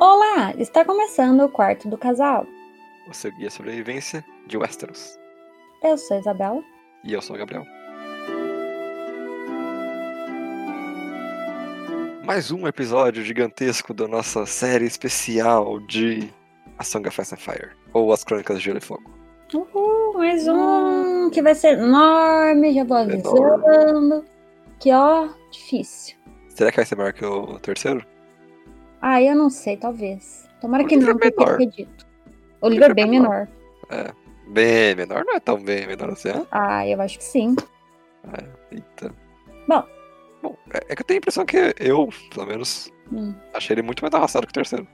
Olá, está começando o quarto do casal. O seu guia sobrevivência de Westeros. Eu sou a Isabela. E eu sou o Gabriel. Mais um episódio gigantesco da nossa série especial de A Song of Ice and Fire, ou As Crônicas de Gelo e Fogo. Uhul, mais um que vai ser enorme, já vou avisando. Enorme. Que ó, difícil. Será que vai ser maior que o terceiro? Ah, eu não sei, talvez. Tomara O que não, é porque eu acredito. O livro é livro é bem menor. menor. Bem menor, não é tão bem menor assim, né? Ah, eu acho que sim. Eita. Bom. Bom, é, é que eu tenho a impressão que eu, pelo menos, Hum. achei ele muito mais arrastado que o terceiro.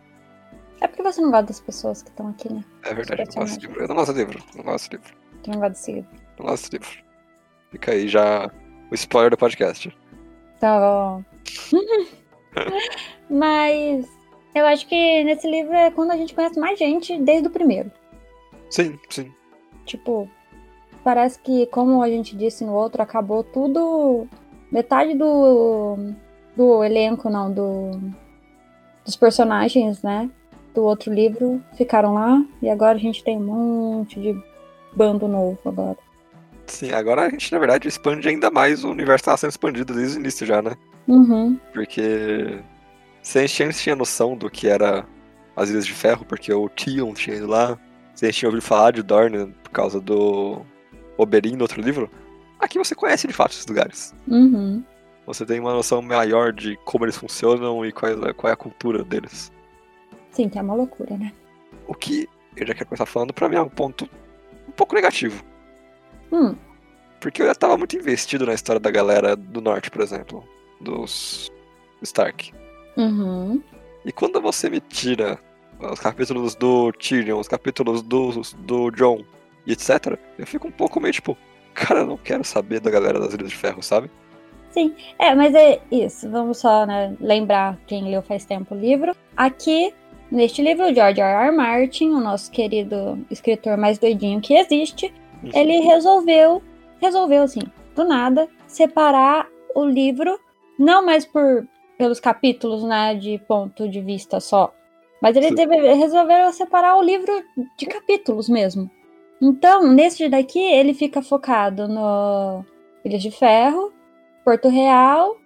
É porque você não gosta das pessoas que estão aqui, né? É verdade, eu não gosto Personagens. livro. Eu não gosto desse livro. Não gosto desse livro. Que não gosta desse livro. Não gosto desse livro. Fica aí já o spoiler do podcast. Tá bom. Mas eu acho que nesse livro é quando a gente conhece mais gente desde o primeiro. Sim, sim. Tipo, parece que, como a gente disse no outro, acabou tudo. Metade do. do elenco, não, do. dos personagens, né? Do outro livro ficaram lá. E agora a gente tem um monte de bando novo agora. Sim, agora a gente, na verdade, expande ainda mais o universo que tava sendo expandido desde o início já, né? Uhum. Porque se a gente antes tinha noção do que era as Ilhas de Ferro, porque o Tion tinha ido lá, se a gente tinha ouvido falar de Dorne por causa do Oberyn no outro livro, aqui você conhece de fato esses lugares. Uhum. Você tem uma noção maior de como eles funcionam e qual é, qual é a cultura deles. Sim, que é uma loucura, né? O que eu já quero começar falando, pra mim é um ponto um pouco negativo. Hum. Porque eu já tava muito investido na história da galera do norte, por exemplo, dos Stark. Uhum. E quando você me tira os capítulos do Tyrion, os capítulos do, do John e etc., eu fico um pouco meio tipo, cara, eu não quero saber da galera das Ilhas de Ferro, sabe? É, mas é isso. Vamos só né, lembrar quem leu faz tempo o livro. Aqui, neste livro, George R. R. Martin, o nosso querido escritor mais doidinho que existe, ele resolveu, resolveu assim, do nada, separar o livro, não mais por pelos capítulos, né, de ponto de vista só, mas ele deve, resolveu separar o livro de capítulos mesmo. Então, nesse daqui, ele fica focado no Ilhas de Ferro, Porto Real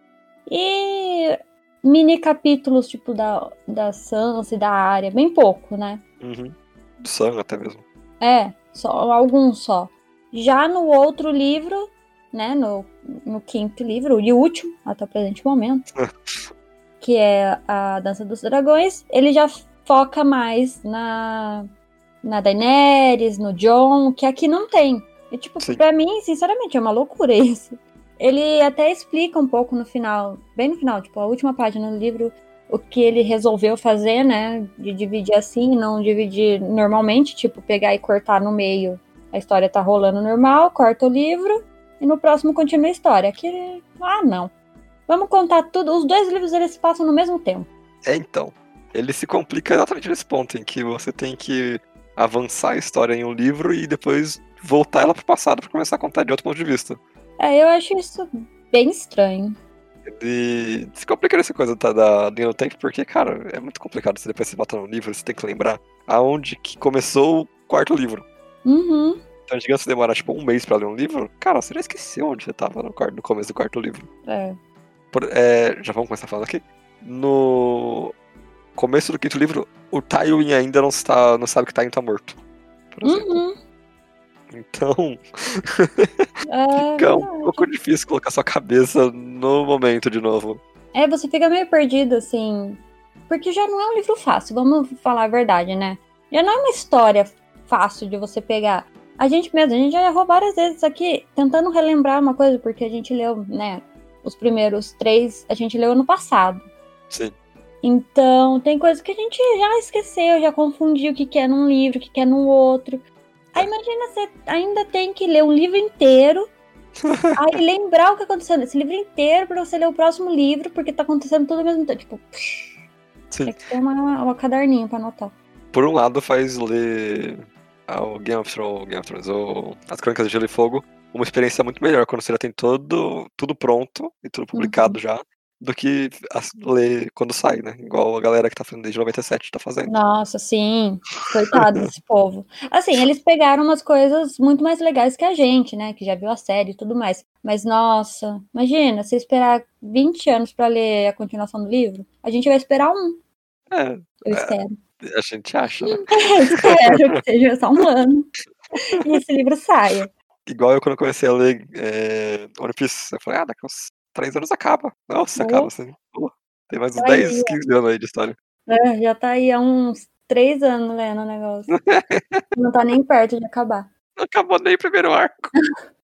e mini capítulos, tipo, da, da Sansa e da área, bem pouco, né? Uhum. Do Sam até mesmo. É, só alguns só. Já no outro livro, né, no, no quinto livro, e último, até o presente momento, que é a Dança dos Dragões, ele já foca mais na, na Daenerys, no Jon, que aqui não tem. E, tipo, pra mim, sinceramente, é uma loucura isso. Ele até explica um pouco no final, bem no final, tipo, a última página do livro, o que ele resolveu fazer, né? De dividir assim, não dividir normalmente, tipo, pegar e cortar no meio. A história tá rolando normal, corta o livro e no próximo continua a história. Aqui, ah, não. Vamos contar tudo. Os dois livros eles se passam no mesmo tempo. É então. Ele se complica exatamente nesse ponto, em que você tem que avançar a história em um livro e depois voltar ela pro passado pra começar a contar de outro ponto de vista. É, eu acho isso bem estranho. Ele se complica nessa coisa tá, da linha do tempo, porque, cara, é muito complicado. Você depois você bota no livro, você tem que lembrar aonde que começou o quarto livro. Uhum. Então, digamos você demorar tipo um mês pra ler um livro, cara, você já esqueceu onde você tava no, quarto, no começo do quarto livro. É. Por- é, já vamos começar falando aqui. No começo do quinto livro, o Tywin ainda não, está, não sabe que Tywin tá morto. Por exemplo. Uhum. Então, É, fica um verdade. pouco difícil colocar sua cabeça no momento de novo. É, você fica meio perdido, assim. Porque já não é um livro fácil, vamos falar a verdade, né? Já não é uma história fácil de você pegar. A gente mesmo, a gente já errou várias vezes aqui, tentando relembrar uma coisa, porque a gente leu, né? Os primeiros três a gente leu ano passado. Sim. Então, tem coisas que a gente já esqueceu, já confundiu o que, que é num livro, o que, que é no outro. Aí imagina, você ainda tem que ler um livro inteiro, aí lembrar o que aconteceu nesse livro inteiro pra você ler o próximo livro, porque tá acontecendo tudo ao mesmo tempo. Tipo, Sim. tem que ter uma, uma caderninho pra anotar. Por um lado, faz ler o Game of Thrones, Game of Thrones ou As Crônicas de Gelo e Fogo uma experiência muito melhor quando você já tem todo, tudo pronto e tudo publicado Uhum. já, do que ler quando sai, né? Igual a galera que tá fazendo desde 97 tá fazendo. Nossa, sim. Coitado desse povo. Assim, eles pegaram umas coisas muito mais legais que a gente, né? Que já viu a série e tudo mais. Mas, nossa, imagina, você esperar 20 anos pra ler a continuação do livro. A gente vai esperar um, É, eu É. espero. a gente acha, né? Eu espero que seja só um ano. E esse livro saia. Igual eu quando comecei a ler é, One Piece, eu falei, ah, daqui uns 3 anos acaba. Nossa, acaba assim. Pô, tem mais uns Tá aí, 10, 15 anos aí de história. É, já tá aí há uns três anos lendo o negócio. Não tá nem perto de acabar. Não acabou nem o primeiro arco.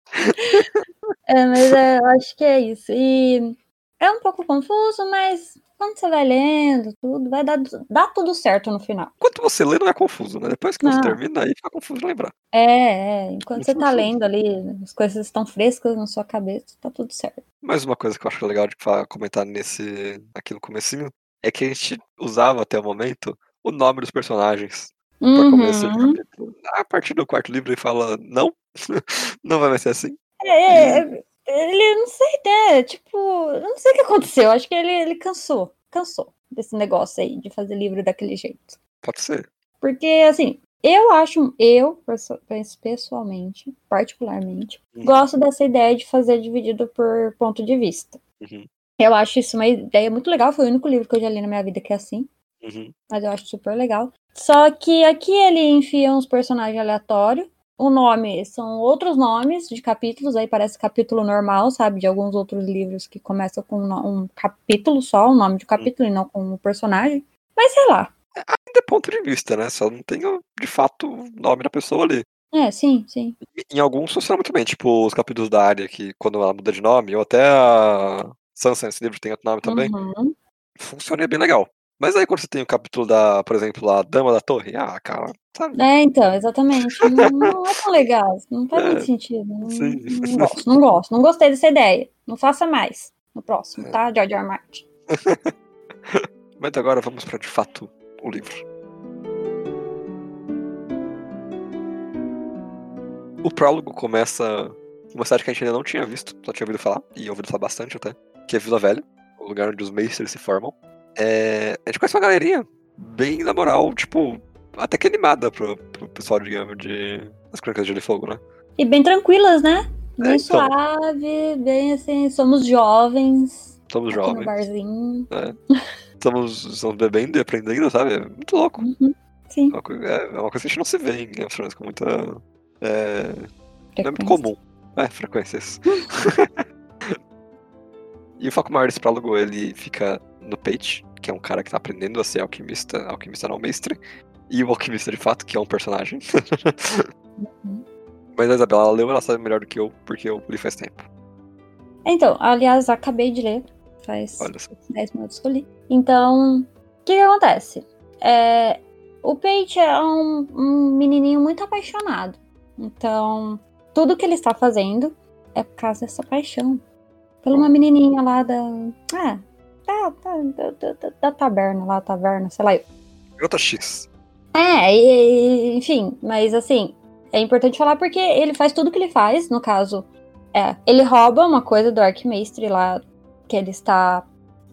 É, mas é, eu acho que é isso. E é um pouco confuso, mas quando você vai lendo tudo, vai dar, dá tudo certo no final. Enquanto você lê, não é confuso, né? Depois que você Não. termina, aí fica confuso lembrar. É, é, enquanto você tá lendo ali, as coisas estão frescas na sua cabeça, tá tudo certo. Mais uma coisa que eu acho legal de fa- comentar nesse aqui no comecinho é que a gente usava até o momento o nome dos personagens pra começo de Uhum. capítulo. A partir do quarto livro ele fala, não, não vai mais ser assim. É, é, ele, não sei, né? Tipo, não sei o que aconteceu. Acho que ele, ele cansou. Cansou desse negócio aí de fazer livro daquele jeito. Pode ser. Porque, assim, eu acho, eu, pessoalmente, particularmente, Hum. gosto dessa ideia de fazer dividido por ponto de vista. Uhum, Eu acho isso uma ideia muito legal. Foi o único livro que eu já li na minha vida que é assim. uhum. Mas eu acho super legal. Só que aqui ele enfia uns personagens aleatórios. O nome são outros nomes de capítulos, aí parece capítulo normal, sabe? De alguns outros livros que começam com um um capítulo só, o nome de capítulo, e não com o personagem. Mas sei lá. Ainda é ponto de vista, né? Só não tem, de fato, o nome da pessoa ali. É, sim, sim. Em alguns funciona muito bem, tipo os capítulos da área, que quando ela muda de nome, ou até a Sansa nesse livro tem outro nome também, Uhum. funciona bem legal. Mas aí quando você tem o capítulo da, por exemplo, a Dama da Torre, ah, cara, sabe? É, então, exatamente. Não, não é tão legal. Não faz É, muito sentido. Não, não gosto, não gosto. Não gostei dessa ideia. Não faça mais no próximo, É. tá? George R. Martin. Mas agora vamos para de fato o livro. O prólogo começa uma cidade que a gente ainda não tinha visto, só tinha ouvido falar, e ouvido falar bastante até, que é Vila Velha, o lugar onde os Meisters se formam. É, a gente conhece uma galerinha bem, na moral, tipo, até que animada pro, pro pessoal, digamos, de As Crônicas de Gelo e Fogo, né? E bem tranquilas, né? Bem É, então. suave, bem assim, somos jovens. Somos aqui no jovens, barzinho. estamos, estamos bebendo e aprendendo, sabe? É muito louco. Uhum, sim. É uma, coi- é é uma coisa que a gente não se vê em Game of Thrones com muita. É, não é muito comum. É, frequências. e o foco maior desse prólogo, ele fica no Page, que é um cara que tá aprendendo a ser alquimista, alquimista não mestre, e o alquimista de fato, que é um personagem. Uhum. Mas a Isabela, ela leu, ela sabe melhor do que eu, porque eu li faz tempo. Então, aliás, acabei de ler. Faz Olha só. 10 minutos que eu li. Então, o que, que acontece? É, o Page é um, um menininho muito apaixonado. Então, tudo que ele está fazendo é por causa dessa paixão. Por uma menininha lá da. Ah, da, da, da, da- da taberna lá, taverna, sei lá. Garota X. É, e- enfim, mas assim, é importante falar porque ele faz tudo que ele faz, no caso, é, ele rouba uma coisa do Arquimestre lá que ele está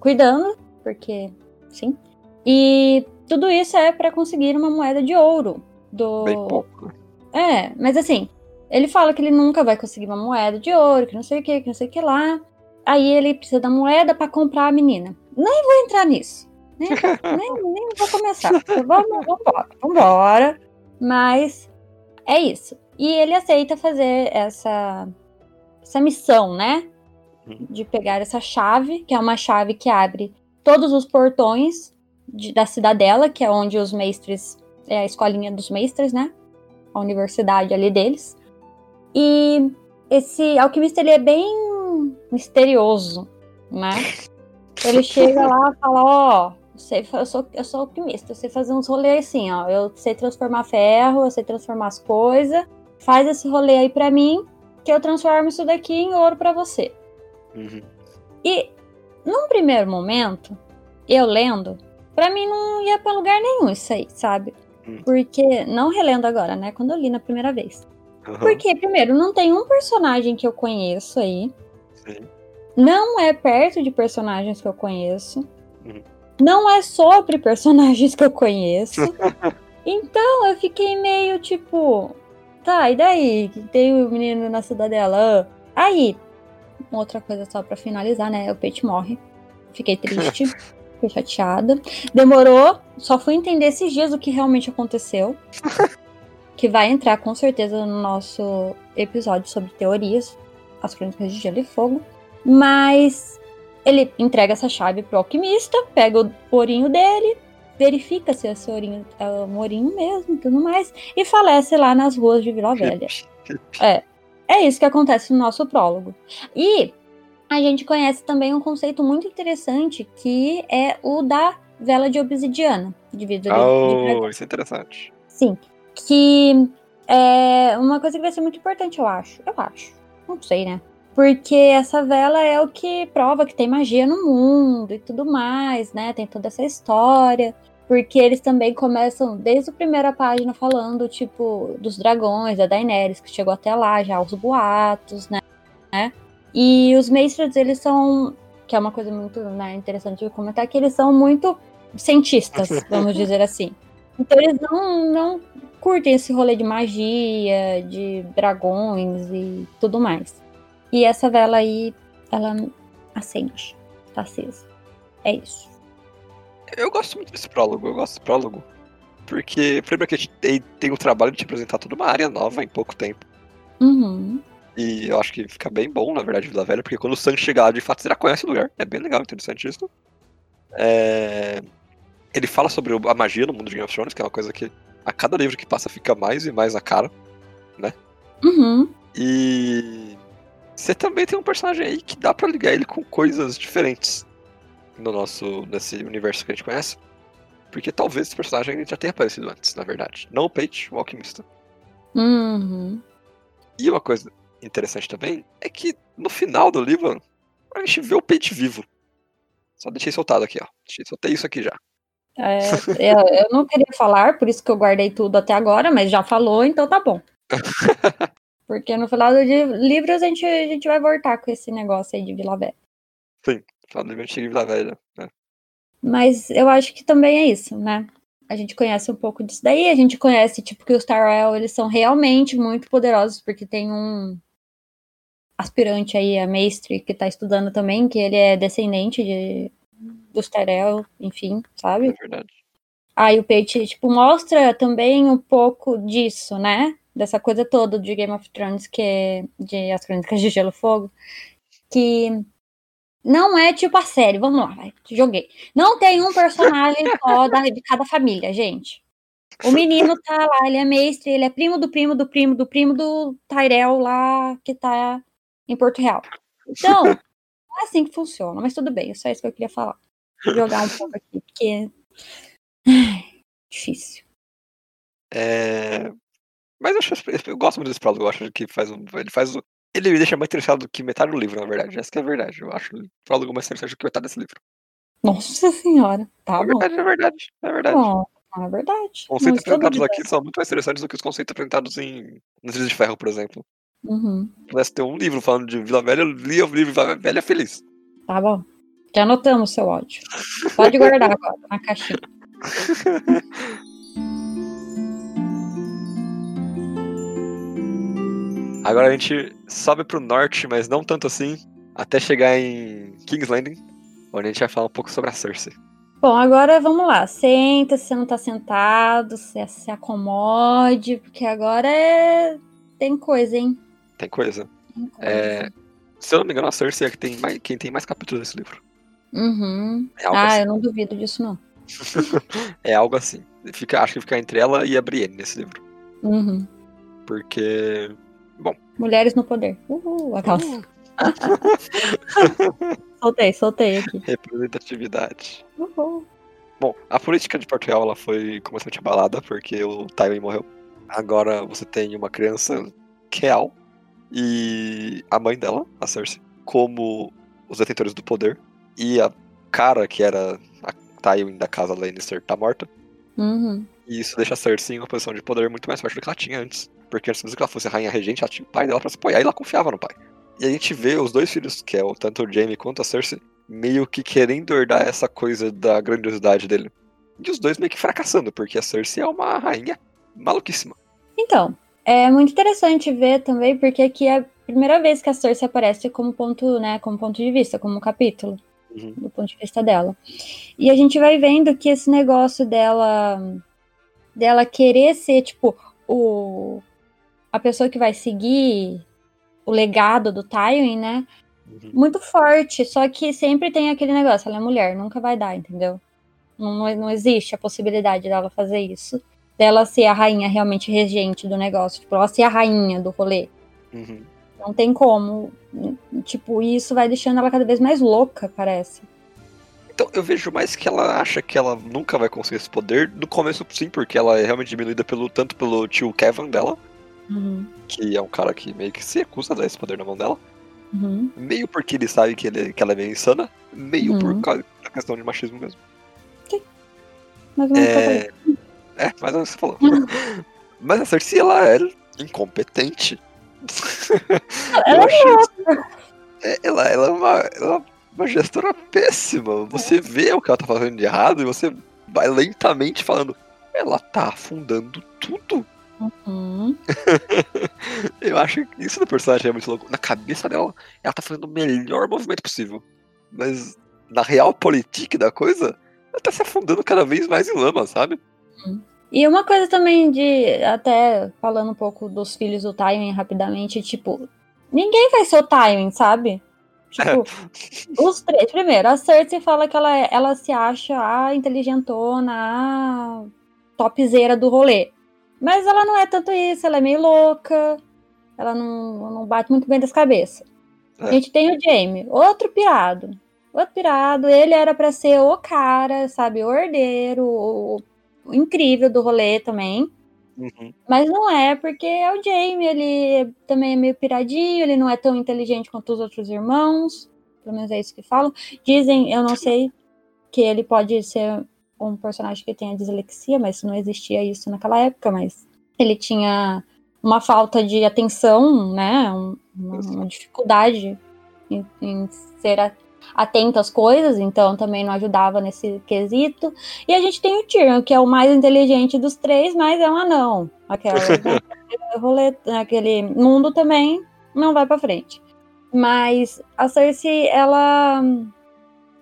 cuidando, porque sim. E tudo isso é pra conseguir uma moeda de ouro do Bem pouco. né? é, mas assim, ele fala que ele nunca vai conseguir uma moeda de ouro, que não sei o que, que não sei o que lá. Aí ele precisa da moeda pra comprar a menina. Nem vou entrar nisso. Nem, nem, nem vou começar. Vamos, vambora, vambora. Mas é isso. E ele aceita fazer essa, essa missão, né? De pegar essa chave, que é uma chave que abre todos os portões de- da cidadela, que é onde os mestres. É a escolinha dos mestres, né? A universidade ali deles. E esse alquimista ele é bem misterioso, né? Ele chega lá e fala, ó, eu, sei, eu, sou, eu sou alquimista, eu sei fazer uns rolês assim, ó. Eu sei transformar ferro, eu sei transformar as coisas. Faz esse rolê aí pra mim, que eu transformo isso daqui em ouro pra você. Uhum. E num primeiro momento, eu lendo, pra mim não ia pra lugar nenhum isso aí, sabe? Hum. Porque, não relendo agora, né? Quando eu li na primeira vez. Aham, Porque, primeiro, não tem um personagem que eu conheço aí. Não é perto de personagens que eu conheço. Uhum. Não é sobre personagens que eu conheço. então eu fiquei meio tipo. Tá, e daí? Tem o menino na cidadela. Ah, Aí, outra coisa só pra finalizar, né? O Pete morre. Fiquei triste. Fiquei chateada. Demorou. Só fui entender esses dias o que realmente aconteceu. que vai entrar com certeza no nosso episódio sobre teorias. As crônicas de Gelo e Fogo. Mas ele entrega essa chave pro alquimista, pega o ourinho dele, verifica se esse ourinho é um ourinho mesmo e tudo mais, e falece lá nas ruas de Vila Velha. É isso que acontece no nosso prólogo. E a gente conhece também um conceito muito interessante que é o da vela de obsidiana, de vidro de. Oh, isso é interessante. Sim. Que é uma coisa que vai ser muito importante, eu acho. Eu acho. Não sei, né? Porque essa vela é o que prova que tem magia no mundo e tudo mais, né? Tem toda essa história. Porque eles também começam desde a primeira página falando, tipo, dos dragões, da Daenerys, que chegou até lá já, os boatos, né? E os Maestros, eles são. Que é uma coisa muito né, interessante de comentar, que eles são muito cientistas, vamos dizer assim. Então eles não, não curtem esse rolê de magia, de dragões e tudo mais. E essa vela aí, ela acende, tá acesa. É isso. Eu gosto muito desse prólogo, eu gosto desse prólogo. Porque, primeiro que a gente tem, tem o trabalho de te apresentar toda uma área nova em pouco tempo. Uhum. E eu acho que fica bem bom, na verdade, Vila Velha, porque quando o Sam chegar lá, de fato, você já conhece o lugar. É bem legal, interessante isso. É, Ele fala sobre a magia no mundo de Game of Thrones, que é uma coisa que a cada livro que passa fica mais e mais na cara. Uhum. E você também tem um personagem aí que dá pra ligar ele com coisas diferentes no nosso nesse universo que a gente conhece. Porque talvez esse personagem já tenha aparecido antes, na verdade. Não o Page, o alquimista. Uhum. E uma coisa interessante também é que no final do livro a gente vê o Page vivo. Só deixei soltado aqui, ó. Deixei, soltei isso aqui já. É, eu, eu não queria falar, por isso que eu guardei tudo até agora, mas já falou, então tá bom. Porque no final dos livros a gente, a gente vai voltar com esse negócio aí de Vila Velha. Fala do Antigo Vila Velha. Né? Mas eu acho que também é isso, né? A gente conhece um pouco disso daí, a gente conhece, tipo, que os Tyrell, eles são realmente muito poderosos, porque tem um aspirante aí, a Mestre, que tá estudando também, que ele é descendente de, dos Tyrell, enfim, sabe? É verdade. Aí o Page, tipo, mostra também um pouco disso, né? Dessa coisa toda de Game of Thrones, que é de As Crônicas de Gelo e Fogo, que não é tipo a série, vamos lá, vai, joguei. Não tem um personagem só da, de cada família, gente. O menino tá lá, ele é mestre, ele é primo do primo do primo do primo do Tyrell lá, que tá em Porto Real. Então, é assim que funciona, mas tudo bem, é só isso que eu queria falar. Jogar um pouco aqui, porque. Ai, difícil. É... Mas eu, acho, eu gosto muito desse prólogo, eu acho que faz um. Ele faz um- Ele me deixa mais interessado do que metade do livro, na verdade. Essa que é a verdade. Eu acho o prólogo mais interessante do que metade desse livro. Nossa senhora, tá é bom. verdade, é verdade. É verdade. Bom, é verdade. Os conceitos Não apresentados aqui são muito mais interessantes do que os conceitos apresentados em Nas de Ferro, por exemplo. Uhum, Se pudesse ter um livro falando de Vila Velha, eu lia o livro Vila Velha feliz. tá bom. Já anotamos seu ódio. Pode guardar agora na caixinha. Agora a gente sobe pro norte, mas não tanto assim, até chegar em King's Landing, onde a gente vai falar um pouco sobre a Cersei. Bom, agora vamos lá. Senta, se você não tá sentado, se, se acomode, porque agora é... tem coisa, hein? Tem coisa. Tem coisa. É, se eu não me engano, a Cersei é que tem mais, quem tem mais capítulos nesse livro. Uhum. É Ah, assim. eu não duvido disso, não. É algo assim. Fica, acho que fica entre ela e a Brienne nesse livro. Uhum. Porque. Mulheres no poder. Uhul, aquelas. soltei, soltei aqui. Representatividade. Uhul. Bom, a política de Porto Real ela foi completamente abalada porque o Tywin morreu. Agora você tem uma criança real e a mãe dela, a Cersei, como os detentores do poder. E a cara que era a Tywin da casa Lannister tá morta. Uhum. E isso deixa a Cersei em uma posição de poder muito mais forte do que ela tinha antes. Porque antes mesmo que ela fosse a rainha regente, ela tinha o pai dela pra se apoiar e ela confiava no pai. E a gente vê os dois filhos, que é o, tanto o Jaime quanto a Cersei, meio que querendo herdar essa coisa da grandiosidade dele. E os dois meio que fracassando, porque a Cersei é uma rainha maluquíssima. Então, é muito interessante ver também, porque aqui é a primeira vez que a Cersei aparece como ponto, né, como ponto de vista, como capítulo, Uhum. do ponto de vista dela. E a gente vai vendo que esse negócio dela dela querer ser, tipo, o a pessoa que vai seguir o legado do Tywin, né? Uhum. muito forte, só que sempre tem aquele negócio, ela é mulher, nunca vai dar, entendeu? Não, não, existe a possibilidade dela fazer isso. Dela ser a rainha realmente regente do negócio, tipo, ela ser a rainha do rolê. Uhum. Não tem como. Tipo, isso vai deixando ela cada vez mais louca, parece. Então, eu vejo mais que ela acha que ela nunca vai conseguir esse poder. No começo, sim, porque ela é realmente diminuída pelo, tanto pelo tio Kevin dela, Uhum. que é um cara que meio que se recusa a dar esse poder na mão dela. Uhum. Meio porque ele sabe que, ele, que ela é meio insana, meio Uhum. por causa da questão de machismo mesmo. Mas não É, é mas é o que você falou. mas a Cersei, ela é incompetente. Ela acho é, ela, ela é uma, ela é uma gestora péssima. Você vê o que ela tá fazendo de errado e você vai lentamente falando. Ela tá afundando tudo. Uhum. Eu acho que isso do personagem é muito louco. Na cabeça dela, ela tá fazendo o melhor movimento possível. Mas na real política da coisa, ela tá se afundando cada vez mais em lama, sabe? E uma coisa também de. Até falando um pouco dos filhos do Tywin rapidamente, tipo, ninguém vai ser o Tywin, sabe? Tipo, os três. Primeiro, a Cersei fala que ela, é- ela se acha a inteligentona, a topzera do rolê. Mas ela não é tanto isso, ela é meio louca, ela não, não bate muito bem das cabeças. É. A gente tem o Jaime, outro pirado. Outro pirado, ele era pra ser o cara, sabe, o herdeiro, o incrível do rolê também. Uhum. Mas não é, porque é o Jaime, ele também é meio piradinho, ele não é tão inteligente quanto os outros irmãos. Pelo menos é isso que falam. Dizem, eu não sei, que ele pode ser um personagem que tenha dislexia, mas não existia isso naquela época, mas ele tinha uma falta de atenção, né? um- uma, uma dificuldade em, em ser a- atento às coisas, então também não ajudava nesse quesito. E a gente tem o Tyrion, que é o mais inteligente dos três, mas é um anão. Aquela, aquele mundo também não vai pra frente. Mas a Cersei, ela.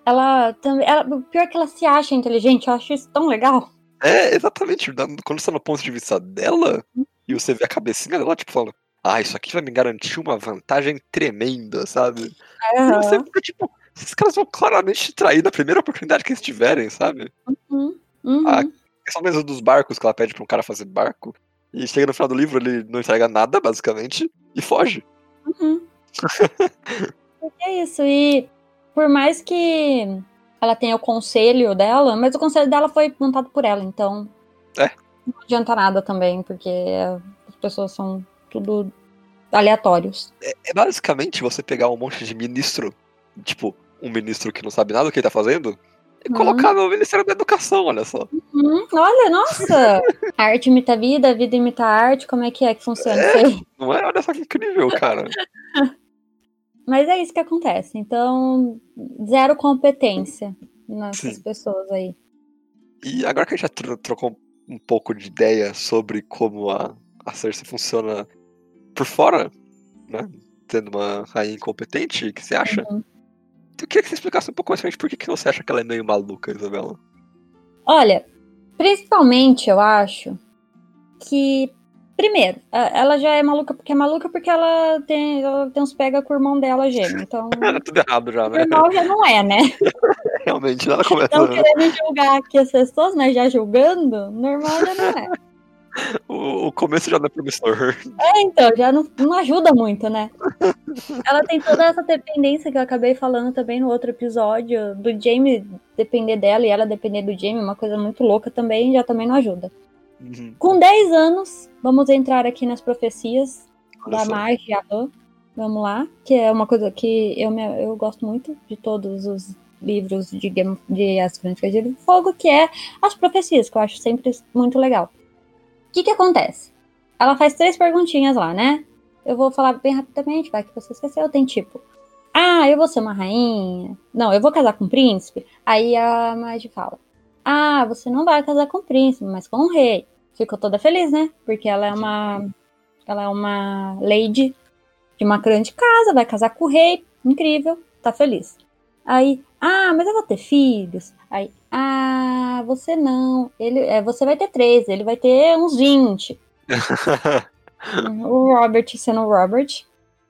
Ela também. Pior que ela se acha inteligente, eu acho isso tão legal. É, exatamente. Quando você tá no ponto de vista dela, e você vê a cabecinha dela, tipo, falando, ah, isso aqui vai me garantir uma vantagem tremenda, sabe? E você fica, tipo, esses caras vão claramente te trair na primeira oportunidade que eles tiverem, sabe? Uhum, uhum. Ah, Questão mesmo dos barcos, que ela pede pra um cara fazer barco, e chega no final do livro, ele não entrega nada, basicamente, e foge. Uhum. é isso. E por mais que ela tenha o conselho dela, mas o conselho dela foi montado por ela, então. É. Não adianta nada também, porque as pessoas são tudo aleatórios. É basicamente você pegar um monte de ministro, tipo, um ministro que não sabe nada do que ele tá fazendo, e Uhum. colocar no Ministério da Educação, olha só. Hum, olha, nossa! A arte imita a vida, a vida imita a arte, como é que é que funciona É. isso aí? Não é? Olha só que incrível, cara. Mas é isso que acontece. Então, zero competência nessas Sim. pessoas aí. E agora que a gente já tro- trocou um pouco de ideia sobre como a, a Cersei funciona por fora, né? Sendo uma rainha incompetente, o que você acha? Uhum. Eu queria que você explicasse um pouco mais pra gente por que, que você acha que ela é meio maluca, Isabela. Olha, principalmente eu acho que. Primeiro, ela já é maluca porque é maluca porque ela tem, ela tem uns pega com o irmão dela gêmeo. Então, Tá tudo errado já, né? normal já não é, né? Realmente, nada começa. Então, querendo julgar aqui as pessoas, mas já julgando, normal já não é. O, o começo já não é promissor. É, então, já não, não ajuda muito, né? Ela tem toda essa dependência que eu acabei falando também no outro episódio, do Jamie depender dela e ela depender do Jamie, uma coisa muito louca também, já também não ajuda. Uhum. Com 10 anos, vamos entrar aqui nas profecias Olha da magia. Vamos lá, que é uma coisa que eu, me- eu gosto muito de todos os livros de, Game, de As Crônicas de Fogo, que é as profecias, que eu acho sempre muito legal. O que que acontece? ela faz três perguntinhas lá, né? Eu vou falar bem rapidamente, vai que você esqueceu. Tem tipo, ah, eu vou ser uma rainha. Não, eu vou casar com um príncipe. Aí a Magi fala, ah, você não vai casar com o príncipe, mas com o rei. Ficou toda feliz, né? Porque ela é uma, ela é uma lady de uma grande casa, vai casar com o rei, incrível, tá feliz. Aí, ah, mas eu vou ter filhos. Aí, ah, você não. Ele, é, você vai ter três, ele vai ter uns 20. o Robert sendo o Robert.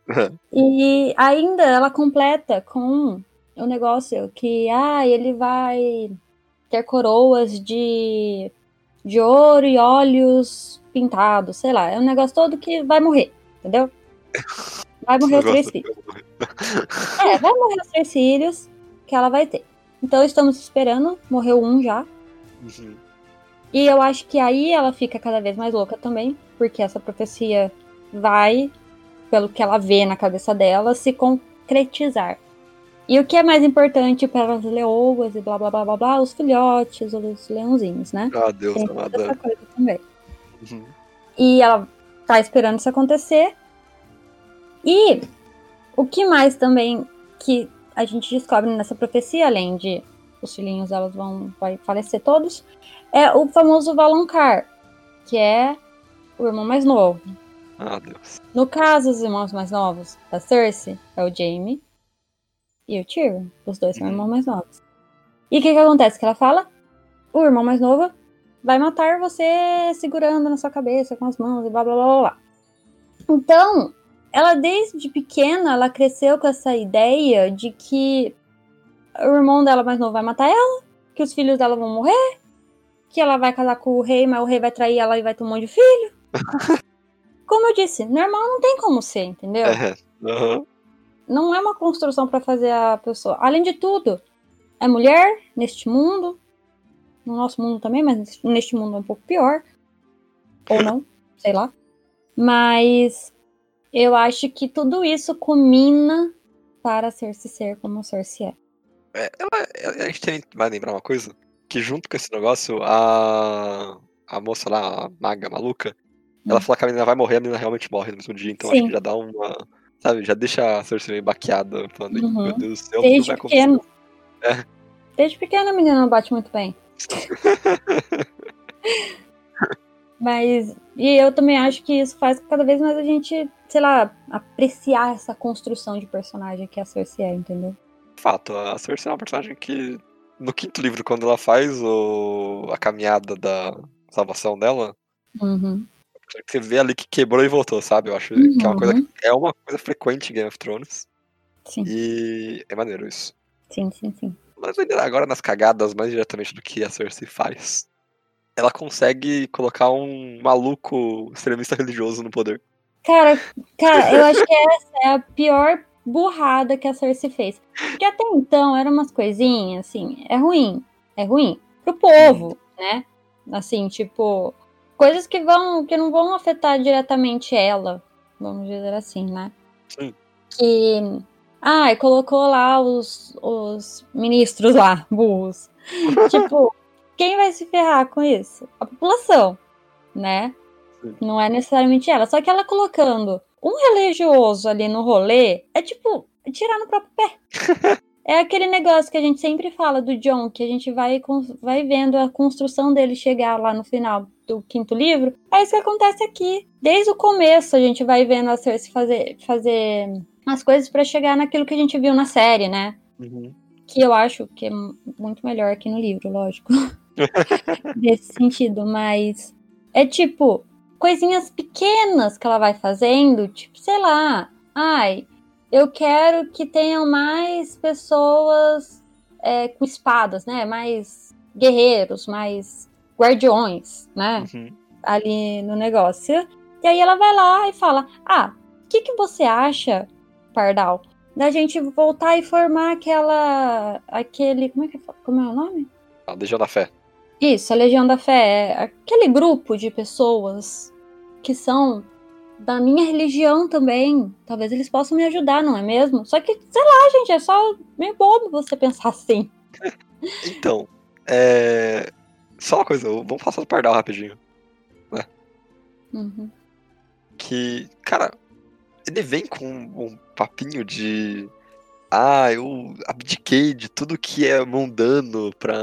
e ainda ela completa com o negócio que, ah, ele vai ter coroas de, de ouro e olhos pintados, sei lá. É um negócio todo que vai morrer, entendeu? Vai morrer os três filhos. É, vai morrer os três filhos que ela vai ter. Então estamos esperando, morreu um já. Uhum. E eu acho que aí ela fica cada vez mais louca também, porque essa profecia vai, pelo que ela vê na cabeça dela, se concretizar. E o que é mais importante para as leoas e blá blá blá blá blá, os filhotes, os leãozinhos, né? Ah, Deus Tem amada. essa coisa também. Uhum. E ela tá esperando isso acontecer. E o que mais também que a gente descobre nessa profecia, além de os filhinhos elas vão vai falecer todos, é o famoso Valonqar, que é o irmão mais novo. Ah, Deus. No caso, os irmãos mais novos da Cersei é o Jaime e o Tyrion. Os dois são uhum. irmãos mais novos. E o que, que acontece? Que ela fala: o irmão mais novo vai matar você segurando na sua cabeça com as mãos e blá blá blá blá. Então, ela desde pequena, ela cresceu com essa ideia de que o irmão dela mais novo vai matar ela, que os filhos dela vão morrer, que ela vai casar com o rei, mas o rei vai trair ela e vai ter um monte de filho. como eu disse, normal não tem como ser, entendeu? É. Uhum. Não é uma construção para fazer a pessoa. Além de tudo, é mulher neste mundo, no nosso mundo também, mas neste mundo é um pouco pior. Ou não, sei lá. Mas eu acho que tudo isso culmina para Cersei ser como Cersei é. é ela, a gente tem, vai lembrar uma coisa? Que junto com esse negócio, a, a moça lá, a maga maluca. Ela fala que a menina vai morrer, a menina realmente morre no mesmo dia, então Sim. acho que já dá uma. Sabe, já deixa a Cersei meio baqueada, falando, uhum. meu Deus do céu, Desde vai pequeno. É. Desde pequena a menina não bate muito bem. Mas. E eu também acho que isso faz cada vez mais a gente, sei lá, apreciar essa construção de personagem que a Cersei é, entendeu? Fato, a Cersei é uma personagem que. No quinto livro, quando ela faz o, a caminhada da salvação dela, uhum. Você vê ali que quebrou e voltou, sabe? Eu acho uhum. que é uma coisa, uhum. é uma coisa frequente em Game of Thrones. Sim. E é maneiro isso. Sim, sim, sim. Mas agora nas cagadas mais diretamente do que a Cersei faz ela consegue colocar um maluco extremista religioso no poder. Cara, cara, eu acho que essa é a pior burrada que a Cersei fez. Porque até então eram umas coisinhas, assim, é ruim. É ruim pro povo, né? Assim, tipo, coisas que vão que não vão afetar diretamente ela, vamos dizer assim, né? Sim. Que ah, colocou lá os, os ministros lá, burros. tipo, quem vai se ferrar com isso? A população, né? Sim. Não é necessariamente ela. Só que ela colocando um religioso ali no rolê é tipo tirar no próprio pé. é aquele negócio que a gente sempre fala do John, que a gente vai, vai vendo a construção dele chegar lá no final do quinto livro. É isso que acontece aqui. Desde o começo a gente vai vendo a Cersei fazer, fazer as coisas para chegar naquilo que a gente viu na série, né? Uhum. Que eu acho que é muito melhor aqui no livro, lógico. nesse sentido, mas é tipo coisinhas pequenas que ela vai fazendo, tipo, sei lá, ai, eu quero que tenham mais pessoas é, com espadas, né? Mais guerreiros, mais guardiões, né? Uhum. Ali no negócio. E aí ela vai lá e fala: Ah, o que, que você acha, Pardal, da gente voltar e formar aquela. aquele. Como é que como é o nome? A Legião da Fé. Isso, a Legião da Fé é aquele grupo de pessoas que são da minha religião também. Talvez eles possam me ajudar, não é mesmo? Só que, sei lá, gente, é só meio bobo você pensar assim. então, é. Só uma coisa, vamos passar do pardal rapidinho. Né? Uhum. que, cara, ele vem com um papinho de. Ah, eu abdiquei de tudo que é mundano pra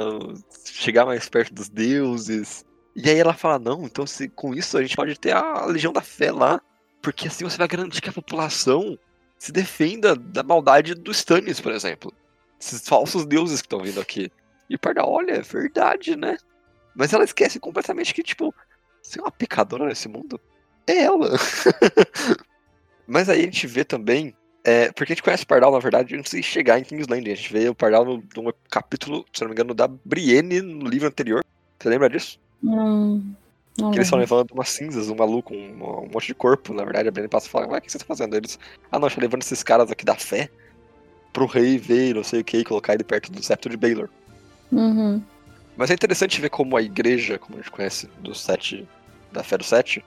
chegar mais perto dos deuses. E aí ela fala: Não, então se, com isso a gente pode ter a Legião da Fé lá. Porque assim você vai garantir que a população se defenda da maldade dos Stannis, por exemplo. Esses falsos deuses que estão vindo aqui. E Pardal, olha, é verdade, né? Mas ela esquece completamente que, tipo, se é uma pecadora nesse mundo, é ela. Mas aí a gente vê também. É, porque a gente conhece o Pardal, na verdade, antes de chegar em King's Landing. A gente vê o Pardal no, no capítulo, se não me engano, da Brienne no livro anterior. Você lembra disso? Não. não que eles estão levando umas cinzas, um maluco, um, um monte de corpo. Na verdade, a Brienne passa e fala: Ué, o que você tá fazendo? Eles, ah, não, a gente tá levando esses caras aqui da fé pro rei ver não sei o que, e colocar ele perto do septo de Baylor. Uhum. Mas é interessante ver como a igreja, como a gente conhece do sete, da fé do sete,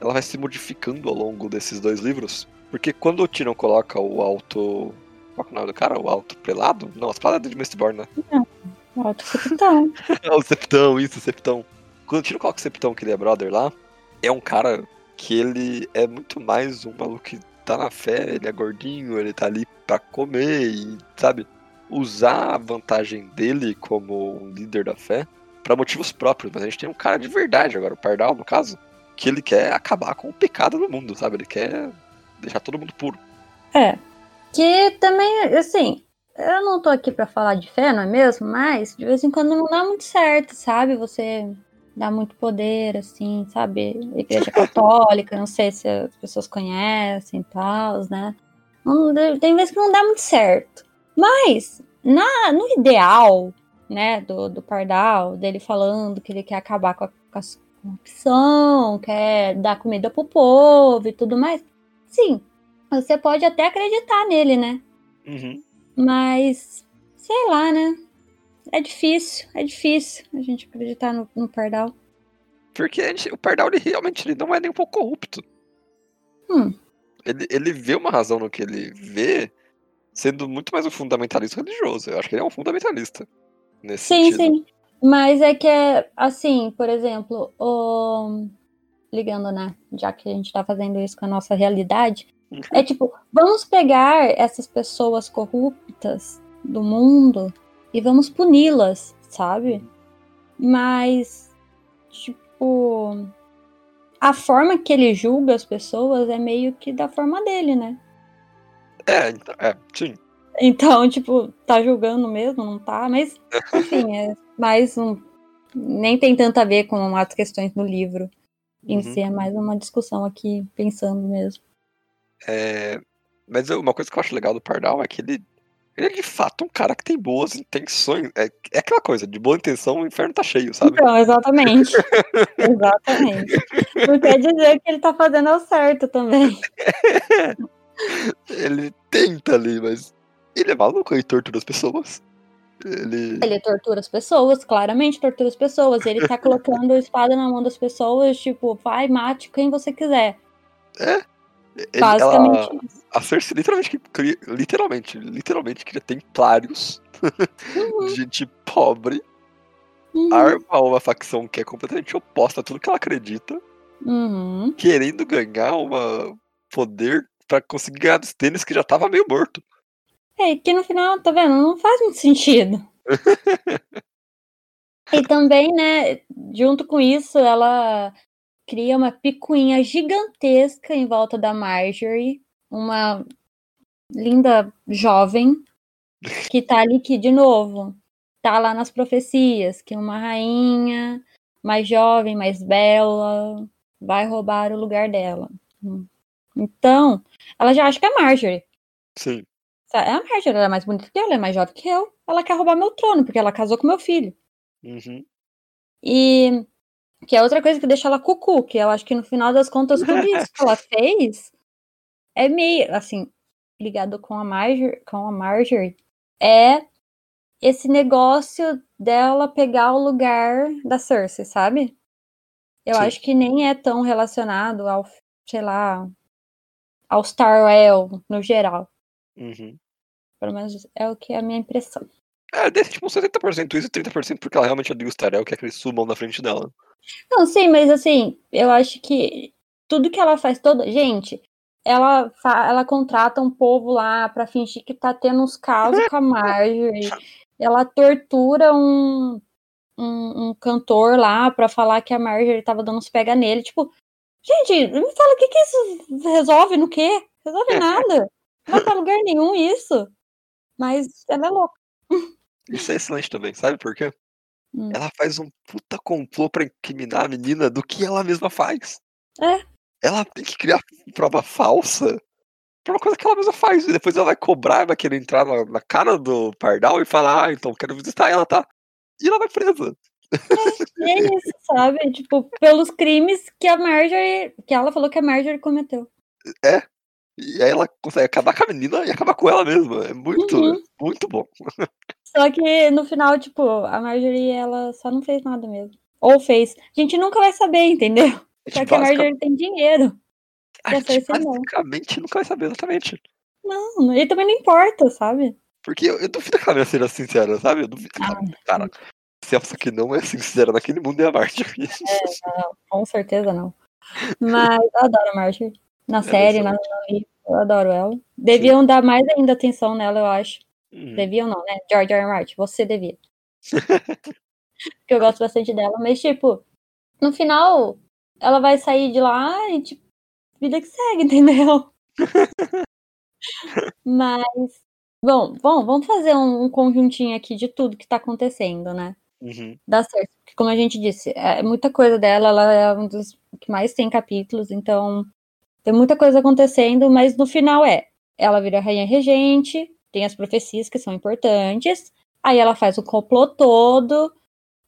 ela vai se modificando ao longo desses dois livros. Porque quando o Tyrion coloca o alto. Qual que é o nome do cara? O alto prelado? Não, as palavras de Mistborn, né? Alto capitão. o septão, isso, o septão. Quando coloca o septão, que ele é brother lá, é um cara que ele é muito mais um maluco que tá na fé, ele é gordinho, ele tá ali pra comer e, sabe, usar a vantagem dele como um líder da fé pra motivos próprios. Mas a gente tem um cara de verdade agora, o Pardal, no caso, que ele quer acabar com o pecado do mundo, sabe? Ele quer deixar todo mundo puro. É. Que também, assim, eu não tô aqui pra falar de fé, não é mesmo? Mas de vez em quando não dá muito certo, sabe? Você dá muito poder, assim, sabe? Igreja católica, não sei se as pessoas conhecem e tal, né? Não- tem vezes que não dá muito certo. Mas, na, no ideal, né, do, do Pardal, dele falando que ele quer acabar com a, com a corrupção, quer dar comida pro povo e tudo mais, sim, você pode até acreditar nele, né? Uhum. Mas, sei lá, né? É difícil, é difícil a gente acreditar no, no Pardal. Porque gente- o Pardal, ele realmente ele não é nem um pouco corrupto. Hum. Ele, ele vê uma razão no que ele vê, sendo muito mais um fundamentalista religioso. Eu acho que ele é um fundamentalista. Nesse Sim, sentido. sim. Mas é que é assim, por exemplo, o... ligando, né? Já que a gente tá fazendo isso com a nossa realidade, é tipo, vamos pegar essas pessoas corruptas do mundo e vamos puni-las, sabe? Mas, tipo, a forma que ele julga as pessoas é meio que da forma dele, né? É, então, é, sim. Então, tipo, tá julgando mesmo, não tá? Mas, enfim, é mais um. Nem tem tanto a ver com as questões do livro em Uhum. si, é mais uma discussão aqui, pensando mesmo. É, mas uma coisa que eu acho legal do Pardal é que ele, ele é de fato um cara que tem boas intenções. É, é aquela coisa, de boa intenção o inferno tá cheio, sabe? Então, exatamente. exatamente. Não quer dizer que ele tá fazendo o certo também. Ele tenta ali, mas ele é maluco e tortura as pessoas. Ele. Ele tortura as pessoas, claramente tortura as pessoas. Ele tá colocando a espada na mão das pessoas, tipo, vai, mate quem você quiser. ele- Basicamente ela- isso. a Cersei literalmente, literalmente, literalmente cria templários Uhum, de gente pobre, uhum, arma uma facção que é completamente oposta a tudo que ela acredita, uhum. querendo ganhar uma poder pra conseguir ganhar dos tênis que já tava meio morto. É, que no final, tá vendo? Não faz muito sentido. e também, né, junto com isso, ela cria uma picuinha gigantesca em volta da Marjorie, uma linda jovem que tá ali que, de novo, tá lá nas profecias, que uma rainha mais jovem, mais bela, vai roubar o lugar dela. Então, ela já acha que é Marjorie. Sim. É a Marjorie, ela é mais bonita que eu, ela é mais jovem que eu. Ela quer roubar meu trono, porque ela casou com meu filho. Uhum. E que é outra coisa que deixa ela cucu, que eu acho que no final das contas tudo isso que ela fez é meio, assim, ligado com a Marjorie, com a Marjorie é esse negócio dela pegar o lugar da Cersei, sabe? Eu Sim. acho que nem é tão relacionado ao, sei lá, ao Starwell no geral. Uhum. Pelo menos é o que é a minha impressão. É, desse tipo 70% isso e 30% porque ela realmente odeia os Tarel, quer que eles sumam na frente dela. Não, sim, mas assim, eu acho que tudo que ela faz, toda. Gente, ela, ela contrata um povo lá pra fingir que tá tendo uns casos com a Marjorie. Ela tortura um, um, um cantor lá pra falar que a Marjorie tava dando uns pega nele. Tipo, gente, me fala, o que que isso resolve no quê? Resolve nada. Não vai pra lugar nenhum isso. Mas ela é louca. Isso é excelente também, sabe por quê? Hum. Ela faz um puta complô pra incriminar a menina do que ela mesma faz. É. Ela tem que criar prova falsa pra uma coisa que ela mesma faz. E depois ela vai cobrar, vai querer entrar na, na cara do Pardal e falar, ah, então quero visitar ela, tá? E ela vai presa. É, é isso, sabe? Tipo, pelos crimes que a Marjorie. Que ela falou que a Marjorie cometeu. É. E aí ela consegue acabar com a menina e acabar com ela mesma. É muito, Uhum. muito bom. Só que no final, tipo, a Marjorie, ela só não fez nada mesmo. Ou fez. A gente nunca vai saber, entendeu? Só que a Marjorie tem dinheiro. a gente não. basicamente nunca vai saber exatamente. Não, e também não importa, sabe? Porque eu, eu duvido que ela seja sincera, sabe? Eu duvido. Ah, cara, se essa que não é sincera naquele mundo é a Marjorie. Com certeza não. Mas eu adoro a Marjorie. Na série, na, no livro, eu adoro ela. Deviam dar mais ainda atenção nela, eu acho. Hum, Deviam não, né? George R. R. Martin, você devia. Porque eu gosto bastante dela. Mas, tipo, no final, ela vai sair de lá e, tipo, vida que segue, entendeu? Mas, bom, bom, vamos fazer um, um conjuntinho aqui de tudo que tá acontecendo, né? uhum. Dá certo. Porque, como a gente disse, é muita coisa dela, ela é um dos que mais tem capítulos, então tem muita coisa acontecendo, mas no final é, ela vira rainha regente, tem as profecias que são importantes, aí ela faz o complô todo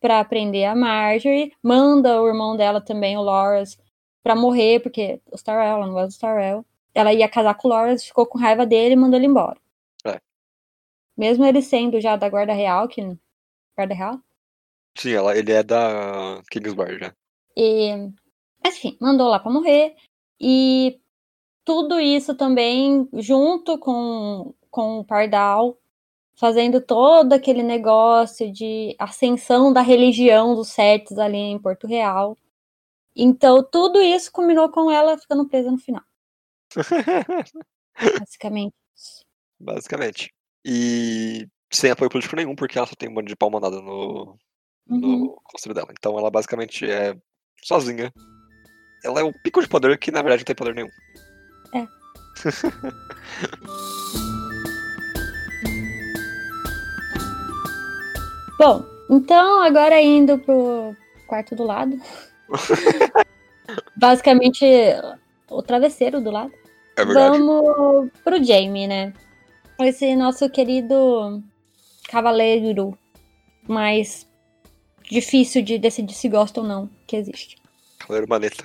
pra prender a Marjorie, manda o irmão dela também, o Loras, pra morrer, porque o Starrell, ela não gosta do Starrell. Ela ia casar com o Loras, ficou com raiva dele e mandou ele embora. É. Mesmo ele sendo já da Guarda Real, que. Guarda Real? Sim, ela, ele é da Kingsguard, né? E, mas, enfim, mandou lá pra morrer. E tudo isso também junto com, com o Pardal, fazendo todo aquele negócio de ascensão da religião dos Setes ali em Porto Real. Então, tudo isso combinou com ela ficando presa no final, basicamente. Basicamente. E sem apoio político nenhum, porque ela só tem um monte de pau mandado no, no Uhum. conselho dela. Então ela basicamente é sozinha. Ela é o pico de poder que na verdade não tem poder nenhum. É. Bom, então agora indo pro quarto do lado. Basicamente, o travesseiro do lado. É verdade. Vamos pro Jamie, né? Esse nosso querido cavaleiro mais difícil de decidir se gosta ou não que existe. Cavaleiro Maneta.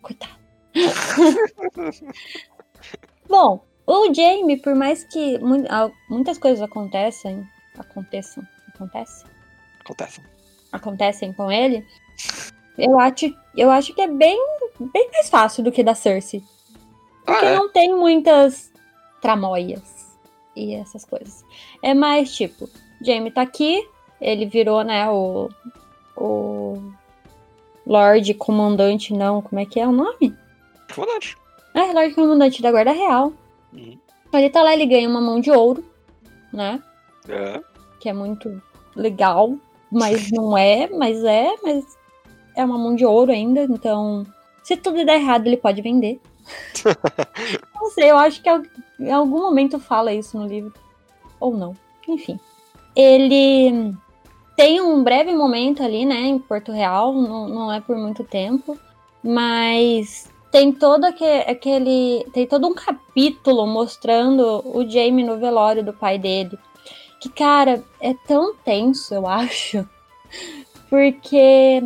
Coitado. Bom, o Jamie, por mais que mu- muitas coisas acontecem, aconteçam, acontece, Acontece. acontecem com ele, eu acho, eu acho que é bem, bem mais fácil do que da Cersei. Porque Ah, é. não tem muitas tramóias e essas coisas. É mais tipo, Jamie tá aqui, ele virou, né, o. O. Lorde Comandante, não, como é que é o nome? Comandante. É, Lorde Comandante da Guarda Real. Uhum. Ele tá lá, ele ganha uma mão de ouro, né? É. Que é muito legal, mas não é, mas é, mas é uma mão de ouro ainda, então se tudo der errado, ele pode vender. não sei, eu acho que em algum momento fala isso no livro. Ou não. Enfim. Ele tem um breve momento ali, né, em Porto Real, não, não é por muito tempo, mas tem todo aque- aquele. Tem todo um capítulo mostrando o Jamie no velório do pai dele. Que, cara, é tão tenso, eu acho. Porque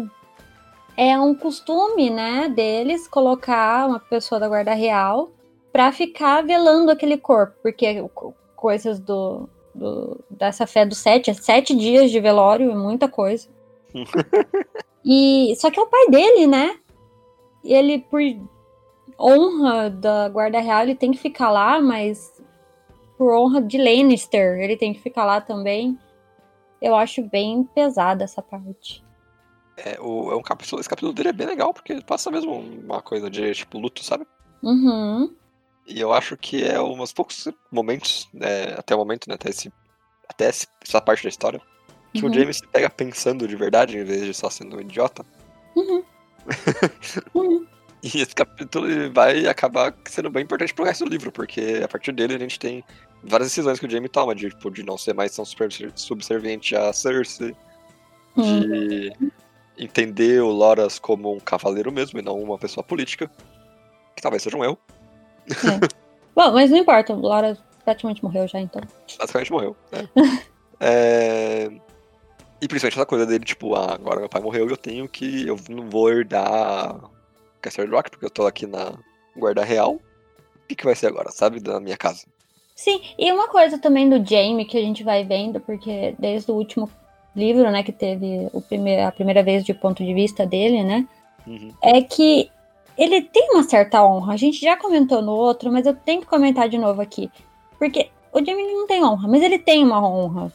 é um costume, né, deles colocar uma pessoa da guarda real pra ficar velando aquele corpo. Porque co- coisas do, do- dessa fé do sete, é sete dias de velório, é muita coisa. e Só que é o pai dele, né? Ele, por honra da guarda real, ele tem que ficar lá, mas por honra de Lannister, ele tem que ficar lá também. Eu acho bem pesada essa parte. É, o, é um capítulo, esse capítulo dele é bem legal, porque passa mesmo uma coisa de, tipo, luto, sabe? Uhum. E eu acho que é um dos poucos momentos, né, até o momento, né, até, esse, até essa parte da história, que Uhum. o James se pega pensando de verdade, em vez de só sendo um idiota. Uhum. Uhum. E esse capítulo vai acabar sendo bem importante pro resto do livro, porque a partir dele a gente tem várias decisões que o Jaime toma, de, tipo, de não ser mais tão super subserviente a Cersei, Hum. de entender o Loras como um cavaleiro mesmo e não uma pessoa política, que talvez seja um eu, Bom, mas não importa, o Laura praticamente morreu já, então. basicamente morreu. né? É, E principalmente essa coisa dele, tipo, ah, agora meu pai morreu e eu tenho que. Eu não vou herdar Castle Rock, porque eu tô aqui na Guarda Real. O que, que vai ser agora, sabe? Da minha casa. Sim, e uma coisa também do Jamie que a gente vai vendo, porque desde o último livro, né, que teve o prime a primeira vez de ponto de vista dele, né, Uhum. é que ele tem uma certa honra. A gente já comentou no outro, mas eu tenho que comentar de novo aqui. Porque o Jamie não tem honra, mas ele tem uma honra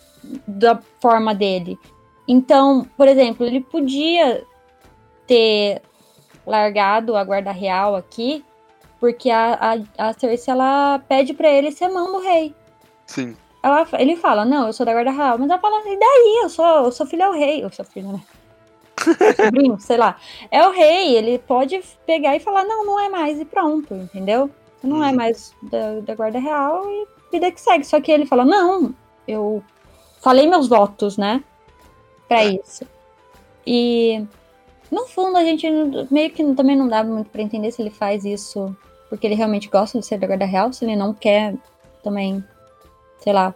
da forma dele. Então, por exemplo, ele podia ter largado a guarda real aqui, porque a, a, a Cersei ela pede pra ele ser mão do rei. Sim. Ela, ele fala, não, eu sou da guarda real, mas ela fala, e daí? Eu sou, eu sou filho ao rei. Eu sou filho, né? Sobrinho, sei lá. É o rei, ele pode pegar e falar, não, não é mais, e pronto, entendeu? Não é Uhum. mais da, da guarda real e vida que segue. Só que ele fala, não, eu falei meus votos, né? Pra É. isso. E no fundo a gente meio que também não dá muito pra entender se ele faz isso porque ele realmente gosta de ser da guarda real, se ele não quer também, sei lá,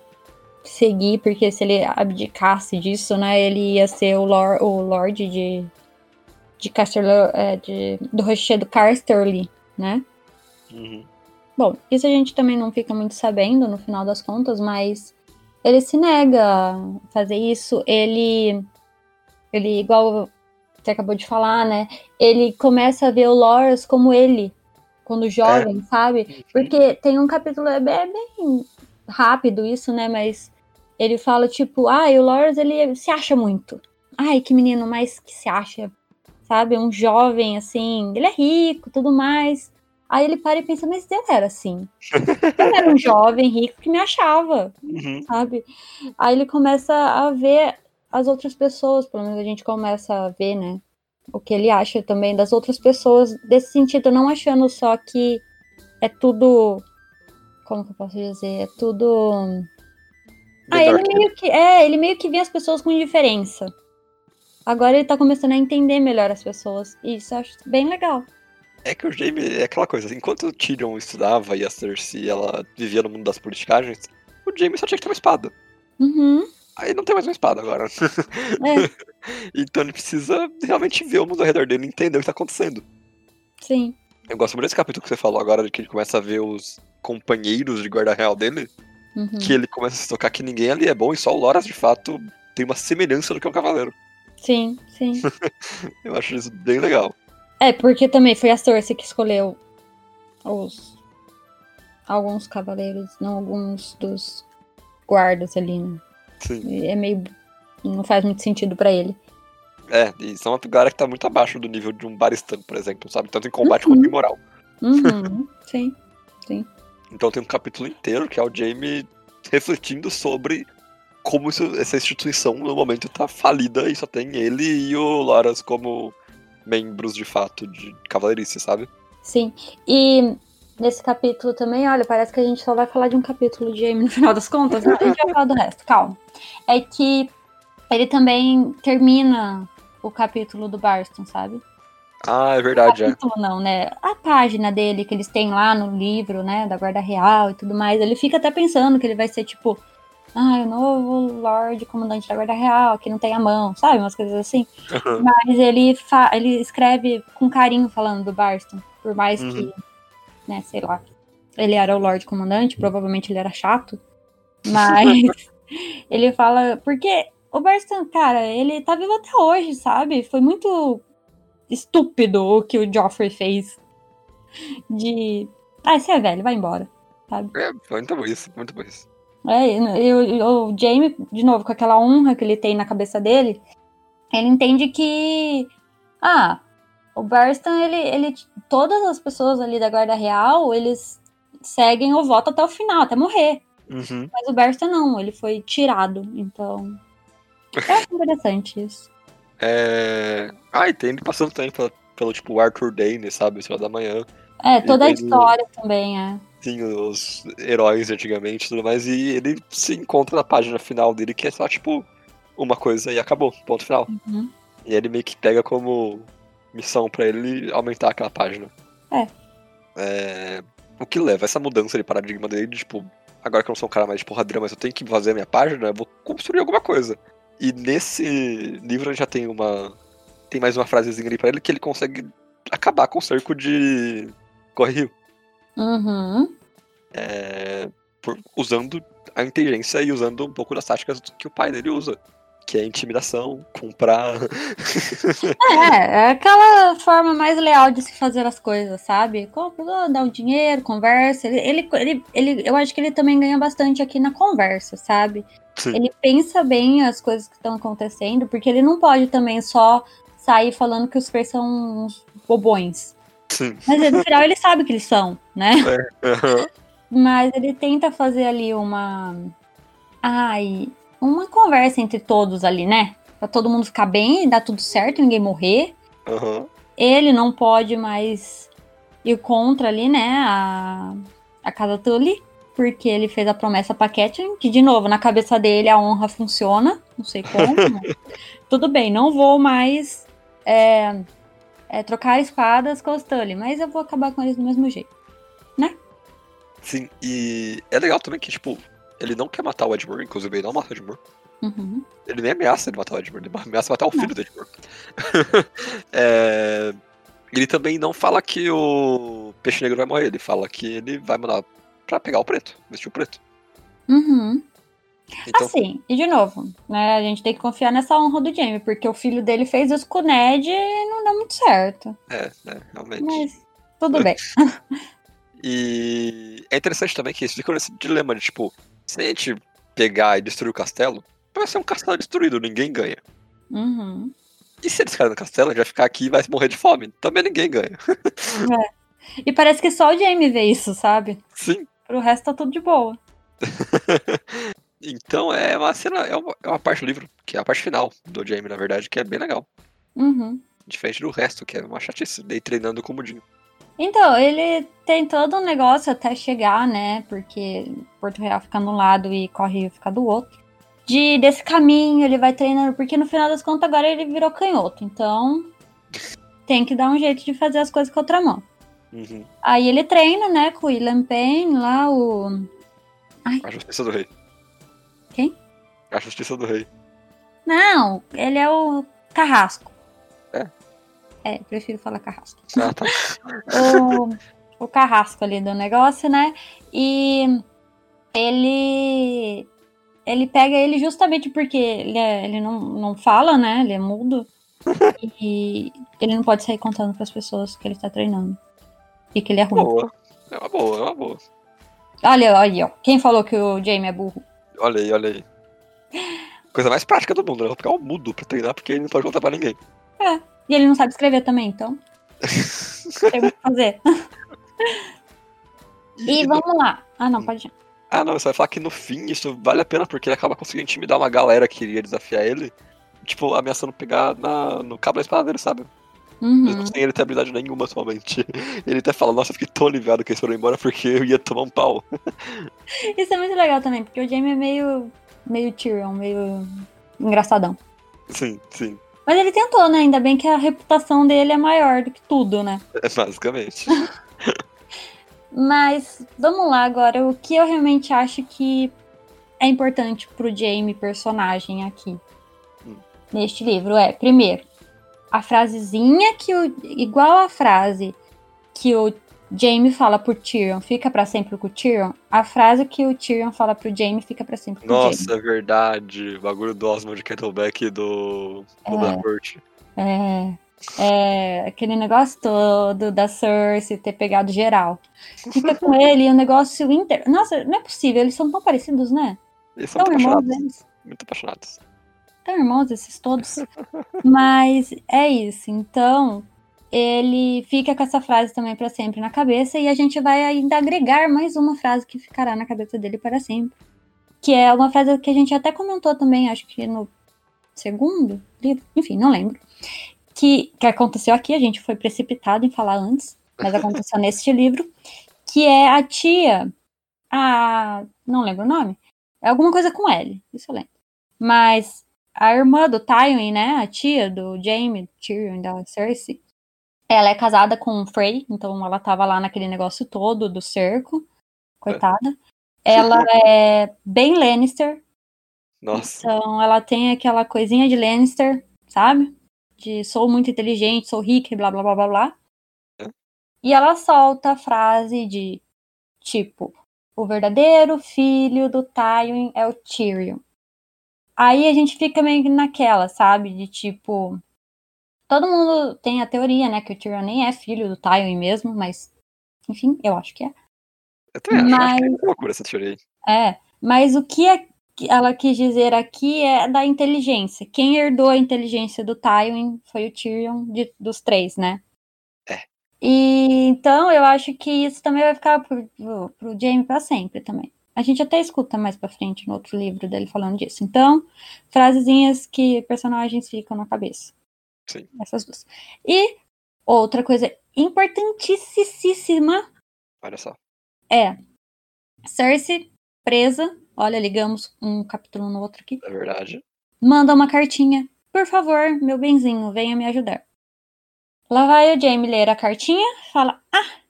seguir, porque se ele abdicasse disso, né, ele ia ser o, lor, o Lorde de, de Casterlo, é, de, do Rochedo Casterly, né? Uhum. Bom, isso a gente também não fica muito sabendo no final das contas, mas ele se nega a fazer isso. Ele, ele igual você acabou de falar, né? Ele começa a ver o Loras como ele, quando jovem, sabe? Porque tem um capítulo, é bem, é bem rápido isso, né? Mas ele fala, tipo, ah, o Loras, ele se acha muito. Ai, que menino mais que se acha, sabe? Um jovem, assim, ele é rico, tudo mais. Aí ele para e pensa, mas eu era assim. Eu era um jovem rico que me achava, Uhum. sabe? Aí ele começa a ver as outras pessoas, pelo menos a gente começa a ver, né? O que ele acha também das outras pessoas, desse sentido, não achando só que é tudo. Como que eu posso dizer? É tudo. Ah, Melhor ele meio que. É, ele meio que vê as pessoas com indiferença. Agora ele tá começando a entender melhor as pessoas. E isso eu acho bem legal. É que o Jaime é aquela coisa, enquanto o Tyrion estudava e a Cersei ela vivia no mundo das politicagens, o Jaime só tinha que ter uma espada. Uhum. Aí não tem mais uma espada agora. É, então ele precisa realmente ver o mundo ao redor dele e entender o que tá acontecendo. sim. Eu gosto muito desse capítulo que você falou agora, de que ele começa a ver os companheiros de guarda real dele, Uhum. que ele começa a se tocar que ninguém ali é bom e só o Loras de fato tem uma semelhança do que é um cavaleiro. Sim, sim. Eu acho isso bem legal. É, porque também foi a Cersei que escolheu os. Alguns cavaleiros, não alguns dos guardas ali, né? Sim. É meio. Não faz muito sentido pra ele. É, e são uma galera que tá muito abaixo do nível de um baristano, por exemplo, sabe? Tanto em combate Uhum. quanto em moral. Uhum, sim. Então tem um capítulo inteiro que é o Jaime refletindo sobre como isso- essa instituição no momento tá falida e só tem ele e o Loras como membros de fato de cavaleirice, sabe? Sim. E nesse capítulo também, olha, parece que a gente só vai falar de um capítulo de Jaime no final das contas. Não, a gente vai falar do resto, calma. É que ele também termina o capítulo do Barston, sabe? Ah, é verdade, é. capítulo não, né? A página dele que eles têm lá no livro, né, da Guarda Real e tudo mais, ele fica até pensando que ele vai ser tipo, ah, o novo Lorde Comandante da Guarda Real, que não tem a mão, sabe? Umas coisas assim. Mas ele, ele escreve com carinho falando do Barston, por mais que, Uhum. Né, sei lá, ele era o Lorde Comandante, provavelmente ele era chato, mas ele fala, porque o Barston, cara, ele tá vivo até hoje, sabe? Foi muito estúpido o que o Joffrey fez. De. Ah, você é velho, vai embora. Sabe? É, foi muito bom isso, muito bom isso. É, e o, o Jamie, de novo, com aquela honra que ele tem na cabeça dele, ele entende que. Ah, o Barstan, ele, ele. Todas as pessoas ali da Guarda Real, eles seguem o voto até o final, até morrer. Uhum. Mas o Barstan não, ele foi tirado. Então. É interessante isso. É... Ah, e tem ele passando também pelo, pelo tipo Arthur Dane, sabe? Lá da manhã. É, toda a Ele- história também é. Sim, os heróis antigamente e tudo mais. E ele se encontra na página final dele, que é só tipo uma coisa e acabou. Ponto final. Uhum. E ele meio que pega como missão pra ele aumentar aquela página. É. É, O que leva a essa mudança de paradigma dele, de, tipo, agora que eu não sou um cara mais de porradeira, mas eu tenho que fazer a minha página, eu vou construir alguma coisa. E nesse livro já tem uma. Tem mais uma frasezinha ali pra ele que ele consegue acabar com o cerco de Corre Rio. Uhum. É, por- usando a inteligência e usando um pouco das táticas que o pai dele usa. Que é intimidação, comprar. É, é aquela forma mais leal de se fazer as coisas, sabe? Compra, dá o dinheiro, conversa. Ele, ele, ele, ele- eu acho que ele também ganha bastante aqui na conversa, sabe? Sim. Ele pensa bem as coisas que estão acontecendo, porque ele não pode também só sair falando que os Fer são uns bobões. Sim. Mas no final ele sabe que eles são, né? Aham. Mas ele tenta fazer ali uma. Ai. Uma conversa entre todos ali, né? Pra todo mundo ficar bem, dar tudo certo, ninguém morrer. Aham. Ele não pode mais ir contra ali, né? A, a Casa Tully. Porque ele fez a promessa pra Catelyn, que, de novo, na cabeça dele a honra funciona. Não sei como. Tudo bem, não vou mais é, é, trocar espadas com os Tully, mas eu vou acabar com eles do mesmo jeito. Sim, e é legal também que, tipo, ele não quer matar o Edmure, inclusive ele não mata o Edmure. Uhum. Ele nem ameaça de matar o Edmure, ele ameaça matar o filho do Edmure. É, Ele também não fala que o Peixe Negro vai morrer, ele fala que ele vai mandar pra pegar o preto, vestir o preto. Uhum. Então, Assim, e de novo, né? A gente tem que confiar nessa honra do Jamie, porque o filho dele fez isso com o Ned e não deu muito certo. é, é, realmente. Mas tudo bem. E é interessante também que eles ficam nesse dilema de, tipo, se a gente pegar e destruir o castelo, vai ser um castelo destruído, ninguém ganha. Uhum. E se eles caírem no castelo, a gente vai ficar aqui e vai morrer de fome. Também ninguém ganha. E parece que só o Jamie vê isso, sabe? Sim. Pro resto tá tudo de boa. Então é uma cena, é uma, é uma parte do livro, que é a parte final do Jamie, na verdade, que é bem legal. Uhum. Diferente do resto, que é uma chatice, dei treinando com o Mudinho. Então, ele tem todo um negócio até chegar, né? Porque Porto Real fica no lado e Correio fica do outro. De desse caminho, ele vai treinando, porque no final das contas agora ele virou canhoto. Então, tem que dar um jeito de fazer as coisas com a outra mão. Uhum. Aí ele treina, né, com o William Payne, lá o. A Justiça do Rei. Quem? A Justiça do Rei. Não, ele é o Carrasco. É? É, prefiro falar Carrasco. Ah, tá. o, o carrasco ali do negócio, né? E ele ele pega ele justamente porque ele, é- ele não, não fala, né? Ele é mudo. e ele não pode sair contando para as pessoas que ele tá treinando. E que ele é ruim. Boa. É uma boa, é uma boa. Olha aí, ó. Quem falou que o Jamie é burro? Olha aí, olha aí. Coisa mais prática do mundo, né? Vou pegar um mudo pra treinar porque ele não pode contar pra ninguém. E ele não sabe escrever também, então. Tem o que fazer. E vamos lá. Ah, não, pode ir. Ah, não, você vai falar que no fim isso vale a pena porque ele acaba conseguindo intimidar uma galera que iria desafiar ele. Tipo, ameaçando pegar na, no cabo da espada dele, sabe? Mesmo Uhum. sem ele ter habilidade nenhuma atualmente. Ele até fala, nossa, eu fiquei tão aliviado que eles foram embora porque eu ia tomar um pau. Isso é muito legal também, porque o Jamie é meio, meio Tyrion, meio engraçadão. Sim, sim. Mas ele tentou, né? Ainda bem que a reputação dele é maior do que tudo, né? É basicamente. Mas vamos lá agora, o que eu realmente acho que é importante pro Jamie personagem aqui Hum. neste livro é, primeiro, a frasezinha que o igual a frase que o Jamie fala pro Tyrion, fica pra sempre com o Tyrion, a frase que o Tyrion fala pro Jamie fica pra sempre com o Jamie. Nossa, é verdade. O bagulho do Osmond Kettleback e do da Corte. É, é aquele negócio todo da Cersei ter pegado geral. Fica com ele e o negócio inter. Nossa, não é possível, eles são tão parecidos, né? Eles são muito irmãos. Muito apaixonados. tão irmãos esses todos. Mas é isso. Então, ele fica com essa frase também para sempre na cabeça e a gente vai ainda agregar mais uma frase que ficará na cabeça dele para sempre. Que é uma frase que a gente até comentou também, acho que no segundo livro, enfim, não lembro. Que, que aconteceu aqui, a gente foi precipitado em falar antes, mas aconteceu neste livro, que é a tia, a. não lembro o nome, é alguma coisa com L, isso eu lembro. Mas a irmã do Tywin, né, a tia do Jaime, Tyrion da Cersei, ela é casada com o Frey, então ela tava lá naquele negócio todo do cerco, coitada. Ela é bem Lannister, Nossa. então ela tem aquela coisinha de Lannister, sabe? De sou muito inteligente, sou rica, e blá blá blá blá blá. É. E ela solta a frase de tipo, o verdadeiro filho do Tywin é o Tyrion. Aí a gente fica meio que naquela, sabe? De tipo. Todo mundo tem a teoria, né? Que o Tyrion nem é filho do Tywin mesmo, mas. Enfim, eu acho que é. Eu também acho, acho que é Mas- loucura essa teoria aí. É. Mas o que é- ela quis dizer aqui é da inteligência. Quem herdou a inteligência do Tywin foi o Tyrion de- dos três, né? É. E então eu acho que isso também vai ficar pro, pro, pro Jaime pra sempre também. A gente até escuta mais pra frente no outro livro dele falando disso. Então, frasezinhas que personagens ficam na cabeça. Sim. Essas duas. E outra coisa importantíssima Olha só. é Cersei presa. Olha, ligamos um capítulo no outro aqui. É verdade. Manda uma cartinha. Por favor, meu benzinho, venha me ajudar. Lá vai o Jaime ler a cartinha, fala: Ah,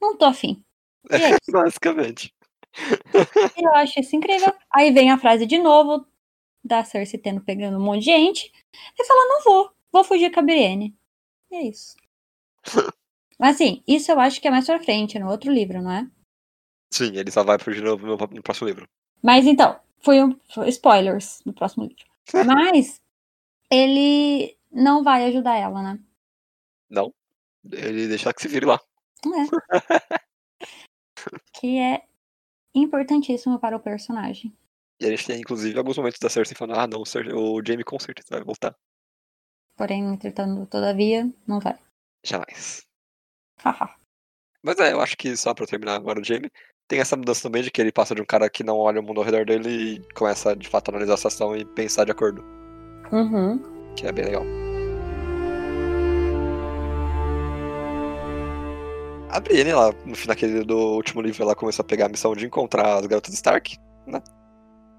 não tô afim. E é. Basicamente. Eu acho isso incrível. Aí vem a frase de novo da Cersei tendo pegando um monte de gente. E fala: Não vou, vou fugir com a Brienne. E é isso. Mas assim, isso eu acho que é mais pra frente, no outro livro, não é? Sim, ele só vai fugir no, no, no próximo livro. Mas então, foi um foi spoilers do próximo livro. Mas ele não vai ajudar ela, né? Não. Ele deixa que se vire lá. É. que é importantíssimo para o personagem. E a gente tem, inclusive, alguns momentos da Cersei falando, ah, não, o Jaime com certeza vai voltar. Porém, entretanto, todavia, não vai. Jamais. Haha. Mas é, eu acho que só pra terminar agora o Jaime, tem essa mudança também de que ele passa de um cara que não olha o mundo ao redor dele e começa, de fato, a analisar a situação e pensar de acordo. uhum. Que é bem legal. A Brienne, ela, no final daquele do último livro, ela começou a pegar a missão de encontrar as garotas Stark, né?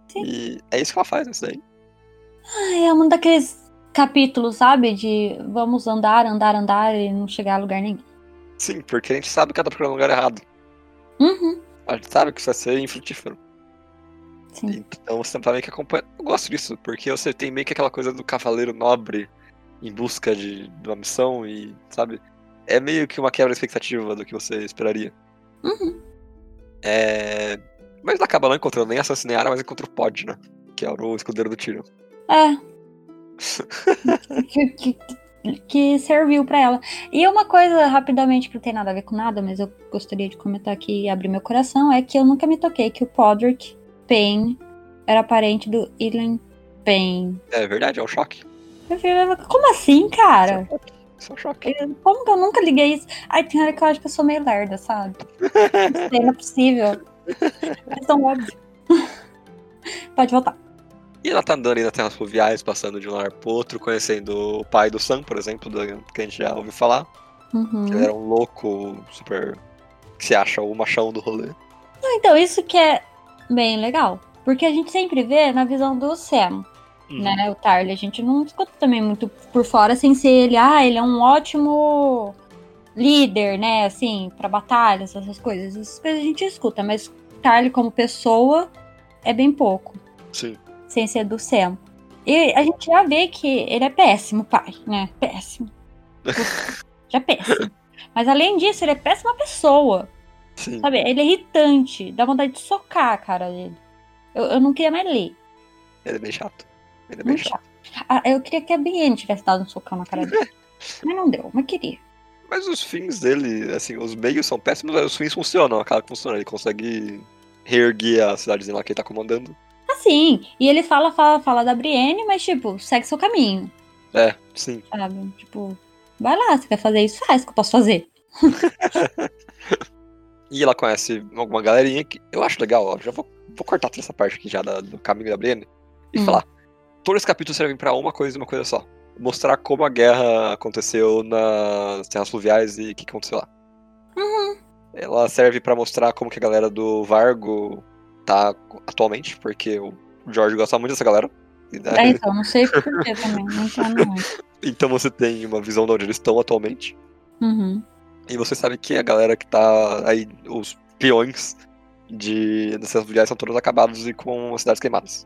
Sim. E é isso que ela faz nisso daí. Ai, é um daqueles capítulos, sabe? De vamos andar, andar, andar e não chegar a lugar nenhum. Sim, porque a gente sabe que ela tá procurando lugar errado. Uhum. A gente sabe que isso vai ser infrutífero. Sim. Então você tá meio que acompanha. Eu gosto disso, porque você tem meio que aquela coisa do cavaleiro nobre em busca de, de uma missão e, sabe? É meio que uma quebra de expectativa do que você esperaria. Uhum. É... Mas ela acaba não encontrando nem a Sancineiara, mas encontra o Pod, né? Que é o escudeiro do Tyrion. É. que, que, que serviu pra ela. E uma coisa, rapidamente, que não tem nada a ver com nada, mas eu gostaria de comentar aqui e abrir meu coração, é que eu nunca me toquei que o Podrick Payne era parente do Ilan Payne. É verdade, é um choque. Falei, Como assim, cara? Isso é choque. Como que eu nunca liguei isso? Ai, tem hora que eu acho que eu sou meio lerda, sabe? Não sei, não é possível. É tão óbvio. Pode voltar. E ela tá andando aí nas terras fluviais, passando de um lar pro outro, conhecendo o pai do Sam, por exemplo, do- que a gente já ouviu falar. Uhum. Ele era um louco super. que se acha o machão do rolê. Então, isso que é bem legal. Porque a gente sempre vê na visão do Sam, Uhum. né? O Tarly. A gente não escuta também muito por fora sem ser ele. Ah, ele é um ótimo líder, né? Assim, pra batalhas, essas coisas. Essas coisas a gente escuta, mas Tarly como pessoa é bem pouco. Sim. Sem ser do Sam. E a gente já vê que ele é péssimo pai, né? Péssimo. já é péssimo. Mas além disso, ele é péssima pessoa. Sim. Sabe? Ele é irritante. Dá vontade de socar a cara dele. Eu, eu não queria mais ler. Ele é bem chato. Ele é bem Muito chato. Ah, eu queria que a Brienne tivesse dado um socão na cara dele. mas não deu, mas queria. Mas os fins dele, assim, os meios são péssimos, mas os fins funcionam, acaba que funciona. Ele consegue reerguer a cidadezinha lá que ele tá comandando. Sim. E ele fala, fala, fala da Brienne, mas, tipo, segue seu caminho, É, sim. sabe? Tipo, vai lá, você quer fazer isso? Faz, que eu posso fazer. E ela conhece alguma galerinha que eu acho legal, ó. Já vou, vou cortar toda essa parte aqui já da- do caminho da Brienne e Hum. falar. Todos os capítulos servem pra uma coisa e uma coisa só. Mostrar como a guerra aconteceu nas terras fluviais e o que aconteceu lá. Uhum. Ela serve pra mostrar como que a galera do Vargo tá atualmente, porque o Jorge gosta muito dessa galera. Né, É, então, não sei por que também, não entendo muito. Então você tem uma visão de onde eles estão atualmente. Uhum. E você sabe que a galera que tá aí, os peões de terras fluviais são todos acabados e com as cidades queimadas.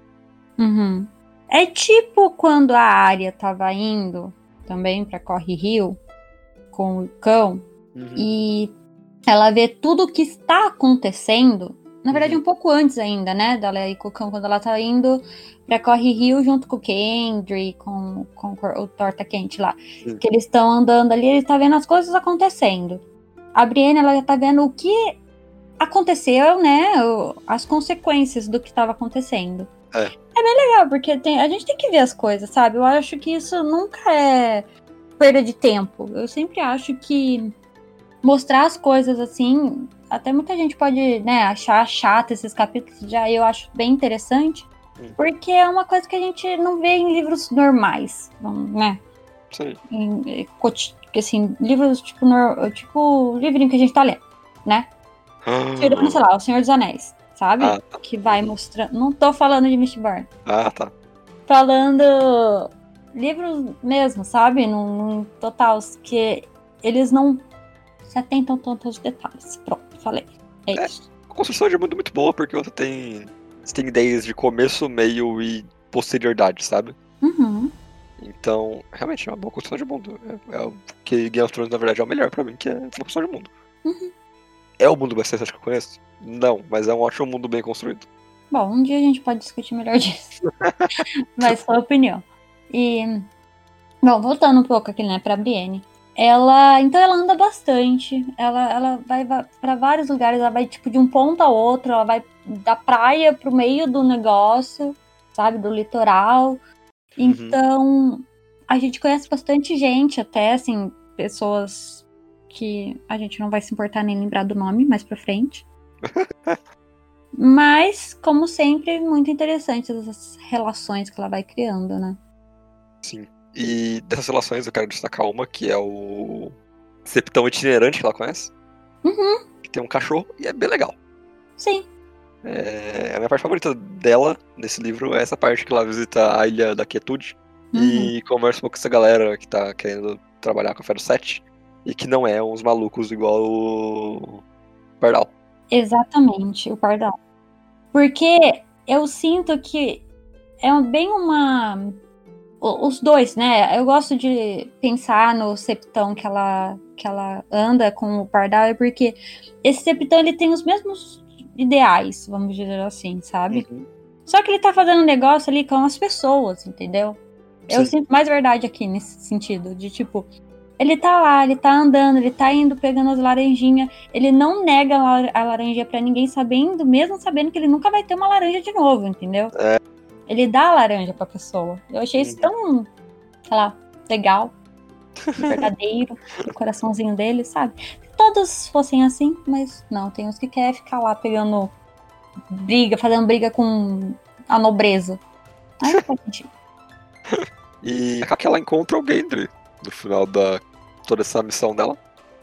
Uhum. É tipo quando a Arya tava indo também pra Corre Rio com o cão e ela vê tudo o que está acontecendo. Na verdade, Uhum. um pouco antes ainda, né? Dela ir com o cão, quando ela tá indo pra Corre Rio junto com o Kendry, com, com o Torta Quente lá. Sim. Que eles estão andando ali, ele tá vendo as coisas acontecendo. A Brienne, ela tá vendo o que aconteceu, né? o- as consequências do que estava acontecendo. É. É bem legal, porque tem- a gente tem que ver as coisas, sabe? Eu acho que isso nunca é perda de tempo. Eu sempre acho que mostrar as coisas assim, até muita gente pode, né, achar chato esses capítulos, já eu acho bem interessante, Hum. porque é uma coisa que a gente não vê em livros normais, né? Sim. Em, eh, assim, livros tipo, nor- tipo livrinho que a gente tá lendo, né? Tirando, sei lá, O Senhor dos Anéis, sabe? Ah, tá. Que vai mostrando. Não tô falando de Mistborn Ah, tá. falando livros mesmo, sabe? Num, num total, que eles não se atentam tanto aos detalhes. Pronto, falei. É É. isso. A construção de mundo é muito boa porque você tem, você tem ideias de começo, meio e posterioridade, sabe? Uhum. Então, realmente é uma boa construção de mundo. É, é o que Game of Thrones, na verdade, é o melhor pra mim, que é uma construção de mundo. Uhum. É o mundo mais interessante que eu conheço? Não, mas é um ótimo mundo bem construído. Bom, um dia a gente pode discutir melhor disso. Mas sua opinião. E. Bom, voltando um pouco aqui, né, pra Brienne. Ela. Então ela anda bastante. Ela, ela vai, para vários lugares. Ela vai, tipo, de um ponto ao outro. Ela vai da praia pro meio do negócio, sabe? Do litoral. Então. A gente conhece bastante gente, até, assim, pessoas que a gente não vai se importar nem lembrar do nome mais pra frente. Mas, como sempre, muito interessantes essas relações que ela vai criando, né? Sim. E dessas relações eu quero destacar uma, que é o Septão Itinerante que ela conhece. Uhum, Que tem um cachorro e é bem legal. sim. É, a minha parte favorita dela nesse livro é essa parte que ela visita a Ilha da Quietude Uhum. e conversa um pouco com essa galera que tá querendo trabalhar com a Fero 7 e que não é uns malucos igual o Pardal. Exatamente, o pardal. Porque eu sinto que é bem uma. Os dois, né? Eu gosto de pensar no septão que ela, que ela anda com o pardal, é porque esse septão ele tem os mesmos ideais, vamos dizer assim, sabe? Uhum. Só que ele tá fazendo um negócio ali com as pessoas, entendeu? Eu Sim. sinto mais verdade aqui nesse sentido, de tipo, ele tá lá, ele tá andando, ele tá indo pegando as laranjinhas, ele não nega a lar- a laranja pra ninguém sabendo, mesmo sabendo que ele nunca vai ter uma laranja de novo, entendeu? É. Ele dá a laranja pra pessoa. Eu achei isso tão, sei lá, legal, verdadeiro, o coraçãozinho dele, sabe? Se todos fossem assim, mas não, tem uns que querem ficar lá pegando briga, fazendo briga com a nobreza. Sentido. E acaba que ela encontra o Gendry no final da toda essa missão dela.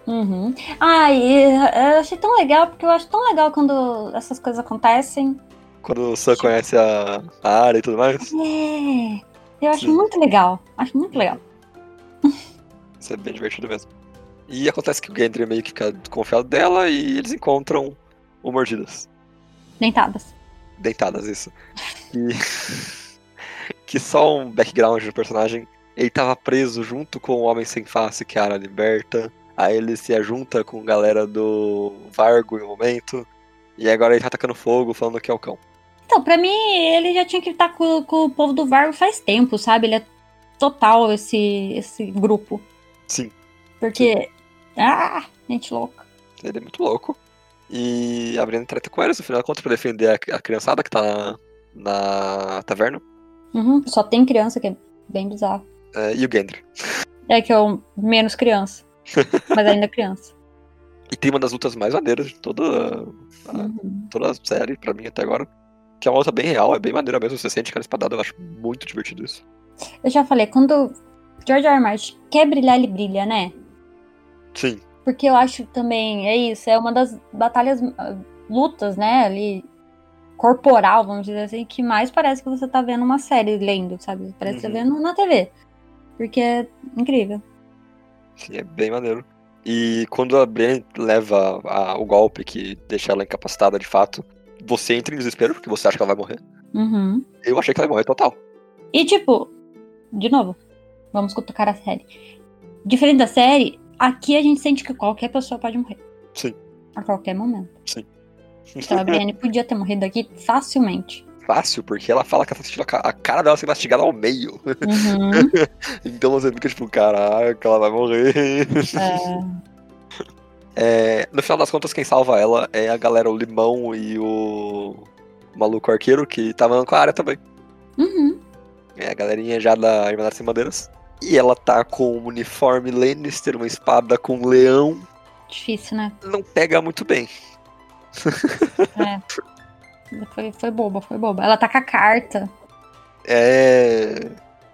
Uhum. Ah, e eu achei tão legal, porque eu acho tão legal quando essas coisas acontecem. Quando o Sam conhece a, a área e tudo mais. É, eu acho Sim. muito legal. Acho muito legal. Isso é bem divertido mesmo. E acontece que o Gendry meio que fica desconfiado dela e eles encontram o Mordidas. Dentadas. Dentadas, isso. E. que só um background do personagem. Ele tava preso junto com o Homem Sem Face, que é a Ara liberta. Aí ele se ajunta com a galera do Vargo em um momento. E agora ele tá atacando fogo, falando que é o cão. Então, pra mim, ele já tinha que estar com, com o povo do Vargo faz tempo, sabe? Ele é total esse, esse grupo. Sim, Porque. Ah, gente louca. ele é muito louco. E a Brienne trata com eles, no final de contas, pra defender a, a criançada que tá na taverna. Uhum, só tem criança, que é bem bizarro. É, e o Gendry. É que eu menos criança. mas ainda criança. E tem uma das lutas mais maneiras de toda a, Uhum. toda a série, pra mim, até agora. Que é uma luta bem real, é bem maneira mesmo. Você sente aquela espadada, eu acho muito divertido isso. Eu já falei, quando George R. R. Martin quer brilhar, ele brilha, né? Sim, Porque eu acho também, é isso, é uma das batalhas, ah, lutas, né, ali, corporal, vamos dizer assim, que mais parece que você tá vendo uma série lendo, sabe? Parece que tá Uhum. vendo na TV. Porque é incrível. sim, é bem maneiro. E quando a Brienne leva a- o golpe que deixa ela incapacitada de fato, você entra em desespero, porque você acha que ela vai morrer. Uhum. Eu achei que ela ia morrer total. E tipo, de novo, vamos cutucar a série. Diferente da série, aqui a gente sente que qualquer pessoa pode morrer. Sim. A qualquer momento. Sim. Então a Brienne podia ter morrido aqui facilmente. Fácil, porque ela fala que ela tá a cara dela ser mastigada ao meio. Uhum. Então você fica tipo, caraca, ela vai morrer. É, É, no final das contas, quem salva ela é a galera, o Limão e o maluco arqueiro, que tava com a área também. uhum. É a galerinha já da Irmandade Sem Bandeiras. E ela tá com um uniforme Lannister, uma espada com um leão. Difícil, né? Não pega muito bem. Foi, foi boba, foi boba. Ela tá com a carta É.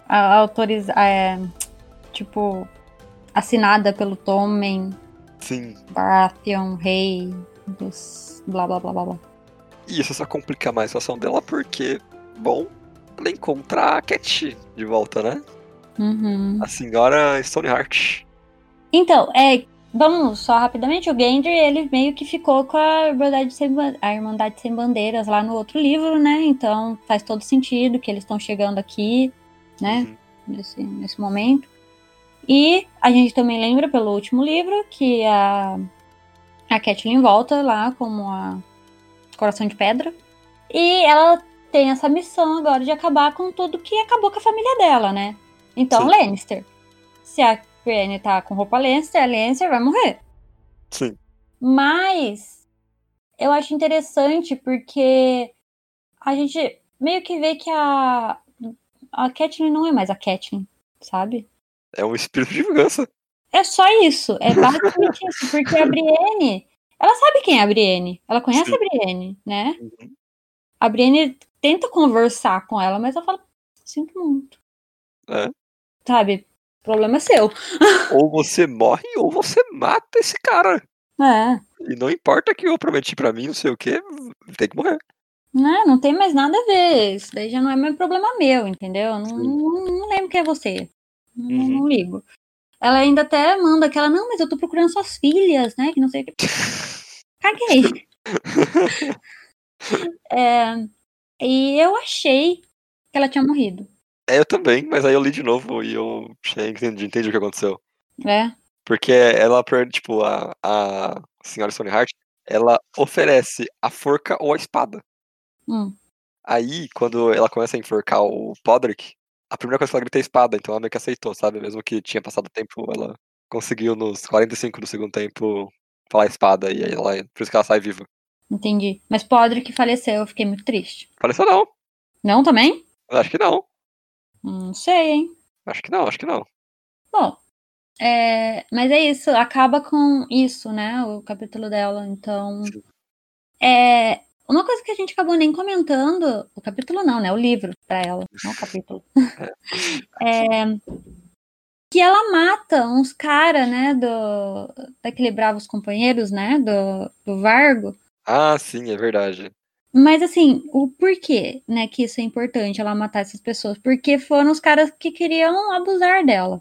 autorizada, é, tipo, assinada pelo Tommen, Sim. Baratheon, rei dos blá blá blá blá blá. E isso só complica mais a situação dela, porque, bom, ela encontra a Cat de volta, né? Uhum. A senhora Stoneheart. Então, é, vamos só rapidamente, o Gendry, ele meio que ficou com a Irmandade Sem, a Irmandade Sem Bandeiras lá no outro livro, né? Então faz todo sentido que eles estão chegando aqui, né? Uhum. nesse, nesse momento. E a gente também lembra pelo último livro que a, a Catelyn volta lá como a Coração de Pedra. E ela tem essa missão agora de acabar com tudo que acabou com a família dela, né? Então, Sim. Lannister. Se a Brienne tá com roupa Lannister, a Lannister vai morrer. Sim. Mas eu acho interessante porque a gente meio que vê que a a Catelyn não é mais a Catelyn, sabe? É um espírito de vingança. É só isso, é basicamente isso, porque a Brienne, ela sabe quem é a Brienne, ela conhece Sim. a Brienne, né? Uhum. A Brienne tenta conversar com ela, mas ela fala, sinto muito. É. Sabe? Problema é seu. Ou você morre ou você mata esse cara. É. E não importa que eu prometi pra mim, não sei o que, tem que morrer. Né? Não tem mais nada a ver. Isso daí já não é mais problema meu, entendeu? Não, não, não lembro quem é você. Não, Uhum. não ligo. Ela ainda até manda aquela, não, mas eu tô procurando suas filhas, né? Que não sei o que. Caguei. É, e eu achei que ela tinha morrido. É, eu também, mas aí eu li de novo e eu entendi, entendi o que aconteceu. É. Porque ela, tipo, a, a senhora Stoneheart, ela oferece a forca ou a espada. Hum. Aí, quando ela começa a enforcar o Podrick, a primeira coisa que ela grita é espada, então ela meio que aceitou, sabe? Mesmo que tinha passado tempo, ela conseguiu nos 45 do segundo tempo falar espada, e aí ela, por isso que ela sai viva. Entendi. Mas podre que faleceu, eu fiquei muito triste. Faleceu não, Não também? acho que não, Não sei, hein? acho que não, acho que não. Bom, é, mas é isso, acaba com isso, né? O capítulo dela. Então, Sim. é uma coisa que a gente acabou nem comentando, o capítulo não, né? O livro pra ela, não o capítulo. É, que ela mata uns caras, né? Do daquele Bravos Companheiros, né? Do, do Vargo. Ah, sim, é verdade. Mas assim, o porquê, né, que isso é importante, ela matar essas pessoas? Porque foram os caras que queriam abusar dela.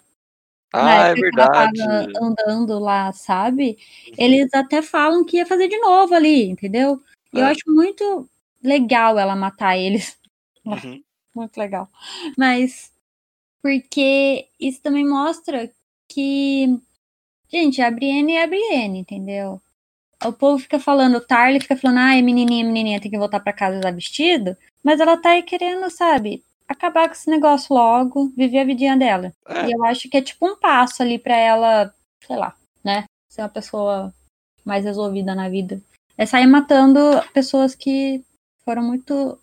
Ah, é verdade. andando lá, sabe? Uhum. Eles até falam que ia fazer de novo ali, entendeu? E eu É. acho muito legal ela matar eles. Uhum. Muito legal. Mas porque isso também mostra que, gente, a Brienne é a Brienne, entendeu? O povo fica falando, o Tarly fica falando, ah, é menininha, menininha, tem que voltar pra casa usar vestido. Mas ela tá aí querendo, sabe, acabar com esse negócio logo, viver a vidinha dela. É. E eu acho que é tipo um passo ali pra ela, sei lá, né? Ser uma pessoa mais resolvida na vida. É sair matando pessoas que foram muito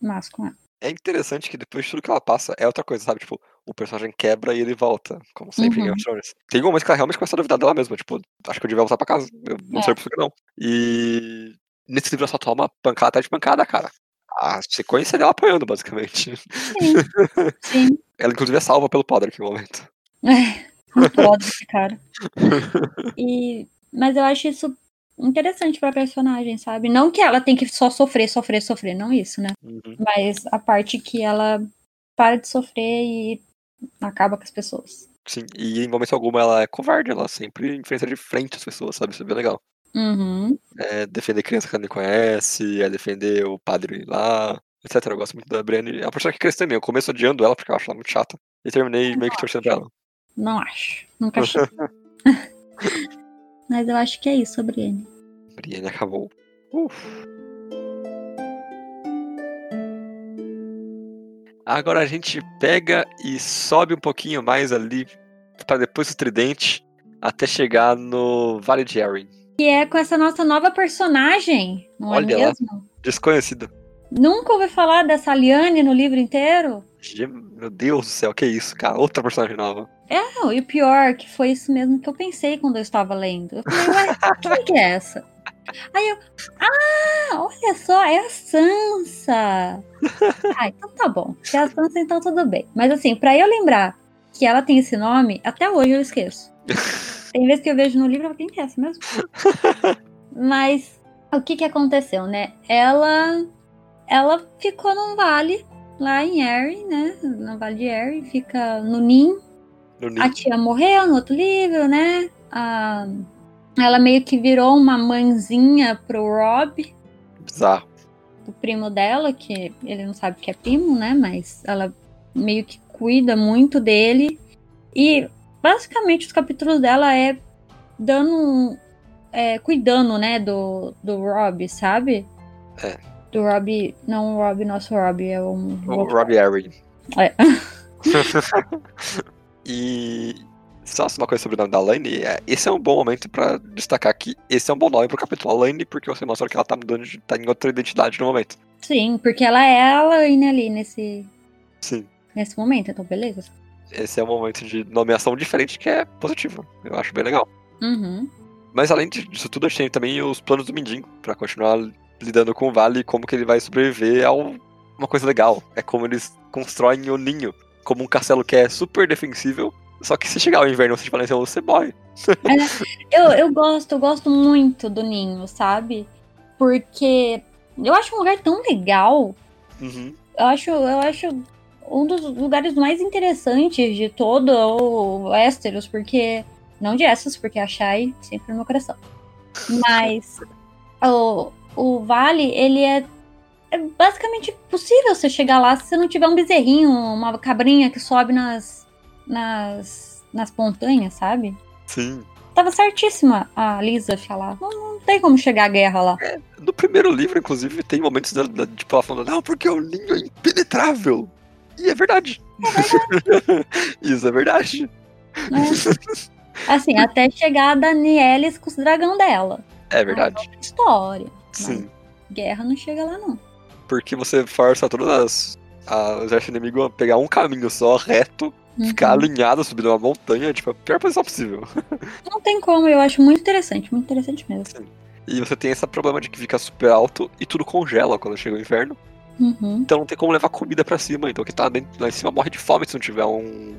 Mas com ela. É interessante que depois de tudo que ela passa, é outra coisa, sabe? Tipo, o personagem quebra e ele volta, como sempre em Uhum. Game of Thrones. Tem algumas que ela realmente começa a duvidar dela mesma, tipo, acho que eu devia voltar pra casa. Eu não É. sei por que não. E nesse livro ela só toma pancada atrás de pancada, cara. A sequência dela apanhando, basicamente. Sim. Sim. Ela, inclusive, é salva pelo Podrick no momento. É, pode esse cara. E, mas eu acho isso interessante pra personagem, sabe? Não que ela tem que só sofrer, sofrer, sofrer, não isso, né? Uhum. Mas a parte que ela para de sofrer e acaba com as pessoas. Sim, e em momento algum ela é covarde, ela sempre enfrenta de frente as pessoas, sabe? Isso é bem legal. Uhum. É defender criança que ela nem conhece, é defender o padre lá, etc. Eu gosto muito da Brienne. É uma personagem que cresce também. Eu começo odiando ela porque eu acho ela muito chata. E terminei meio que torcendo pra ela. Não acho. Nunca achei. Mas eu acho que é isso sobre ele. Brienne acabou. Uf. Agora a gente pega e sobe um pouquinho mais ali para depois do Tridente até chegar no Vale de Arryn. E é com essa nossa nova personagem, não Olha é lá. mesmo? Desconhecida. Nunca ouvi falar dessa Liane no livro inteiro? Meu Deus do céu, que isso, cara? Outra personagem nova. Não, e o pior, que foi isso mesmo que eu pensei quando eu estava lendo. Eu falei, ué, quem que é essa? Aí eu, ah, olha só, é a Sansa. Ah, então tá bom. Se é a Sansa, então tudo bem. Mas assim, pra eu lembrar que ela tem esse nome, até hoje eu esqueço. Tem vezes que eu vejo no livro, que é essa mesmo? Mas o que que aconteceu, né? Ela, ela ficou num vale lá em Erin, né? No vale de Erin, fica no ninho. A tia morreu no outro livro, né? A- ela meio que virou uma mãezinha pro Rob, Bizarro. o primo dela, que ele não sabe que é primo, né? Mas ela meio que cuida muito dele. E basicamente os capítulos dela é dando é, cuidando, né, do, do Rob, sabe? É. Do Rob, não o Rob, nosso Rob, é um. O Robbie Arryn. É. e só uma coisa sobre o nome da Laine, é, esse é um bom momento pra destacar que esse é um bom nome pro capítulo. A Laine, porque você mostra que ela tá mudando, de, tá em outra identidade no momento. Sim, porque ela é a Elaine ali nesse, Sim. nesse momento, então beleza. Esse é um momento de nomeação diferente que é positivo. Eu acho bem legal. Uhum. Mas além disso tudo, a gente tem também os planos do Mindinho pra continuar lidando com o Vale e como que ele vai sobreviver a um- uma coisa legal. É como eles constroem o ninho como um castelo que é super defensível. Só que se chegar o inverno você fala assim, você morre. Eu, eu gosto, eu gosto muito do ninho, sabe? Porque eu acho um lugar tão legal. Uhum. Eu acho, eu acho um dos lugares mais interessantes de todo o Westeros, porque. Não de Essos, porque a Shai sempre no meu coração. Mas o, o vale, ele é, é basicamente possível você chegar lá se você não tiver um bezerrinho, uma cabrinha que sobe nas, nas, nas montanhas, sabe? Sim. Tava certíssima a Lisa falar. Não, não tem como chegar à guerra lá. No primeiro livro, inclusive, tem momentos dela, da- tipo, ela falando, não, porque o ninho é impenetrável. E é verdade. Isso é verdade. Né? Assim, até chegar a Danielis com os dragão dela. É verdade. É história. Sim. Guerra não chega lá, não. Porque você força todas as. A, o exército inimigo a pegar um caminho só, reto, Uhum. ficar alinhado, subindo uma montanha, tipo, a pior posição possível. Não tem como, eu acho muito interessante, muito interessante mesmo. E você tem esse problema de que fica super alto e tudo congela quando chega o inverno. Uhum. Então não tem como levar comida pra cima. Então quem tá dentro, lá em cima morre de fome se não tiver um,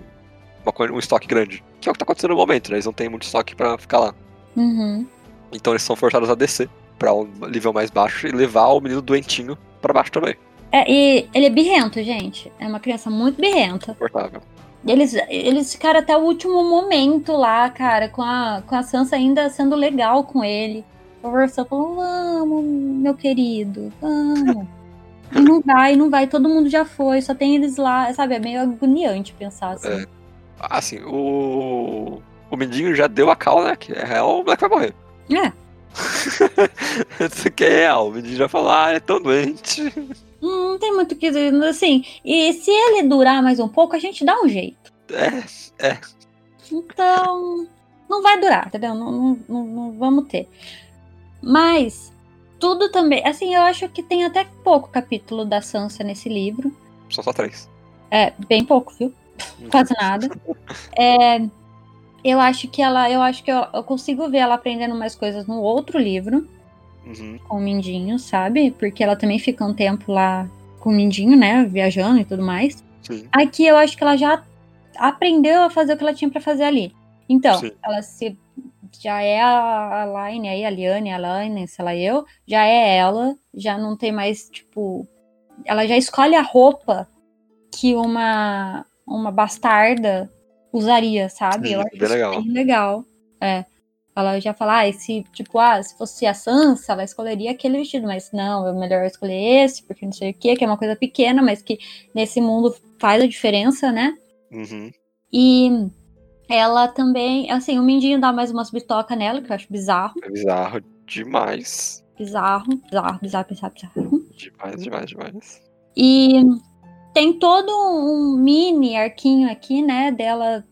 uma um estoque grande. Que é o que tá acontecendo no momento, né? Eles não têm muito estoque pra ficar lá. Uhum. Então eles são forçados a descer pra um nível mais baixo e levar o menino doentinho pra baixo também. É, e ele é birrento, gente. É uma criança muito birrenta. Confortável. Eles, eles ficaram até o último momento lá, cara, com a, com a Sansa ainda sendo legal com ele. Conversou, falou, vamos, meu querido, vamos. E não vai, não vai, todo mundo já foi, só tem eles lá, sabe? É meio agoniante pensar assim. É. Assim, o. O Mindinho já deu a cal, né? Que é real, o moleque vai morrer. É. Isso aqui é real. O Mindinho já falou, ah, é tão doente. Hum, Não tem muito o que dizer, assim. E se ele durar mais um pouco, a gente dá um jeito. É, Então, não vai durar, entendeu? Não, não, não, não vamos ter. Mas tudo também. Assim, eu acho que tem até pouco capítulo da Sansa nesse livro. São só três. É, bem pouco, viu? Quase nada. É, eu acho que ela. Eu acho que eu, eu, consigo ver ela aprendendo mais coisas no outro livro. Uhum. Com o Mindinho, sabe? Porque ela também fica um tempo lá com o Mindinho, né? Viajando e tudo mais. Sim. Aqui eu acho que ela já aprendeu a fazer o que ela tinha para fazer ali. Então, Sim. ela se já é a, a Line aí, a Liane, a Line, sei lá eu, já é ela, já não tem mais, tipo, ela já escolhe a roupa que uma uma bastarda usaria, sabe? Sim, eu bem acho isso legal. bem legal. É. Ela já fala, ah, esse, tipo, ah, se fosse a Sansa, ela escolheria aquele vestido, mas não, é melhor escolher esse, porque não sei o quê, que é uma coisa pequena, mas que nesse mundo faz a diferença, né? Uhum. E ela também, assim, o Mindinho dá mais umas bitoca nela, que eu acho bizarro. É bizarro demais. Bizarro, bizarro, bizarro, bizarro, bizarro. Demais, demais, demais. E tem todo um mini arquinho aqui, né, dela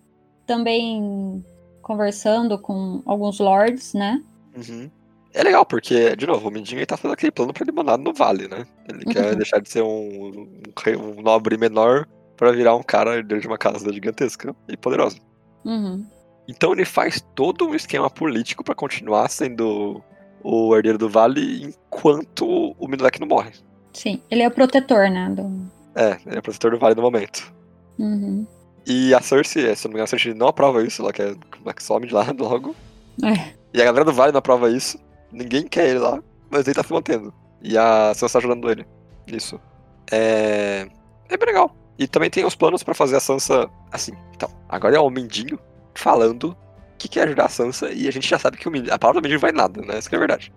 também conversando com alguns lords, né? Uhum. É legal, porque, de novo, o Mindinho tá fazendo aquele plano pra ele mandar no vale, né? Ele quer Uhum. deixar de ser um, um, um nobre menor pra virar um cara herdeiro de uma casa gigantesca e poderosa. Uhum. Então ele faz todo um esquema político pra continuar sendo o herdeiro do vale enquanto o Minotauro não morre. Sim, ele é o protetor, né? Do... É, ele é protetor do vale no momento. Uhum. E a Cersei, se não me engano, a Cersei não aprova isso, ela quer ela que some de lá logo. É. E a galera do Vale não aprova isso. Ninguém quer ele lá, mas ele tá se mantendo. E a Sansa tá ajudando ele nisso. É. É bem legal. E também tem os planos pra fazer a Sansa assim. Então, agora é o Mindinho falando que quer ajudar a Sansa e a gente já sabe que o Mindinho, a palavra do Mindinho vai nada, né? Isso que é verdade.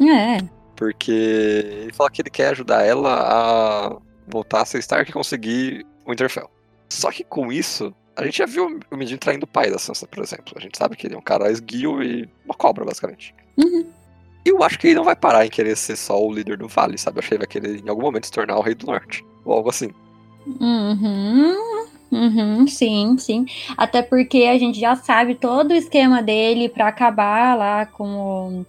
É. Porque ele fala que ele quer ajudar ela a voltar a ser Stark e conseguir o Winterfell. Só que com isso, a gente já viu o Mindinho traindo o pai da Sansa, por exemplo. A gente sabe que ele é um cara esguio e uma cobra, basicamente. Uhum. Eu acho que ele não vai parar em querer ser só o líder do Vale, sabe? Eu acho que ele vai querer em algum momento se tornar o Rei do Norte. Ou algo assim. Uhum. Uhum, sim, sim. Até porque a gente já sabe todo o esquema dele pra acabar lá com o.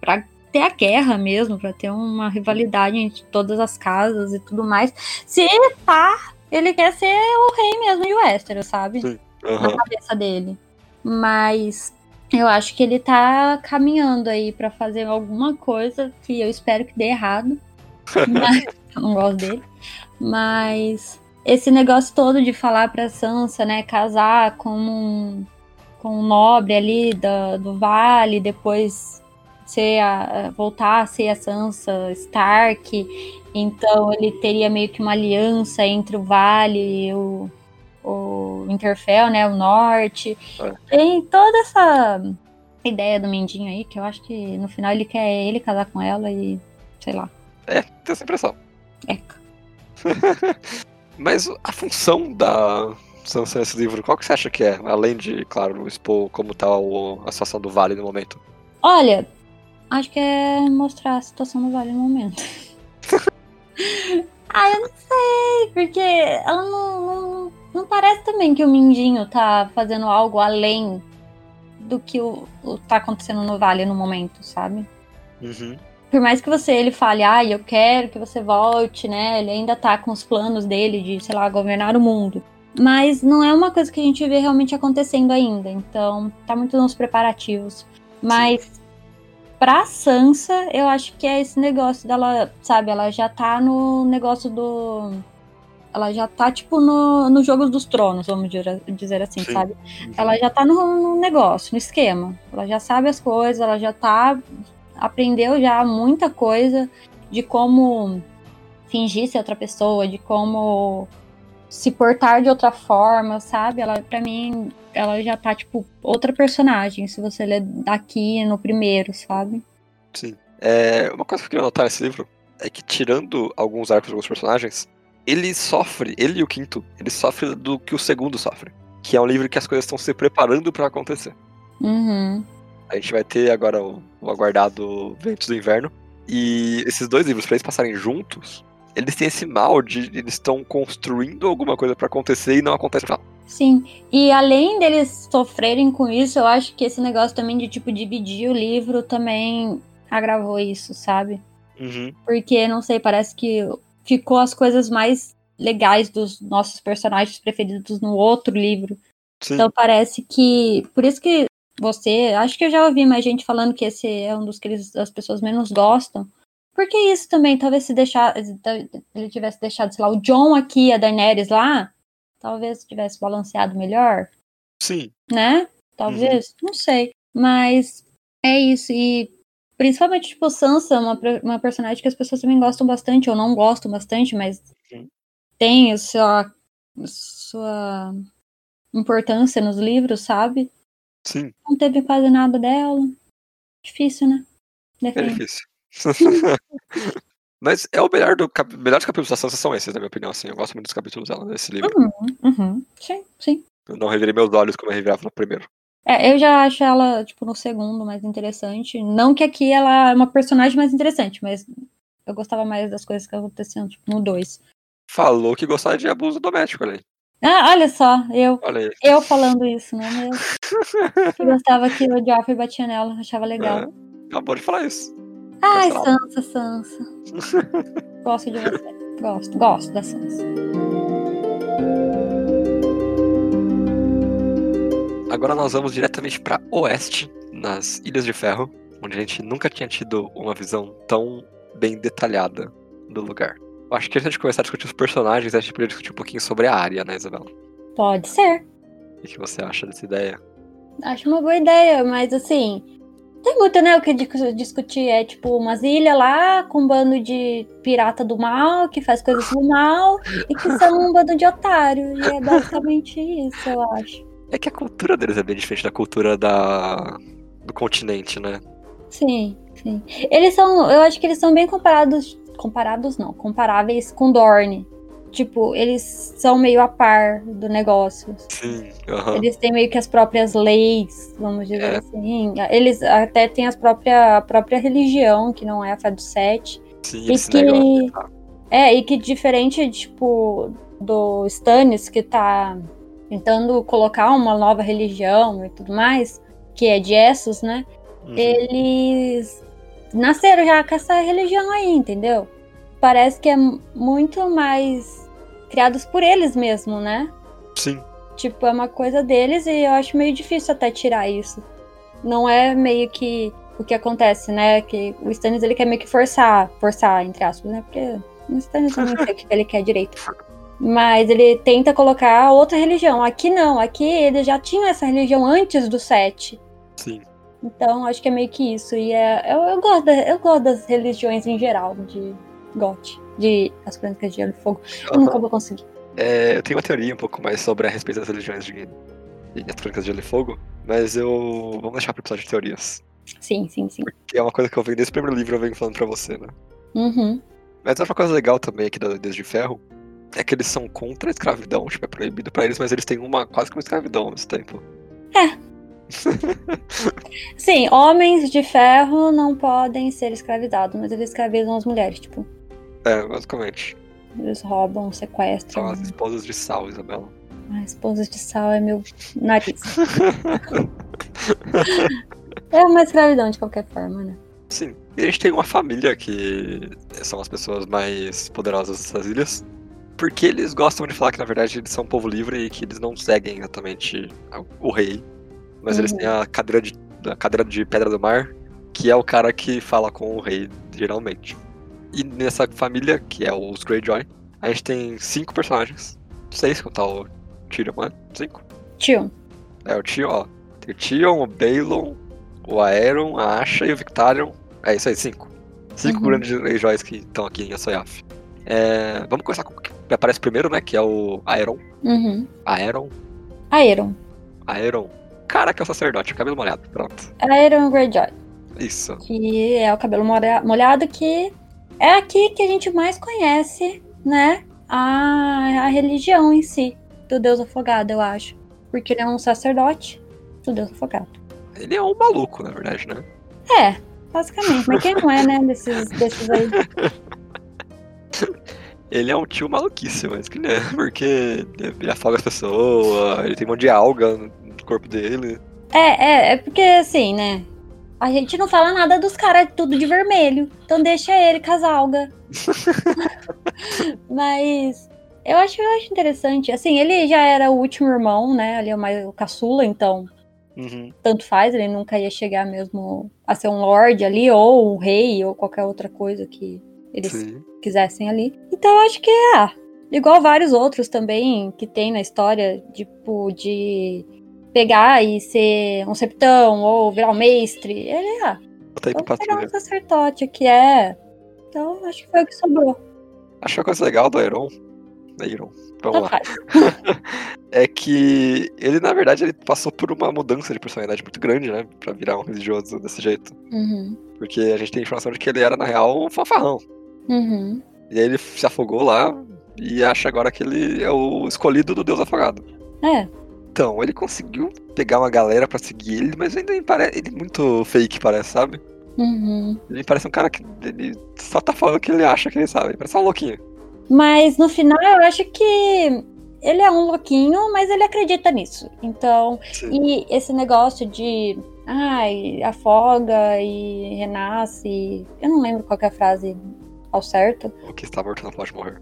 pra ter a guerra mesmo, pra ter uma rivalidade entre todas as casas e tudo mais. Se pá, ele quer ser o rei mesmo de Westeros, sabe? Sim. Na Aham. cabeça dele. Mas eu acho que ele tá caminhando aí pra fazer alguma coisa que eu espero que dê errado. Mas eu não gosto dele. Mas esse negócio todo de falar pra Sansa, né, casar com um, com um nobre ali do, do vale, depois ser a, voltar a ser a Sansa Stark. Então ele teria meio que uma aliança entre o vale e o, o Interfell, né, o norte. É. Tem toda essa ideia do Mindinho aí, que eu acho que no final ele quer ele casar com ela e sei lá. É, tem essa impressão. É. Mas a função da Sansa nesse livro, qual que você acha que é? Além de, claro, expor como tá a situação do Vale no momento. Olha, acho que é mostrar a situação do Vale no momento. ah, eu não sei, porque ela não, não, não parece também que o Mindinho tá fazendo algo além do que o, o tá acontecendo no Vale no momento, sabe? Uhum. Por mais que você ele fale, ah, eu quero que você volte, né? Ele ainda tá com os planos dele de, sei lá, governar o mundo. Mas não é uma coisa que a gente vê realmente acontecendo ainda. Então, tá muito nos preparativos. Mas pra Sansa, eu acho que é esse negócio dela, sabe? Ela já tá no negócio do. Ela já tá, tipo, no, no Jogos dos Tronos, vamos dizer- assim, Sim. sabe? Ela já tá no, no negócio, no esquema. Ela já sabe as coisas, ela já tá. Aprendeu já muita coisa de como fingir ser outra pessoa, de como se portar de outra forma, sabe? Ela, pra mim, ela já tá, tipo, outra personagem, se você ler daqui no primeiro, sabe? Sim. É, uma coisa que eu queria notar nesse livro é que, tirando alguns arcos de alguns personagens, ele sofre, ele e o quinto, ele sofre do que o segundo sofre. Que é um livro que as coisas estão se preparando pra acontecer. Uhum. A gente vai ter agora o, o aguardado Ventos do Inverno. E esses dois livros, pra eles passarem juntos, eles têm esse mal de eles estão construindo alguma coisa pra acontecer e não acontece final. Sim, e além deles sofrerem com isso, eu acho que esse negócio também de, tipo, dividir o livro também agravou isso, sabe? Uhum. Porque, não sei, parece que ficou as coisas mais legais dos nossos personagens preferidos no outro livro. Sim. Então parece que. Por isso que você. Acho que eu já ouvi mais gente falando que esse é um dos que eles, as pessoas menos gostam. Porque isso também, talvez se deixar. Ele tivesse deixado, sei lá, o John aqui e a Daenerys lá, talvez tivesse balanceado melhor, Sim. né? Talvez, não sei. Mas é isso. E principalmente, tipo, Sansa, uma, per- uma personagem que as pessoas também gostam bastante, ou não gostam bastante, mas Sim. tem a sua, sua importância nos livros, sabe? Sim. Não teve quase nada dela. Difícil, né? É Defender. difícil. Mas é o melhor do cap... melhores capítulos da Sansa são esses, na minha opinião, assim. Eu gosto muito dos capítulos dela nesse livro. Uhum. Sim, sim. Eu não revirei meus olhos como eu revirava no primeiro. É, eu já acho ela, tipo, no segundo mais interessante. Não que aqui ela é uma personagem mais interessante, mas eu gostava mais das coisas que aconteciam, tipo, no dois. Falou que gostava de abuso doméstico ali. Ah, olha só, eu, Olha eu falando isso, não é mesmo? Eu gostava que o Joffrey batia nela, achava legal. É, acabou de falar isso. Ai. Sansa, Sansa. Gosto de você. Gosto, gosto da Sansa. Agora nós vamos diretamente para Oeste, nas Ilhas de Ferro, onde a gente nunca tinha tido uma visão tão bem detalhada do lugar. Eu acho que antes de começar a discutir os personagens, a gente podia discutir um pouquinho sobre a área, né, Isabela? Pode ser. O que você acha dessa ideia? Acho uma boa ideia, mas assim. Tem muito, né, o que dis- discutir. É tipo umas ilhas lá com um bando de pirata do mal, que faz coisas do mal, e que são um bando de otário. E é basicamente isso, eu acho. É que a cultura deles é bem diferente da cultura da... do continente, né? Sim, sim. Eles são. Eu acho que eles são bem comparados. Comparados não, comparáveis com Dorne. Tipo, eles são meio a par do negócio. Sim, aham. Eles têm meio que as próprias leis, vamos dizer É. assim. Eles até têm as própria, a própria religião, que não é a fé do sete. Sim, E eles se que- aceitar. É, e que diferente, tipo, do Stannis, que tá tentando colocar uma nova religião e tudo mais, que é de Essos, né? Uhum. Eles nasceram já com essa religião aí, entendeu? Parece que é muito mais criados por eles mesmo, né? Sim, Tipo, é uma coisa deles e eu acho meio difícil até tirar isso. Não é meio que o que acontece, né? Que o Stannis ele quer meio que forçar, forçar, entre aspas, né? Porque o Stannis não sei o que ele quer direito. Mas ele tenta colocar outra religião. Aqui não, aqui ele já tinha essa religião antes do Sete. sim. Então acho que é meio que isso. E é, eu, eu, gosto eu gosto das religiões em geral, de GOT, de As Crônicas de Gelo e Fogo. Eu nunca vou conseguir. É, eu tenho uma teoria um pouco mais sobre a respeito das religiões de, de as crônicas de Gelo e Fogo, mas eu. Vamos deixar pro episódio de teorias. Sim, sim, sim. Que é uma coisa que eu venho desde o primeiro livro, eu venho falando pra você, né? Uhum. Mas outra coisa legal também aqui da Desde de Ferro é que eles são contra a escravidão, tipo, é proibido pra eles, mas eles têm uma quase que uma escravidão ao mesmo tempo. Sim, homens de ferro não podem ser escravizados, mas eles escravizam as mulheres, tipo, É, basicamente. eles roubam, São sequestram. as esposas de Sal, Isabela. Ai, esposas de sal é meu nariz. é uma escravidão de qualquer forma, né? Sim. E a gente tem uma família que são as pessoas mais poderosas dessas ilhas. Porque eles gostam de falar que, na verdade, eles são um povo livre e que eles não seguem exatamente o rei. Mas eles Uhum. têm a cadeira, de, a cadeira de Pedra do Mar, que é o cara que fala com o rei, geralmente. E nessa família, que é os Greyjoy, a gente tem cinco personagens. Seis, contar o Tyrion, né? Cinco? Tio. É, o Tyrion, ó. Tem o Tyrion, o Balon, o Aeron, a Asha e o Victarion. É isso aí, cinco. Cinco Uhum. grandes Greyjoys que estão aqui em Assoyaf. É, vamos começar com o que aparece primeiro, né? Que é o Aeron. Uhum. Aeron. Aeron. Aeron. Cara que é o sacerdote, cabelo molhado. Pronto. Aeron Greyjoy. Isso. Que é o cabelo molha- molhado, que é aqui que a gente mais conhece, né? A, a religião em si do Deus afogado, eu acho. Porque ele é um sacerdote do Deus afogado. Ele é um maluco, na verdade, né? É, basicamente. Mas quem não é, né? Desses, desses aí. Ele é um tio maluquice, mas que né? Porque ele afoga as pessoas, ele tem um monte de alga no corpo dele. É, é, é porque assim, né? A gente não fala nada dos caras tudo de vermelho. Então deixa ele, casalga. Mas eu acho, eu acho interessante. Assim, ele já era o último irmão, né? Ali é o mais o caçula, então Uhum. tanto faz, ele nunca ia chegar mesmo a ser um lord ali, ou um rei, ou qualquer outra coisa que eles Sim. quisessem ali. Então eu acho que é, igual vários outros também que tem na história, tipo, de pegar e ser um septão, ou virar um mestre. Ele é, ah, vamos pegar um sacerdote que é. Então acho que foi o que sobrou. Acho que a coisa legal do Aeron. Aeron. Vamos Tanto lá. É que ele, na verdade, ele passou por uma mudança de personalidade muito grande, né? Pra virar um religioso desse jeito. Uhum. Porque a gente tem informação de que ele era, na real, um fanfarrão. Uhum. E aí ele se afogou lá e acha agora que ele é o escolhido do deus afogado. É. Então, ele conseguiu pegar uma galera pra seguir ele, mas ainda me parece ele é muito fake, parece, sabe? Uhum. Ele parece um cara que ele só tá falando que ele acha que ele sabe. Ele parece um louquinho. Mas no final eu acho que ele é um louquinho, mas ele acredita nisso. Então, Sim. e esse negócio de ai, afoga e renasce. Eu não lembro qual que é a frase ao certo. O que está morto não pode morrer.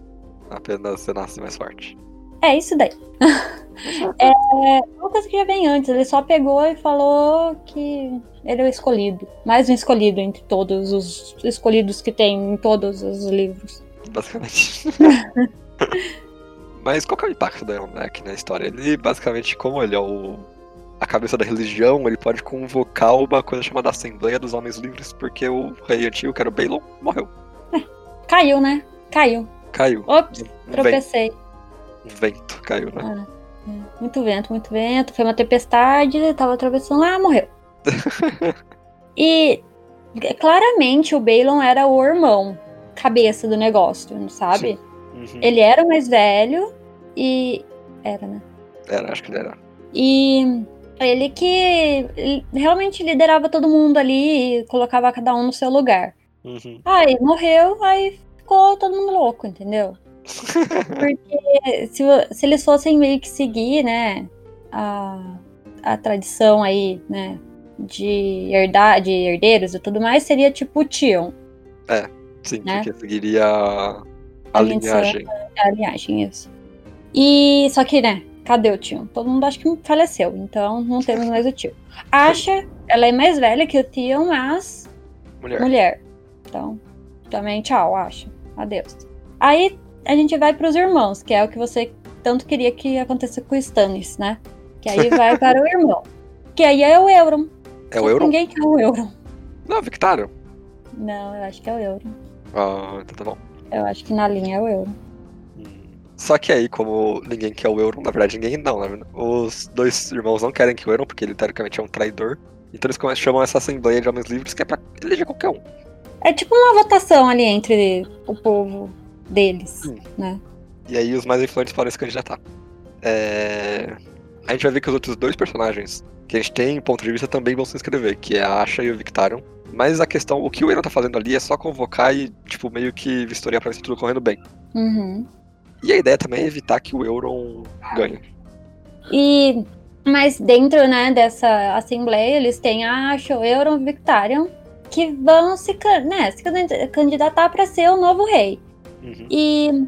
Apenas você nasce mais forte. É isso daí. é uma coisa que já vem antes. Ele só pegou e falou que ele é o escolhido. Mais um escolhido entre todos os escolhidos que tem em todos os livros. Basicamente. Mas qual que é o impacto do Elon aqui na história? Ele, basicamente, como ele é o, a cabeça da religião, ele pode convocar uma coisa chamada Assembleia dos Homens Livres, porque o rei antigo, que era o Balon, morreu. Caiu, né? Caiu. Caiu. Ops, tropecei. Um vento caiu, né? Ah, é. Muito vento, muito vento. Foi uma tempestade, tava atravessando. Ah, morreu. e é, claramente o Balon era o irmão, cabeça do negócio, não sabe? Uhum. Ele era o mais velho e. Era, né? Era, acho que ele era. E ele que ele realmente liderava todo mundo ali e colocava cada um no seu lugar. Uhum. Aí morreu, aí ficou todo mundo louco, entendeu? Porque se, se eles fossem meio que seguir, né, a, a tradição aí, né, de herdar, de herdeiros e tudo mais, seria tipo o Tion, Sim, Né? porque seguiria a, a A linhagem. linhagem. a linhagem, isso. E, só que, né, cadê o Tion? Todo mundo acha que faleceu, então não temos mais o Tion. Acha, ela é mais velha que o Tion, mas Mulher. mulher. Então, também tchau, acho. Adeus. Aí a gente vai pros irmãos, que é o que você tanto queria que acontecesse com o Stannis, né? Que aí vai para o irmão. Que aí é o Euron. É o Euron? Ninguém quer o Euron. Não, Victarion. Não, eu acho que é o Euron. Ah, então tá bom. Eu acho que na linha é o Euron. Hum. Só que aí, como ninguém quer o Euron, na verdade ninguém não, né? Os dois irmãos não querem que o Euron, porque ele teoricamente é um traidor. Então eles chamam essa Assembleia de Homens Livres que é pra eleger qualquer um. É tipo uma votação ali entre o povo deles, Hum. né? E aí os mais influentes podem se candidatar. É... A gente vai ver que os outros dois personagens que a gente tem em ponto de vista também vão se inscrever, que é a Asha e o Victarion. Mas a questão, o que o Euron tá fazendo ali é só convocar e, tipo, meio que vistoriar pra ver se tudo correndo bem. Uhum. E a ideia também é evitar que o Euron ganhe. E mas dentro, né, dessa assembleia, eles têm a Asha, o Euron e o Victarion, que vão se, né, se candid- candidatar para ser o novo rei. Uhum. E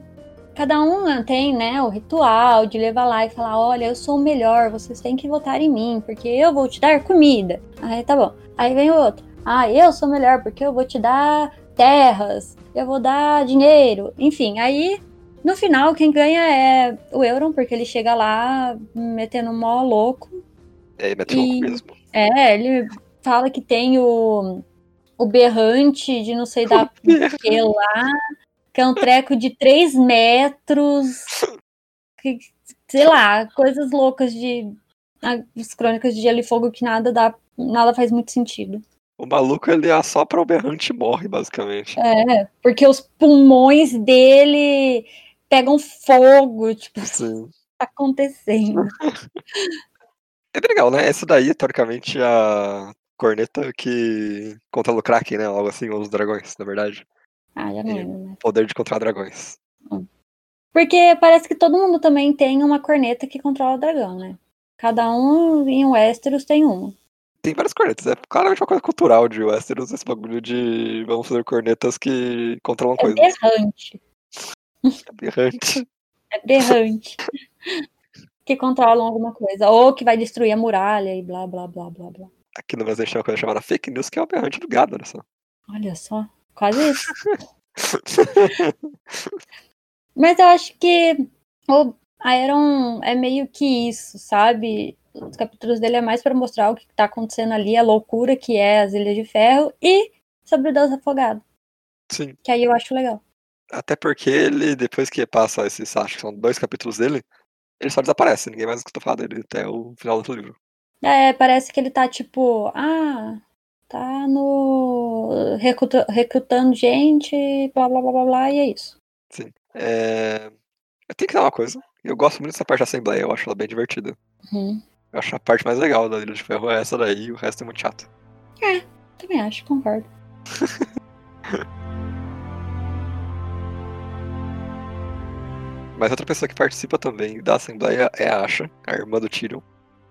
cada um tem, né, o ritual de levar lá e falar, olha, eu sou o melhor, vocês têm que votar em mim, porque eu vou te dar comida. Aí tá bom. Aí vem o outro. Ah, eu sou melhor, porque eu vou te dar terras, eu vou dar dinheiro. Enfim, aí no final quem ganha é o Euron, porque ele chega lá metendo um mó louco. É, ele louco mesmo. É, ele fala que tem o, o berrante de não sei da que lá, que é um treco de 3 metros, que, sei lá, coisas loucas de as crônicas de Gelo e Fogo que nada dá, nada faz muito sentido. O maluco, ele assopra o berrante e morre, basicamente. É, porque os pulmões dele pegam fogo, tipo, Sim. tá acontecendo? É legal, né? Essa daí, teoricamente, é a corneta que controla o Kraken, né? Algo assim, ou os dragões, na verdade. Ah, já não lembro, né? Poder de controlar dragões. Porque parece que todo mundo também tem uma corneta que controla o dragão, né? Cada um em Westeros tem uma. tem várias cornetas. É claramente uma coisa cultural de Westeros, esse bagulho de vamos fazer cornetas que controlam É coisas. berrante. É berrante. É berrante. que controlam alguma coisa. Ou que vai destruir a muralha e blá, blá, blá, blá, blá. Aqui no Brasil tem uma coisa chamada fake news, que é o berrante do gado, olha só. Olha só. Quase isso. Mas eu acho que o Iron é meio que isso, sabe? Os capítulos dele é mais pra mostrar o que tá acontecendo ali, a loucura que é as Ilhas de Ferro e sobre o Deus Afogado, Sim. que aí eu acho legal. Até porque ele, depois que passa esses, acho que são dois capítulos dele, ele só desaparece, ninguém mais escuta falar dele até o final do livro. É, parece que ele tá tipo, ah, tá no. recruta- recrutando gente, blá blá blá blá blá, e é isso. Sim. É... Eu tenho que dar uma coisa. Eu gosto muito dessa parte da Assembleia, eu acho ela bem divertida. Uhum. Eu acho a parte mais legal da Ilha de Ferro é essa daí, e o resto é muito chato. Também acho, concordo. Mas outra pessoa que participa também da Assembleia é a Asha, a irmã do Tyrion.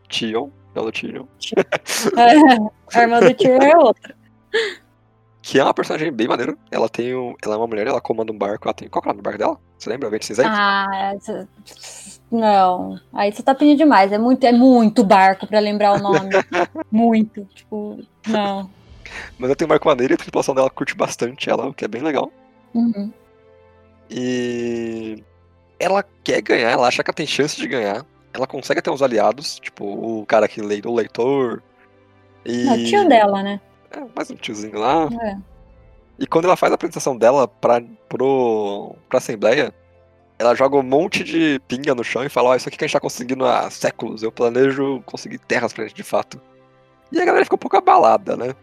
Tion, não do Tyrion. a irmã do Tyrion é outra. Que é uma personagem bem maneira. Ela tem um, Ela é uma mulher, ela comanda um barco. Ela tem. Qual é o nome do barco dela? Você lembra? Vente cinzento? Ah, essa- não. Aí você tá pedindo demais. É muito, é muito barco pra lembrar o nome. muito. Tipo, não. Mas ela tem um barco maneiro e a tripulação dela curte bastante ela, o que é bem legal. Uhum. E ela quer ganhar, ela acha que ela tem chance de ganhar. Ela consegue ter uns aliados, tipo o cara que lê o leitor. E... Não, o tio dela, né? É, mais um tiozinho lá. É. E quando ela faz a apresentação dela pra, pro, pra Assembleia, ela joga um monte de pinga no chão e fala: Ó, isso aqui que a gente tá conseguindo há séculos, eu planejo conseguir terras pra gente de fato. E a galera fica um pouco abalada, né?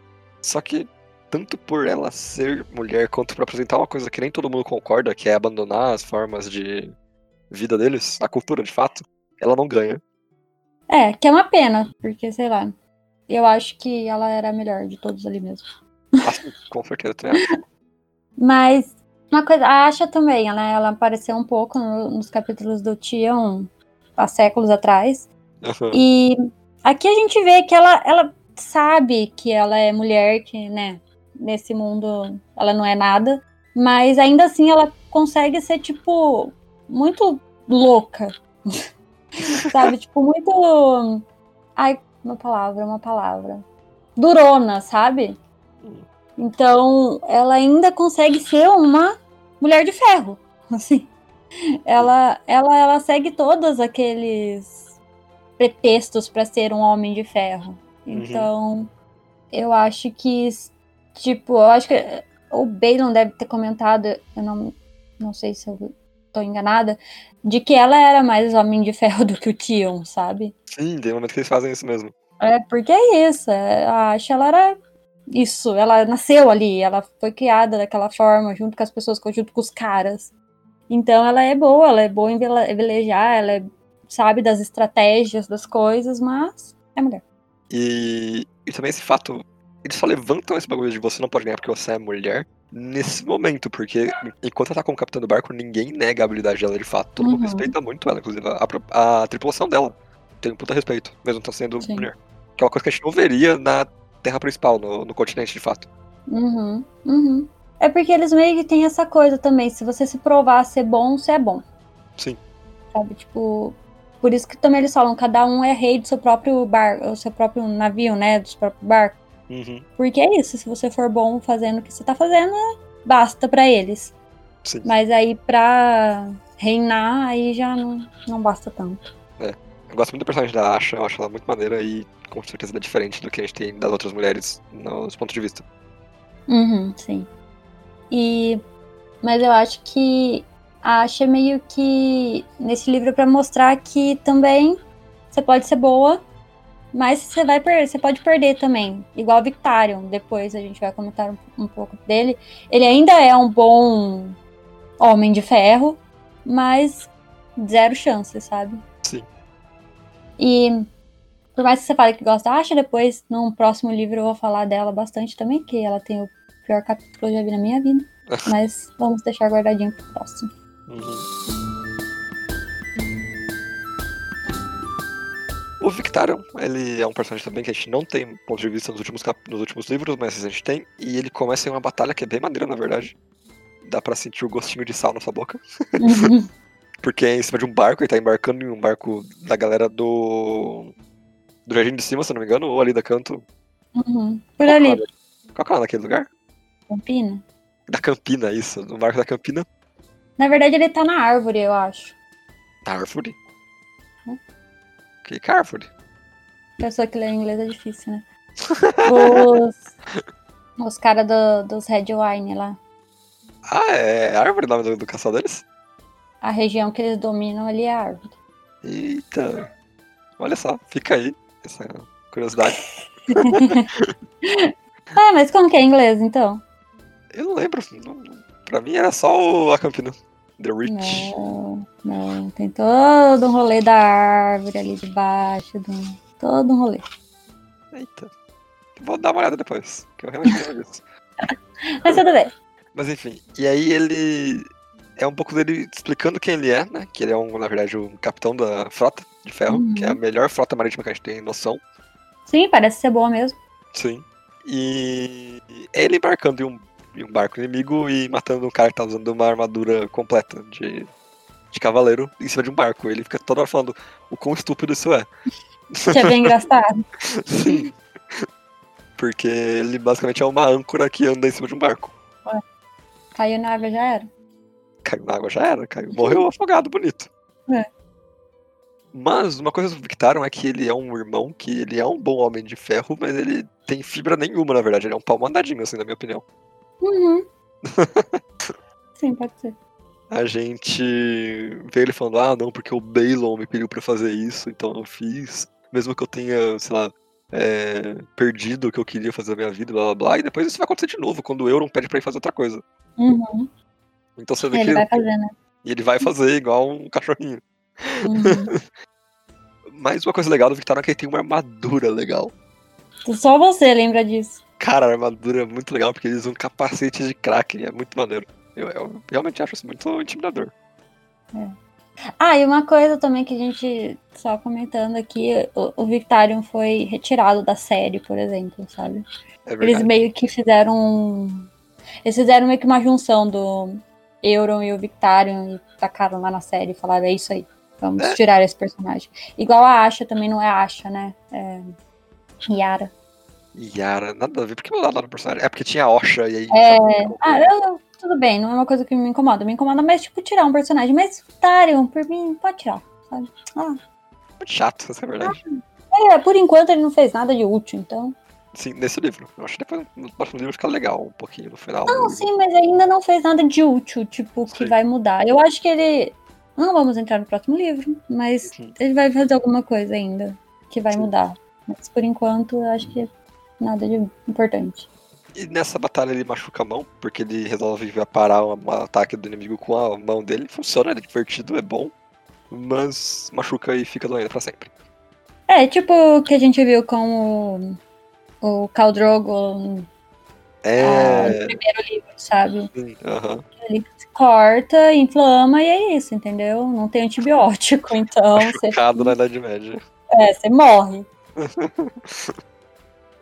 Só que, tanto por ela ser mulher, quanto pra apresentar uma coisa que nem todo mundo concorda, que é abandonar as formas de vida deles, a cultura de fato, ela não ganha. É, que é uma pena, porque, sei lá. Eu acho que ela era a melhor de todos ali mesmo. Assim, com certeza, também acho. Mas uma coisa, a Asha também, né? Ela apareceu um pouco no- nos capítulos do Tion há séculos atrás. Aham. E aqui a gente vê que ela, ela sabe que ela é mulher, que, né, nesse mundo ela não é nada. Mas ainda assim ela consegue ser, tipo, muito louca. sabe? Tipo, muito. Ai, uma palavra, uma palavra. Durona, sabe? Então, ela ainda consegue ser uma mulher de ferro, assim. Ela, ela, ela segue todos aqueles pretextos para ser um homem de ferro. Então, eu acho que, tipo, eu acho que o Balon deve ter comentado, eu não, não sei se eu tô enganada, de que ela era mais homem de ferro do que o Tion, sabe? Sim, tem um momento que eles fazem isso mesmo. É, porque é isso. é, A Asha, ela era isso. Ela nasceu ali. Ela foi criada daquela forma, junto com as pessoas, junto com os caras. Então, ela é boa. Ela é boa em vele- velejar. Ela é- sabe das estratégias das coisas, mas é mulher. E, e também esse fato, eles só levantam esse bagulho de você não pode ganhar porque você é mulher nesse momento, porque enquanto ela tá como capitã do barco, ninguém nega a habilidade dela de fato. Todo mundo Uhum. respeita muito ela, inclusive a, a- a tripulação dela tem um puta respeito, mesmo não sendo Sim. mulher. Que é uma coisa que a gente não veria na terra principal, no, no continente de fato. Uhum, uhum. É porque eles meio que têm essa coisa também. Se você se provar ser bom, você é bom. Sim. Sabe? Tipo. Por isso que também eles falam, cada um é rei do seu próprio barco, do seu próprio navio, né? Do seu próprio barco. Uhum. Porque é isso, se você for bom fazendo o que você tá fazendo, basta pra eles. Sim. Mas aí pra reinar, aí já não, não basta tanto. Eu gosto muito do personagem da Asha, eu acho ela muito maneira e com certeza é diferente do que a gente tem das outras mulheres nos pontos de vista. Uhum, sim. E. Mas eu acho que a Asha é meio que nesse livro é pra mostrar que também você pode ser boa, mas você vai perder, você pode perder também. Igual o Victarion, depois a gente vai comentar um, um pouco dele. Ele ainda é um bom homem de ferro, mas zero chance, sabe? Sim. E por mais que você fale que gosta da Asha, depois num próximo livro eu vou falar dela bastante também, que ela tem o pior capítulo que eu já vi na minha vida. Mas vamos deixar guardadinho pro próximo. Uhum. O Victarion, ele é um personagem também que a gente não tem ponto de vista nos últimos, cap... nos últimos livros, mas a gente tem. E ele começa em uma batalha que é bem maneira, na verdade. Dá pra sentir o gostinho de sal na sua boca. Uhum. Porque é em cima de um barco, ele tá embarcando em um barco da galera do. Do Jardim de Cima, se não me engano, ou ali da canto. Uhum. Por ali, Qual que é daquele lugar? Campina. Da Campina, isso. No barco da Campina. Na verdade, ele tá na árvore, eu acho. Da árvore. Que que árvore? Pessoa que lê inglês é difícil, né? Os, os caras do, dos Red Wine lá. Ah, é árvore o nome do, do deles? A região que eles dominam ali é árvore. Eita. Olha só, fica aí essa curiosidade. Ah, mas como que é inglês, então? Eu não lembro. pra mim era só o, a Campina. The Rich. Não, não. Tem todo um rolê da árvore ali debaixo. Do... Todo um rolê. Eita. Vou dar uma olhada depois, que eu realmente não disso. Mas tudo bem. Mas enfim, e aí ele. É um pouco dele explicando quem ele é, né? Que ele é, um, na verdade, o capitão da frota de ferro, Uhum. que é a melhor frota marítima que a gente tem noção. Sim, parece ser boa mesmo. Sim. E é ele embarcando em um, um barco inimigo e matando um cara que tá usando uma armadura completa de, de cavaleiro em cima de um barco. Ele fica toda hora falando o quão estúpido isso é. Que é bem engraçado. Sim. Porque ele basicamente é uma âncora que anda em cima de um barco. Caiu na água já era. Caiu na água, já era, caiu. Morreu afogado, bonito. É. Mas uma coisa do Victarion é que ele é um irmão, que ele é um bom homem de ferro, mas ele tem fibra nenhuma, na verdade. Ele é um pau mandadinho, assim, na minha opinião. Uhum. Sim, pode ser. A gente vê ele falando, ah, não, porque o Balon me pediu pra fazer isso, então eu fiz. Mesmo que eu tenha, sei lá, é, perdido o que eu queria fazer na minha vida, blá blá blá. E depois isso vai acontecer de novo, quando o Euron pede pra ele fazer outra coisa. Uhum. Então você vê Ele que vai fazer, né? e ele vai fazer igual um cachorrinho. Uhum. Mas uma coisa legal do Victarion é que ele tem uma armadura legal. Só você lembra disso. Cara, a armadura é muito legal porque eles usam capacete de Kraken, é muito maneiro. Eu, eu realmente acho isso muito intimidador. Ah, e uma coisa também que a gente, só comentando aqui, o, o Victarion foi retirado da série, por exemplo, sabe? É Eles meio que fizeram. um- Eles fizeram meio que uma junção do Euron e o Victarion e tacaram lá na série e falaram: é isso aí, vamos É. tirar esse personagem. Igual a Asha também não é Asha, né? É. Yara. Yara, nada a ver. Por que mudaram o personagem? É porque tinha Osha e aí. É. Ah, eu, tudo bem, não é uma coisa que me incomoda. Me incomoda mais, tipo, tirar um personagem. Mas Victarion, por mim, pode tirar, sabe? Ah, Muito chato, essa é verdade. é, por enquanto ele não fez nada de útil, então. Sim, nesse livro. Eu acho que depois no próximo livro fica legal um pouquinho no final. Não, sim, mas ainda não fez nada de útil, tipo, que Sim. vai mudar. Eu acho que ele. Não vamos entrar no próximo livro, mas Sim. ele vai fazer alguma coisa ainda que vai Sim. mudar. Mas por enquanto, eu acho que nada de importante. E nessa batalha ele machuca a mão, porque ele resolve parar um, um ataque do inimigo com a mão dele. Funciona, ele é divertido, é bom. Mas machuca e fica doendo pra sempre. É, tipo o que a gente viu com o, o Khal Drogo É. ah, no primeiro livro, sabe? sim. Ele corta, inflama e é isso, entendeu? Não tem antibiótico, então você, Machucado na Idade Média. é, você morre.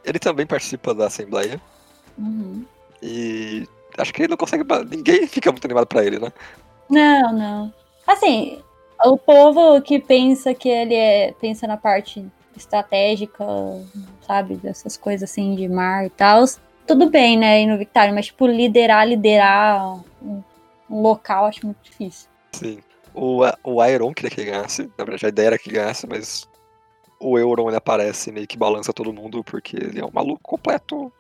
Ele também participa da Assembleia. Uhum. E acho que ele não consegue. Ninguém fica muito animado pra ele, né? Não, não. Assim, o povo que pensa que ele é, pensa na parte estratégica, sabe, dessas coisas assim de mar e tal, tudo bem, né, ir no Victário, mas tipo, liderar, liderar um, um local, acho muito difícil. Sim. O, o Iron queria que ganhasse. Na verdade, a ideia era que ganhasse, mas o Euron ele aparece e meio que balança todo mundo, porque ele é um maluco completo.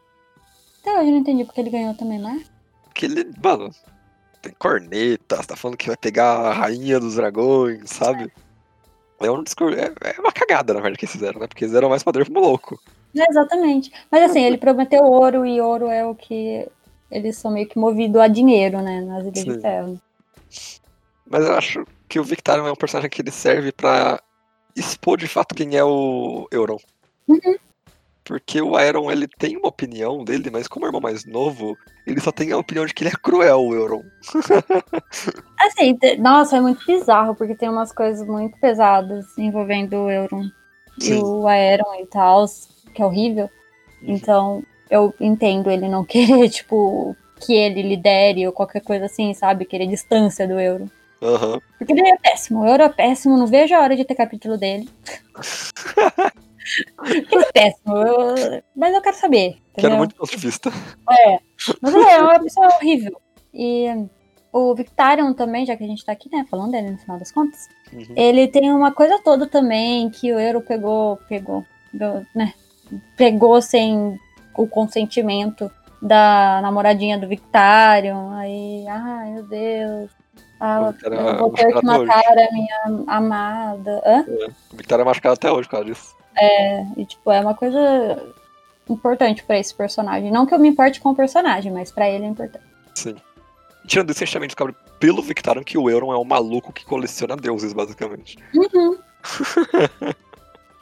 Até hoje eu não entendi porque ele ganhou também, né? Que ele, mano, tem cornetas, tá falando que vai pegar a rainha dos dragões, sabe? É um discurso. É, é uma cagada, na verdade, que eles fizeram, né? Porque eles deram mais poder pro louco. É, exatamente. Mas assim, ele prometeu ouro e ouro é o que eles são meio que movidos a dinheiro, né, nas Ilhas Sim. de Ferro. Mas eu acho que o Victarion é um personagem que ele serve pra expor de fato quem é o Euron. Uhum. Porque o Iron, ele tem uma opinião dele, mas como é o irmão mais novo, ele só tem a opinião de que ele é cruel, o Euron. Assim, nossa, é muito bizarro, porque tem umas coisas muito pesadas envolvendo o Euron. e Sim. o Aeron e tal, que é horrível. Então, eu entendo ele não querer, tipo, que ele lidere ou qualquer coisa assim, sabe? Querer distância do euro. Aham. Porque ele é péssimo. O euro é péssimo, não vejo a hora de ter capítulo dele. ele é péssimo. eu- Mas eu quero saber. Quero entendeu? muito ponto de vista. É. Mas ele é uma pessoa horrível. E o Victarion também, já que a gente tá aqui, né, falando dele no final das contas, Uhum. ele tem uma coisa toda também que o Euro pegou, pegou, do- né, pegou sem o consentimento da namoradinha do Victarion. Aí, ai meu Deus. Ah, eu vou ter que matar a minha amada. Hã? O Victor é machucado até hoje, causa disso. E, tipo, é uma coisa importante pra esse personagem. Não que eu me importe com o personagem, mas pra ele é importante. Sim. Tirando isso, a gente também descobre pelo Victarion que o Euron é um maluco que coleciona deuses, basicamente. Uhum.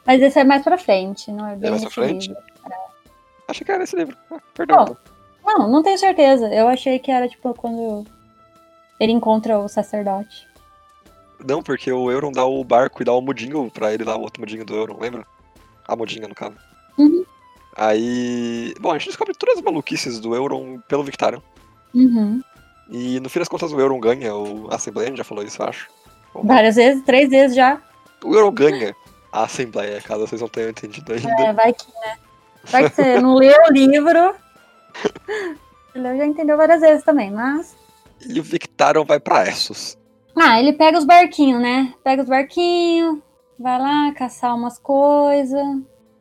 Mas esse é mais pra frente, não é bem É mais pra frente? livro. Achei que era esse livro. Ah, perdão. Oh. Não, não tenho certeza. Eu achei que era tipo quando ele encontra o sacerdote. Não, porque o Euron dá o barco e dá o mudinho pra ele lá, o outro mudinho do Euron, lembra? A mudinha, no caso. Uhum. Aí. Bom, a gente descobre todas as maluquices do Euron pelo Victarion. Uhum. E no fim das contas o Euron ganha, o... a Assembleia, a gente já falou isso, eu acho. Não? Várias vezes, três vezes já. O Euron ganha a Assembleia, caso vocês não tenham entendido ainda. É, vai que, né? Vai que você não leu o livro. Ele já entendeu várias vezes também, mas. E o Victarion vai pra Essos. Ah, ele pega os barquinhos, né? Pega os barquinhos, vai lá caçar umas coisas,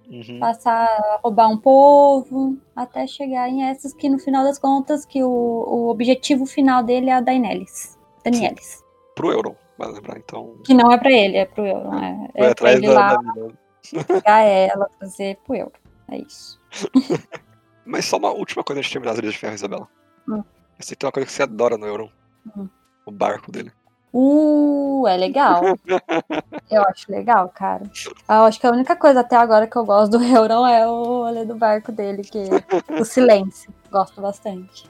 Uhum. passar a roubar um povo, até chegar em essas que no final das contas que o, o objetivo final dele é a Daenerys. Danielis. Pro Euron, vai lembrar, então. Que não é pra ele, é pro Euron. É, é pra ele da, lá da pegar ela, trazer pro Euron. É isso. Mas só uma última coisa antes de terminar as Ilhas de Ferro, Isabela. Hum. Que tem uma coisa que você adora no Euron. Hum. O barco dele. Uh, é legal. eu acho legal, cara. Eu acho que a única coisa até agora que eu gosto do Euron é o rolê do barco dele, que o silêncio. Gosto bastante.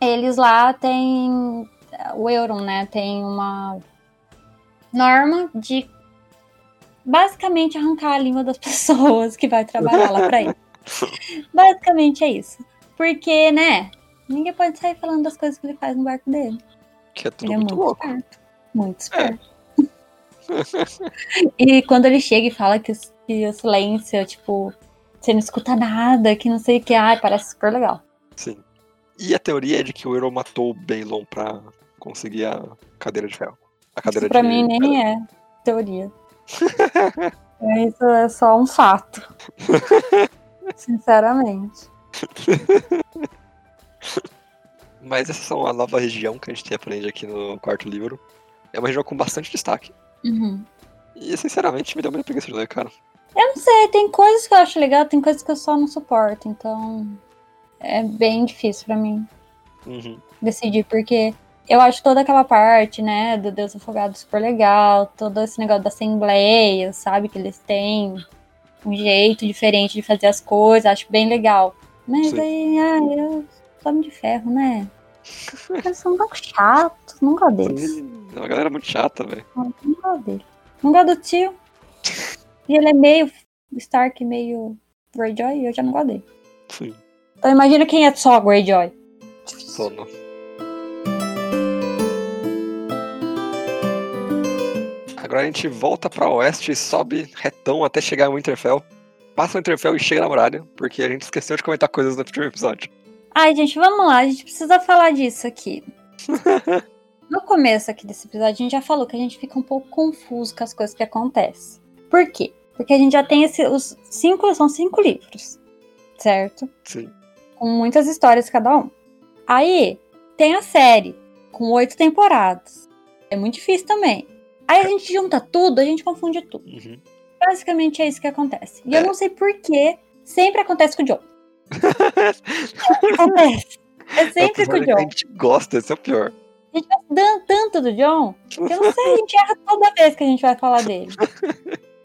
Eles lá têm. O Euron, né? Tem uma norma de basicamente arrancar a língua das pessoas que vai trabalhar lá pra ele. Basicamente é isso. Porque, né? Ninguém pode sair falando das coisas que ele faz no barco dele. Que é tudo Ele é muito muito louco. esperto. Muito esperto. e quando ele chega e fala que, o- que o silêncio, tipo, você não escuta nada, que não sei o que, ai, parece super legal. Sim. E a teoria é de que o Euron matou o Balon pra conseguir a cadeira de ferro. A cadeira Isso pra de mim nem é teoria. Isso é só um fato. Sinceramente. Mas essa são a nova região que a gente aprende aqui no quarto livro. É uma região com bastante destaque. Uhum. E sinceramente me deu muita preguiça de ler, cara. Eu não sei, tem coisas que eu acho legal, tem coisas que eu só não suporto, então é bem difícil pra mim. Uhum. decidir, porque eu acho toda aquela parte, né, do Deus Afogado super legal, todo esse negócio da assembleia, sabe, que eles têm um jeito diferente de fazer as coisas, acho bem legal. Mas Sim. aí, ah, eu homem de ferro, né? Eles são tão chatos, não gosto deles. É uma galera muito chata, velho. Não gosto dele. Não gosto do tio. E ele é meio Stark, meio Greyjoy, e eu já não gosto dele. Sim, Então imagina quem é só Greyjoy. sono. Agora a gente volta pra oeste e sobe retão até chegar em Winterfell. Passa o Winterfell e chega na muralha, porque a gente esqueceu de comentar coisas no último episódio. Ai, gente, vamos lá, a gente precisa falar disso aqui. No começo aqui desse episódio, a gente já falou que a gente fica um pouco confuso com as coisas que acontecem. Por quê? Porque a gente já tem esse, os cinco, são cinco livros, certo? Sim. Com muitas histórias cada um. Aí, tem a série, com oito temporadas. É muito difícil também. Aí a gente junta tudo, a gente confunde tudo. Uhum. Basicamente é isso que acontece. E É. eu não sei por que sempre acontece com o John. Acontece. É sempre com o que A John. gente gosta, esse é o pior. A gente gosta tanto do John que eu não sei, a gente erra toda vez que a gente vai falar dele.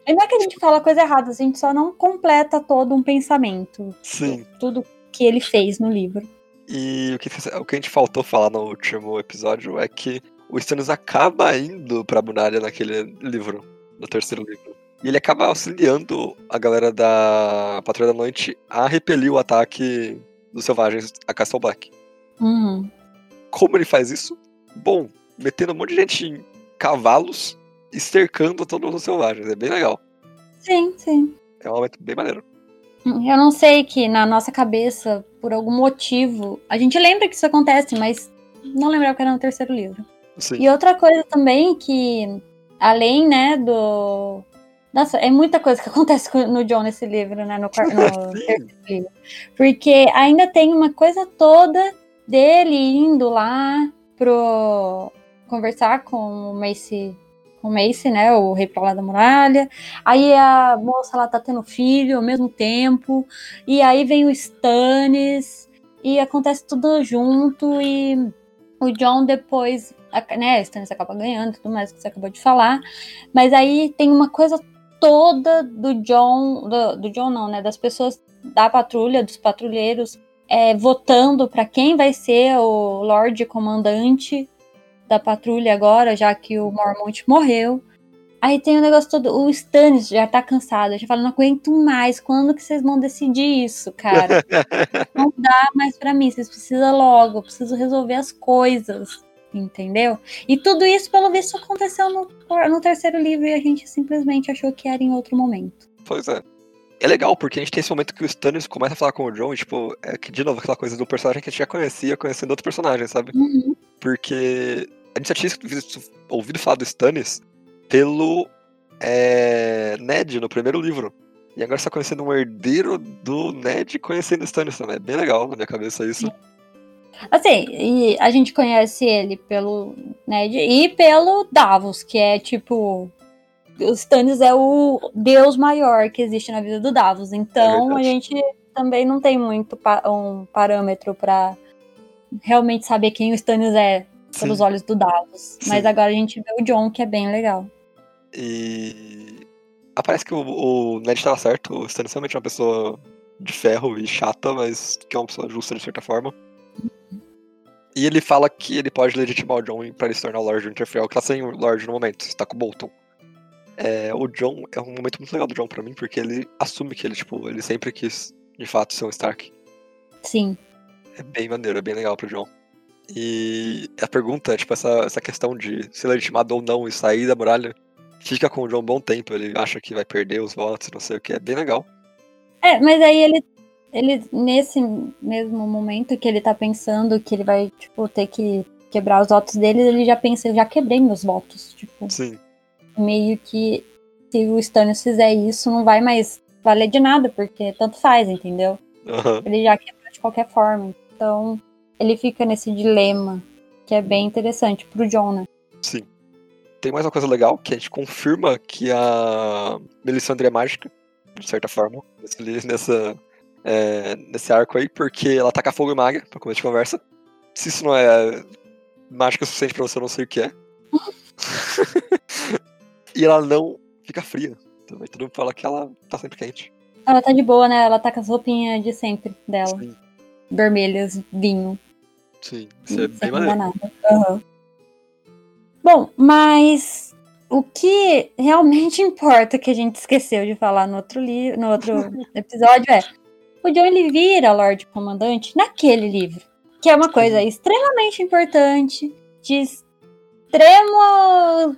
E não é que a gente fala coisa errada, a gente só não completa todo um pensamento. Sim. Tudo que ele fez no livro. E o que, o que a gente faltou falar no último episódio é que o Stannis acaba indo pra muralha naquele livro, no terceiro livro. E ele acaba auxiliando a galera da Patrulha da Noite a repelir o ataque dos selvagens a Castle Black. Uhum. Como ele faz isso? Bom, metendo um monte de gente em cavalos e cercando todos os selvagens. É bem legal. Sim, sim. É um momento bem maneiro. Eu não sei que na nossa cabeça, por algum motivo, a gente lembra que isso acontece, mas não lembrava que era no terceiro livro. Sim. E outra coisa também que, além, né, do. Nossa, é muita coisa que acontece no John nesse livro, né? No, no. Porque ainda tem uma coisa toda dele indo lá pro conversar com o Mace, com o Mace, né? O rei pra lá da muralha. Aí a moça lá tá tendo filho ao mesmo tempo. E aí vem o Stannis. E acontece tudo junto. E o John depois, a- né, Stannis acaba ganhando tudo mais que você acabou de falar. Mas aí tem uma coisa toda do John, do, do John não, né, das pessoas da patrulha, dos patrulheiros, é, votando para quem vai ser o Lorde Comandante da patrulha agora, já que o Mormont morreu. Aí tem o negócio todo, o Stannis já tá cansado, já fala, não aguento mais, quando que vocês vão decidir isso, cara? não dá mais pra mim, vocês precisam logo, preciso resolver as coisas, entendeu? E tudo isso, pelo visto, aconteceu no, no terceiro livro e a gente simplesmente achou que era em outro momento. Pois é. É legal, porque a gente tem esse momento que o Stannis começa a falar com o John, e, tipo, é que, de novo, aquela coisa do personagem que a gente já conhecia, conhecendo outro personagem, sabe? Uhum. Porque a gente já tinha ouvido falar do Stannis pelo é, Ned no primeiro livro. E agora você tá conhecendo um herdeiro do Ned conhecendo o Stannis também. É bem legal na minha cabeça isso. Assim, e a gente conhece ele pelo Ned e pelo Davos, que é tipo. O Stannis é o deus maior que existe na vida do Davos. Então a verdade. gente também não tem muito pa- um parâmetro pra realmente saber quem o Stannis é pelos Sim. olhos do Davos. Mas Sim. agora a gente vê o John, que é bem legal. E. Aparece que o, o Ned tava certo. O Stannis realmente é uma pessoa de ferro e chata, mas que é uma pessoa justa de certa forma. E ele fala que ele pode legitimar o John pra ele se tornar o Lord Winterfell, que tá sem o Lord no momento, está com o Bolton. É, o John é um momento muito legal do John pra mim, porque ele assume que ele, tipo, ele sempre quis, de fato, ser um Stark. Sim. É bem maneiro, é bem legal pro John. E a pergunta, tipo, essa, essa questão de ser legitimado ou não e sair da muralha, fica com o John um bom tempo, ele acha que vai perder os votos, não sei o que, é bem legal. É, mas aí ele, ele, nesse mesmo momento que ele tá pensando que ele vai, tipo, ter que quebrar os votos dele, ele já pensa, eu já quebrei meus votos. Tipo, Sim, meio que se o Stannis fizer isso, não vai mais valer de nada, porque tanto faz, entendeu? aham, Ele já quebrou de qualquer forma. Então, ele fica nesse dilema, que é bem interessante pro John, né? sim. Tem mais uma coisa legal, que a gente confirma que a Melisandre é mágica, de certa forma, nessa, é, nesse arco aí, porque ela taca fogo em maga, pra começo de conversa. Se isso não é mágica o suficiente pra você, eu não sei o que é. e ela não fica fria. Também todo mundo fala que ela tá sempre quente. Ela tá de boa, né? Ela tá com as roupinhas de sempre dela. Sim, Vermelhas, vinho. sim. Isso é bem maneiro. Aham. Bom, mas o que realmente importa que a gente esqueceu de falar no outro livro, no outro episódio é o John ele vira Lorde Comandante naquele livro, que é uma coisa extremamente importante, de extremo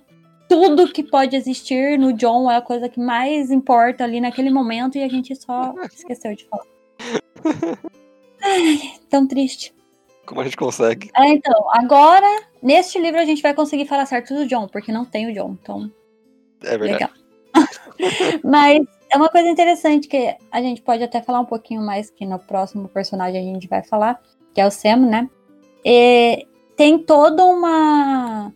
tudo que pode existir no John é a coisa que mais importa ali naquele momento e a gente só esqueceu de falar. Ai, tão triste. Como a gente consegue? É, então, agora, neste livro a gente vai conseguir falar certo do John, porque não tem o John, então, É verdade. legal. Mas é uma coisa interessante que a gente pode até falar um pouquinho mais, que no próximo personagem a gente vai falar, que é o Sam, né? E tem todo uma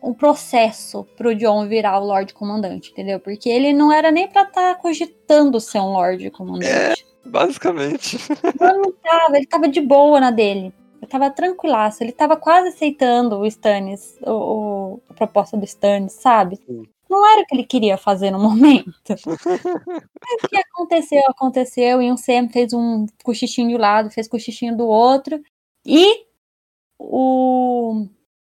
um processo pro John virar o Lorde Comandante, entendeu? Porque ele não era nem pra estar cogitando ser um Lorde Comandante. Basicamente. Ele não tava, ele tava de boa na dele. Ele tava tranquilaço, ele tava quase aceitando o Stannis, o, o- a proposta do Stannis, sabe? Sim. Não era o que ele queria fazer no momento. Mas o que aconteceu, aconteceu, e um Sam fez um cochichinho de um lado, fez cochichinho do outro, e o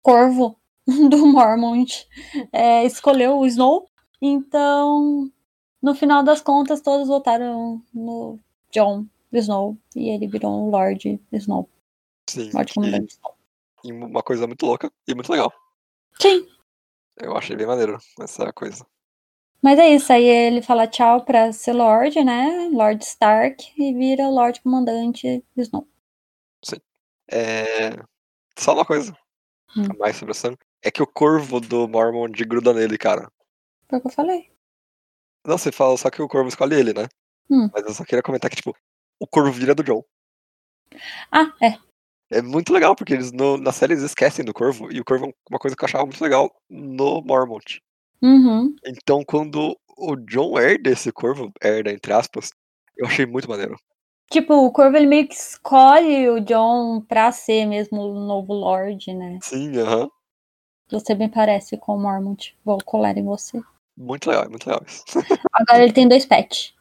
Corvo do Mormont é, escolheu o Snow Então, no final das contas, todos votaram no John Snow e ele virou um Lord Snow. Sim. Lord. E, e uma coisa muito louca e muito legal. Sim. Eu achei bem maneiro essa coisa. Mas é isso, aí ele fala tchau pra ser Lord, né? Lord Stark e vira o Lord Comandante Snow. É... Só uma coisa Hum. a mais sobre o Sam. É que o corvo do Mormont gruda nele, cara. Foi o que eu falei. Não, você fala só que o corvo escolhe ele, né? Hum. Mas eu só queria comentar que, tipo, o corvo vira do John. Ah, é. É muito legal, porque eles no, na série eles esquecem do corvo, e o corvo é uma coisa que eu achava muito legal no Mormont. Uhum. Então, quando o John herda esse corvo, herda entre aspas, eu achei muito maneiro. Tipo, o Corvo ele meio que escolhe o John pra ser mesmo o novo Lord, né? Sim, aham. Você bem parece com o Mormont. Vou colar em você. Muito legal, muito legal isso. Agora ele tem dois pets.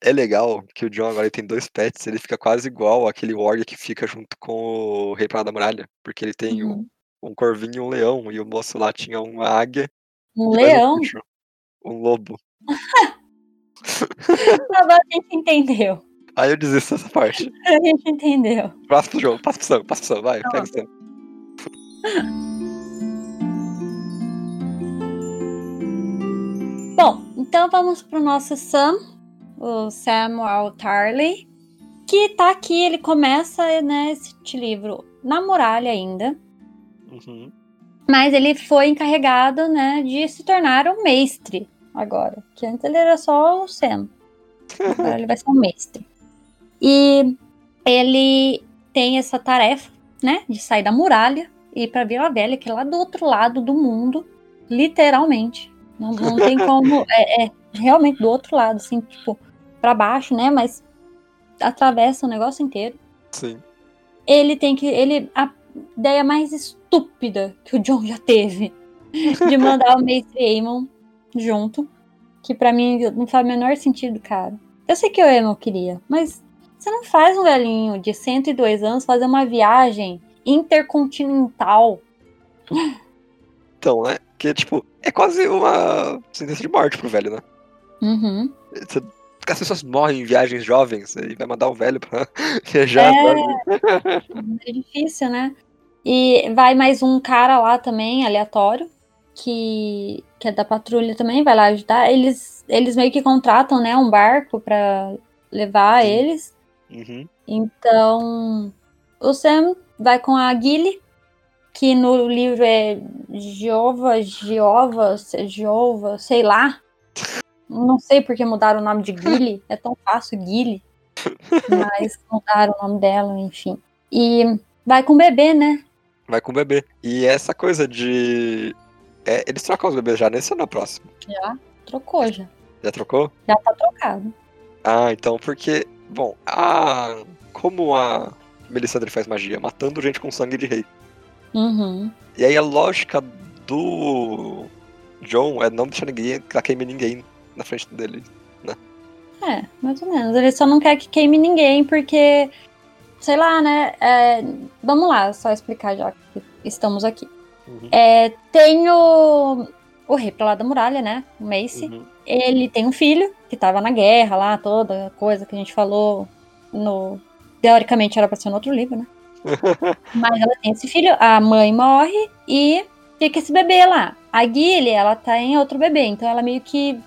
É legal que o John agora tem dois pets, ele fica quase igual aquele warg que fica junto com o Rei Pra da Muralha. Porque ele tem um, Uhum. um corvinho e um leão, e o moço lá tinha uma águia Um leão? bicho, um lobo. Agora a gente entendeu. Aí eu desisto dessa parte. A gente entendeu. Passa pro jogo, passa pro Sam, passa pro Sam, vai, Tá pega o Sam. Bom, então vamos pro nosso Sam, o Samuel Tarley, que tá aqui, ele começa, né, este livro na muralha ainda, Uhum. mas ele foi encarregado, né, de se tornar um mestre agora, que antes ele era só o Sam, agora ele vai ser um mestre. E ele tem essa tarefa, né, de sair da muralha e ir pra Vila Velha, que é lá do outro lado do mundo, literalmente. Não, não tem como. É, é realmente do outro lado, assim, tipo, pra baixo, né? Mas atravessa o negócio inteiro. Sim. Ele tem que. Ele. A ideia mais estúpida que o John já teve de mandar o Mestre Aemon junto. Que pra mim não faz o menor sentido, cara. Eu sei que o Aemon queria, mas você não faz um velhinho de 102 anos fazer uma viagem intercontinental. Então, né? Que, tipo, é quase uma sentença de morte pro velho, né? Uhum. Você- As pessoas morrem em viagens jovens e vai mandar o velho pra viajar, É. É difícil, né? E vai mais um cara lá também, aleatório, que, que é da patrulha também, vai lá ajudar. Eles, eles meio que contratam, né, um barco pra levar Sim. eles. Uhum. Então, o Sam vai com a Gilly, que no livro é Jeova, Jeova, Jeova, sei lá. Não sei porque mudaram o nome de Gilly, é tão fácil, Gilly. Mas mudaram o nome dela, enfim. E vai com o bebê, né? Vai com o bebê. E essa coisa de. é, eles trocam os bebês já nesse ou na próxima? Já trocou, já. Já trocou? Já tá trocado. Ah, então, porque. Bom, a. Como a Melisandre faz magia? Matando gente com sangue de rei. Uhum. E aí a lógica do John é não deixar ninguém que queime ninguém na frente dele. É, mais ou menos. Ele só não quer que queime ninguém, porque, sei lá, né? é, vamos lá, só explicar já que estamos aqui. Uhum. É, tem o, o rei pra lá da muralha, né? O Mace. Uhum. Ele tem um filho que tava na guerra lá, toda coisa que a gente falou no. Teoricamente era pra ser no outro livro, né? Mas ela tem esse filho, a mãe morre e fica esse bebê lá. A Gilly, ela tá em outro bebê, então ela meio que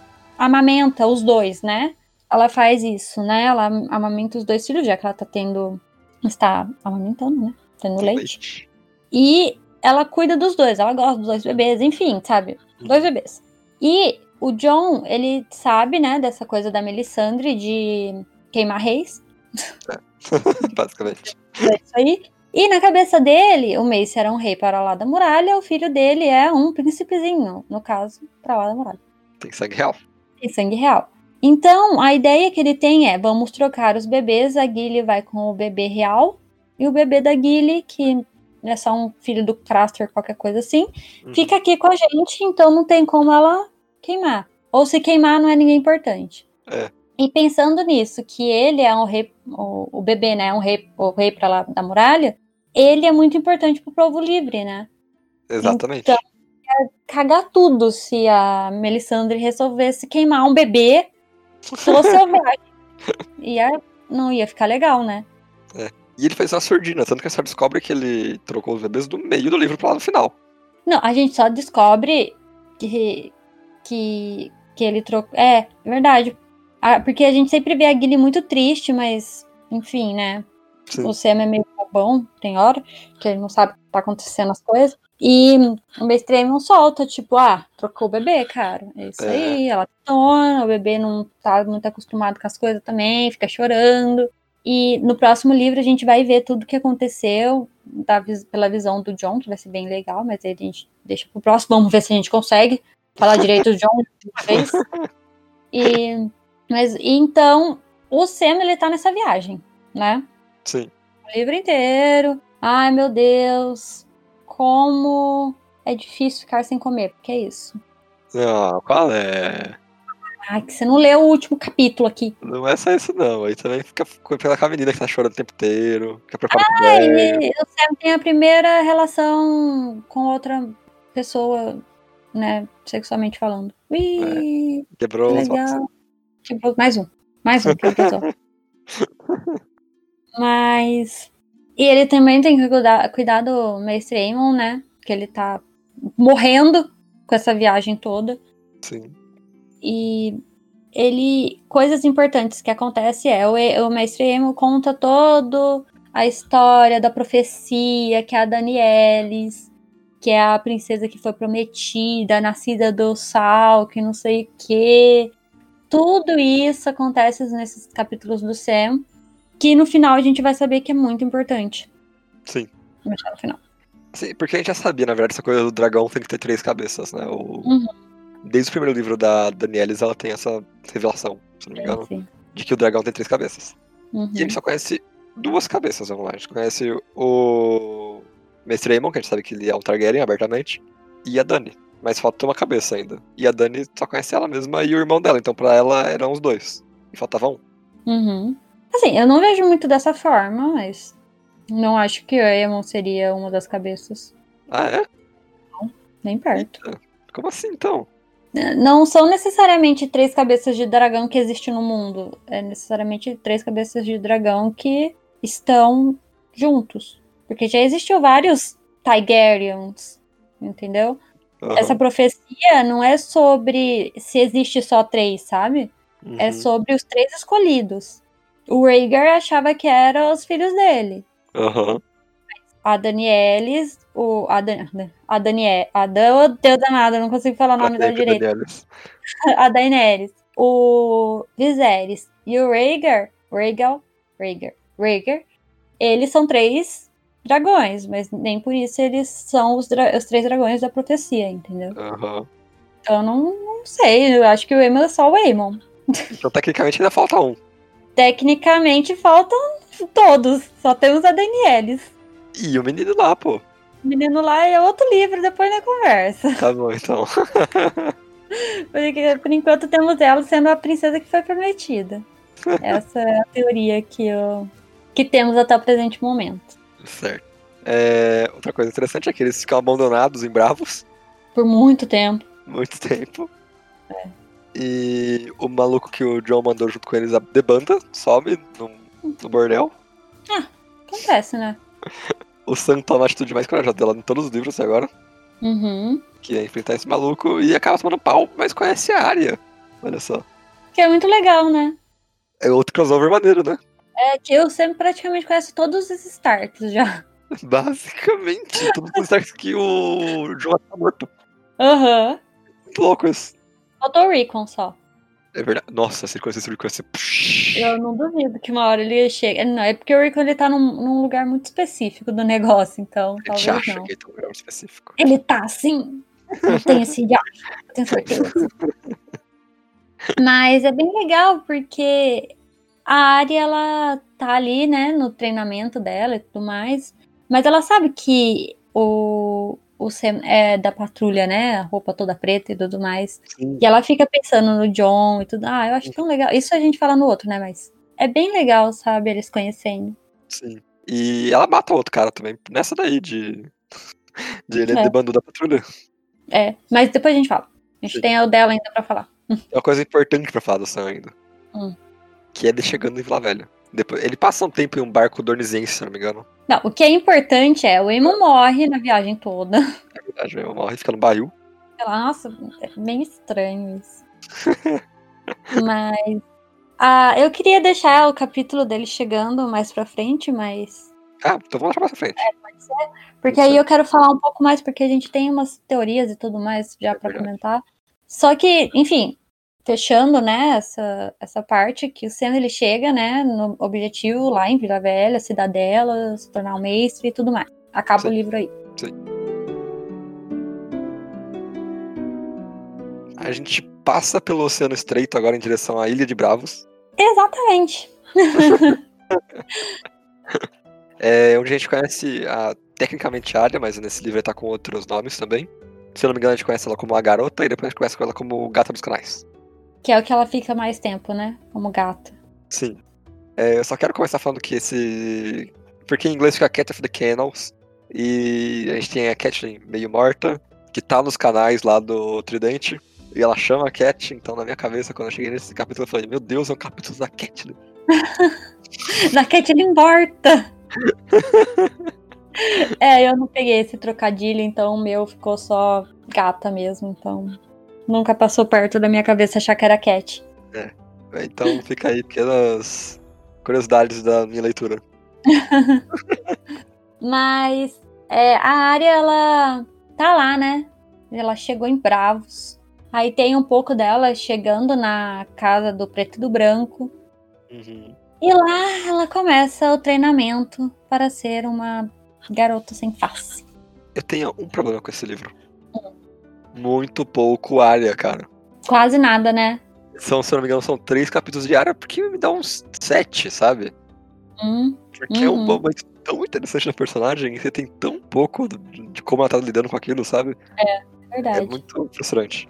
amamenta os dois, né? Ela faz isso, né? Ela amamenta os dois filhos, já que ela tá tendo. Está amamentando, né? Tendo leite. E ela cuida dos dois, ela gosta dos dois bebês, enfim, sabe? Dois bebês. E o John, ele sabe, né, dessa coisa da Melisandre de queimar reis. Basicamente. É isso aí. E na cabeça dele, o Mace era um rei para lá da muralha, o filho dele é um príncipezinho, no caso, para lá da muralha. Tem sangue real. Tem sangue real. Então, a ideia que ele tem é: vamos trocar os bebês, a Gilly vai com o bebê real, e o bebê da Gilly, que é só um filho do Craster, qualquer coisa assim, Uhum. fica aqui com a gente, então não tem como ela queimar. Ou se queimar, não é ninguém importante. É. E pensando nisso, que ele é um rei, o, o bebê, né, é um rei, o rei para lá da muralha, ele é muito importante pro povo livre, né? Exatamente. Então, cagar tudo se a Melisandre resolvesse queimar um bebê sou selvagem. ia, não ia ficar legal, né? E ele fez uma surdina, tanto que a senhora descobre que ele trocou os bebês do meio do livro pro lado final. Não, a gente só descobre que, que, que ele trocou. É, verdade. Ah, porque a gente sempre vê a Gilly muito triste, mas, enfim, né? Sim. O Sam é meio bom, tem hora, que ele não sabe o que tá acontecendo as coisas. E o Mestre Aemon solta, tipo, ah, trocou o bebê, cara. É isso É. aí, ela tona, o bebê não tá muito acostumado com as coisas também, fica chorando. E no próximo livro a gente vai ver tudo o que aconteceu da pela visão do John, que vai ser bem legal, mas aí a gente deixa pro próximo, vamos ver se a gente consegue falar direito do John de uma vez. E, mas e então, o Sam, ele tá nessa viagem, né? Sim. O livro inteiro. Ai, meu Deus. Como é difícil ficar sem comer, porque é isso. Não, qual é? Ai, que você não leu o último capítulo aqui. Não é só isso, não. Aí também fica com aquela menina que tá chorando o tempo inteiro, fica preocupada com o Sam tem a primeira relação com outra pessoa, né, sexualmente falando. Ui, Quebrou os ossos. legal. Quebrou mais um. Mais um, quebrou ossos. Mas. E ele também tem que cuidar, cuidar do Mestre Aemon, né? Que ele tá morrendo com essa viagem toda. Sim. E ele. Coisas importantes que acontecem é o, o Mestre Emo conta todo a história da profecia, que é a Danielis, que é a princesa que foi prometida, nascida do sal, que não sei o quê. Tudo isso acontece nesses capítulos do Sam, que no final a gente vai saber que é muito importante. Sim. No final. Sim, porque a gente já sabia, na verdade, essa coisa do dragão tem que ter três cabeças, né? O... Uhum. Desde o primeiro livro da Danielis, ela tem essa revelação, se não me engano, Sim. de que o dragão tem três cabeças. Uhum. E a gente só conhece duas cabeças, vamos lá. A gente conhece o Mestre Aemon, que a gente sabe que ele é um Targaryen abertamente, e a Dani. Mas falta uma cabeça ainda. E a Dani só conhece ela mesma e o irmão dela, então pra ela eram os dois. E faltava um. Uhum. Assim, eu não vejo muito dessa forma, mas não acho que o Aemon seria uma das cabeças. Ah, é? Nem perto. Como assim então? Não são necessariamente três cabeças de dragão que existem no mundo. É necessariamente três cabeças de dragão que estão juntos. Porque já existiu vários Tigerians, entendeu? Aham. Essa profecia não é sobre se existe só três, sabe? É Uhum. sobre os três escolhidos. O Rhaegar achava que eram os filhos dele. Aham. A Danielis, o, a, Dan, a Daniel, a Dan, oh, Deus danado, não consigo falar o nome direito. Danielis. A Daenerys, o Viserys e o Rhaegar, Rhaegal, Rhaegar, Rhaegar, eles são três dragões, mas nem por isso eles são os, os três dragões da profecia, entendeu? Aham. Então eu não, não sei, eu acho que o Aemon é só o Aemon. Então tecnicamente ainda falta um. Tecnicamente faltam todos, só temos a Danielis. E o menino lá, pô. O menino lá é outro livro, depois na conversa. Tá bom, então. Porque por enquanto temos ela sendo a princesa que foi prometida. Essa é a teoria que, eu, que temos até o presente momento. certo. É, outra coisa interessante é que eles ficam abandonados em Bravos Por muito tempo. muito tempo. E o maluco que o John mandou junto com eles debanda, sobe no, no bordel. Acontece, né? O Sam toma a atitude mais corajosa dela em todos os livros até agora, Uhum. que é enfrentar esse maluco e acaba tomando pau, mas conhece a área. Olha só. Que é muito legal, né? É outro crossover maneiro, né? É que eu sempre praticamente conheço todos os Starks já. Basicamente, tudo por certo que o John tá morto. Aham. Muito louco isso. Faltou o Recon só. É verdade. Nossa, se ele conhecesse o Rico, ia ser. Eu não duvido que uma hora ele chega. Não, é porque o Recon ele tá num, num lugar muito específico do negócio, então gente talvez acha não. que ele tem um lugar específico. Ele tá assim. Eu tenho esse acho, eu tenho certeza. Mas é bem legal porque a Ari ela tá ali, né, no treinamento dela e tudo mais, mas ela sabe que o o é da patrulha, né, a roupa toda preta e tudo mais. Sim. E ela fica pensando no John e tudo. Ah, eu acho tão legal. Isso a gente fala no outro, né, mas é bem legal, sabe, eles conhecendo. Sim. E ela mata o outro cara também. Nessa daí, de. De ele É. de bando da patrulha. É, mas depois a gente fala. A gente Sim. tem o dela ainda pra falar. É uma coisa importante pra falar do Sam ainda. Hum. Que é ele chegando em Vila Velha. Depois, ele passa um tempo em um barco dornizense, se não me engano. Não, o que é importante é o Emo morre na viagem toda. É verdade, ele morre, fica no barril. Nossa, é bem estranho isso. mas. Ah, eu queria deixar o capítulo dele chegando mais pra frente, mas. Ah, então vamos deixar mais pra frente. Pode ser. Porque Pode aí ser. eu quero falar um pouco mais, porque a gente tem umas teorias e tudo mais já É pra verdade. comentar. Só que, enfim, fechando, né, essa, essa parte, que o Sam ele chega, né, no objetivo lá em Vila Velha, Cidadela, se tornar um mestre e tudo mais. Acaba Sim. o livro aí. A gente passa pelo Oceano Estreito agora em direção à Ilha de Bravos. Exatamente. É onde a gente conhece a, tecnicamente a área, mas nesse livro ele tá com outros nomes também. Se eu não me engano, a gente conhece ela como a garota e depois a gente conhece ela como gata dos canais. Que é o que ela fica mais tempo, né? Como gata. Sim. É, eu só quero começar falando que esse. Porque em inglês fica Cat of the Canals. E a gente tem a Catelyn meio morta, que tá nos canais lá do Tridente. E ela chama a Cat, então na minha cabeça, quando eu cheguei nesse capítulo, eu falei, meu Deus, é um capítulo da Catelyn. Da Catelyn morta! é, eu não peguei esse trocadilho, então o meu ficou só gata mesmo, então. Nunca passou perto da minha cabeça achar que era Cat. Então fica aí pequenas curiosidades da minha leitura. Mas é, a área, ela tá lá, né? Ela chegou em Bravos. Aí tem um pouco dela chegando na casa do preto e do branco. Uhum. E lá ela começa o treinamento para ser uma garota sem face. Eu tenho um problema com esse livro. Muito pouco área, cara. Quase nada, né? São, se eu não me engano, são três capítulos de área, porque me dá uns sete, sabe? Hum, Porque é um Uhum. momento tão interessante da personagem e você tem tão pouco de como ela tá lidando com aquilo, sabe? É verdade. muito frustrante.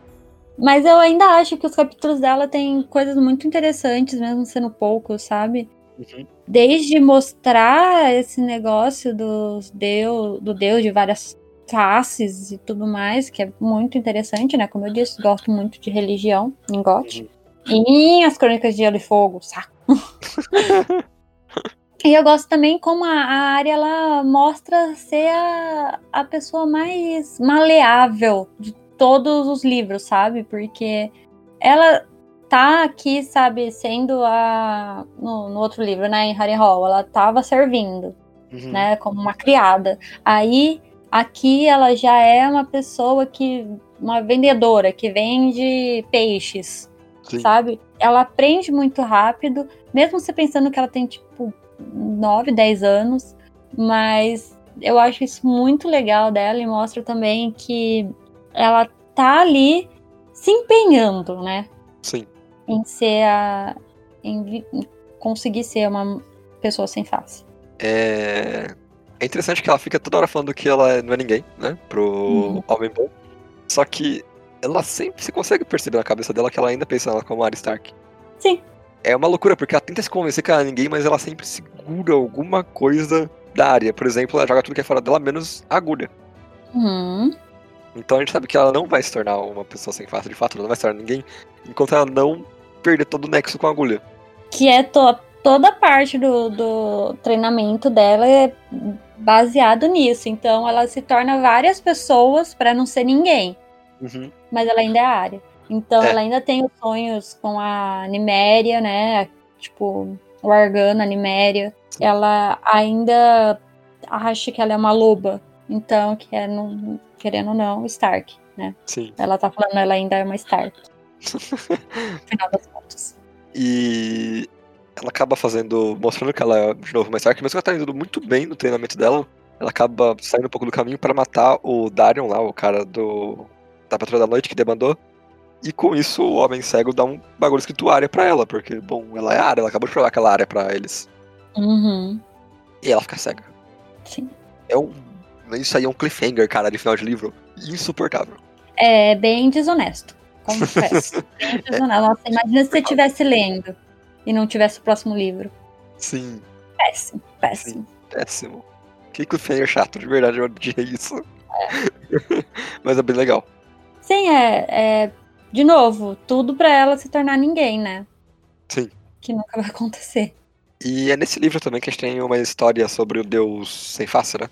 Mas eu ainda acho que os capítulos dela têm coisas muito interessantes, mesmo sendo poucos, sabe? Uhum. Desde mostrar esse negócio dos deus, do deus de várias faces e tudo mais, que é muito interessante, né? Como eu disse, gosto muito de religião em GOT. E as Crônicas de Gelo e Fogo, saco. e eu gosto também como a, a área ela mostra ser a, a pessoa mais maleável de todos os livros, sabe? Porque ela tá aqui, sabe, sendo a. No, no outro livro, né, em Harry Hall, ela tava servindo, Uhum. né, como uma criada. Aí, aqui, ela já é uma pessoa que. Uma vendedora que vende peixes, Sim. sabe? Ela aprende muito rápido, mesmo você pensando que ela tem, tipo, 9, 10 anos, mas eu acho isso muito legal dela e mostra também que ela tá ali se empenhando, né? Sim. Em ser a. em, conseguir ser uma pessoa sem face. É... é interessante que ela fica toda hora falando que ela não é ninguém, né? Pro Uhum. homem bom. Só que ela sempre se consegue perceber na cabeça dela que ela ainda pensa nela como Arya Stark. Sim. É uma loucura, porque ela tenta se convencer que ela é ninguém, mas ela sempre segura alguma coisa da área. Por exemplo, ela joga tudo que é fora dela, menos a agulha. Uhum. Então a gente sabe que ela não vai se tornar uma pessoa sem face, de fato, ela não vai se tornar ninguém, enquanto ela não perder todo o nexo com a agulha. Que é to toda parte do, do treinamento dela é baseado nisso. Então ela se torna várias pessoas para não ser ninguém. Uhum. mas ela ainda é área. Então É. ela ainda tem os sonhos com a Niméria, né? Tipo, o Argana, a Niméria. Ela ainda acha que ela é uma loba. Então, que é, não- querendo ou não, Stark, né? Sim. Ela tá falando ela ainda é uma Stark. no final das contas. E ela acaba fazendo. mostrando que ela é de novo uma Stark, mesmo que ela tá indo muito bem no treinamento dela, ela acaba saindo um pouco do caminho pra matar o Darion lá, o cara do. da Patrulha da Noite que demandou. E com isso o Homem Cego dá um bagulho escrito área pra ela, porque, bom, ela é área, ela acabou de provar aquela área pra eles. Uhum. E ela fica cega. Sim. É um. Isso aí é um cliffhanger, cara, de final de livro. Insuportável. É bem desonesto. Confesso. bem desonesto. Nossa, imagina se você estivesse lendo e não tivesse o próximo livro. Sim, Péssimo, péssimo. péssimo. Que cliffhanger chato, de verdade, eu odiei isso. Mas é bem legal. Sim, é, é de novo, tudo pra ela se tornar ninguém, né? Sim. Que nunca vai acontecer. E é nesse livro também que a gente tem uma história sobre o Deus sem face, né?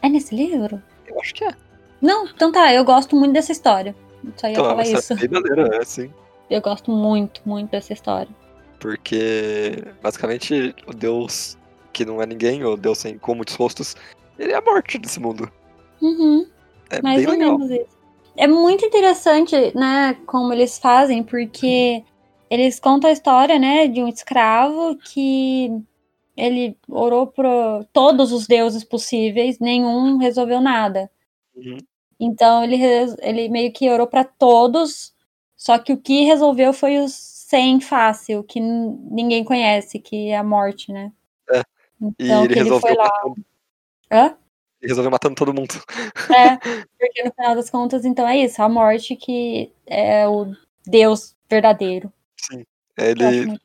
É nesse livro? Eu acho que é. Não, então tá, eu gosto muito dessa história. Só ia Então, falar essa isso. é bem maneira, é, sim. Eu gosto muito, muito dessa história. Porque, basicamente, o Deus que não é ninguém, o Deus sem com muitos rostos, ele é a morte desse mundo. Uhum. É Mais bem ou legal. menos isso. É muito interessante, né, como eles fazem, porque eles contam a história, né, de um escravo que ele orou para todos os deuses possíveis, nenhum resolveu nada. Uhum. Então ele, ele meio que orou para todos, só que o que resolveu foi os sem o que ninguém conhece, que é a morte, né? É. Então E ele ele resolveu foi lá. matando, Hã? ele resolveu matando todo mundo. É, porque no final das contas, então é isso, a morte que é o Deus verdadeiro. Sim. Acho Ele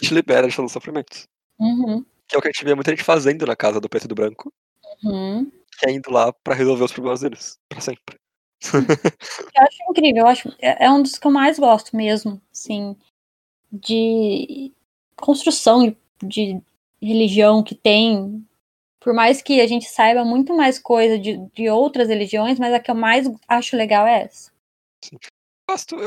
te libera de todos os sofrimentos. Uhum, Que é o que a gente vê muita gente fazendo na casa do preto e do branco, uhum. que é indo lá pra resolver os problemas deles, pra sempre. Eu acho incrível, eu acho, é é um dos que eu mais gosto mesmo, assim, de construção de, religião que tem. Por mais que a gente saiba muito mais coisa de, de outras religiões, mas a que eu mais acho legal é essa. Gosto, eu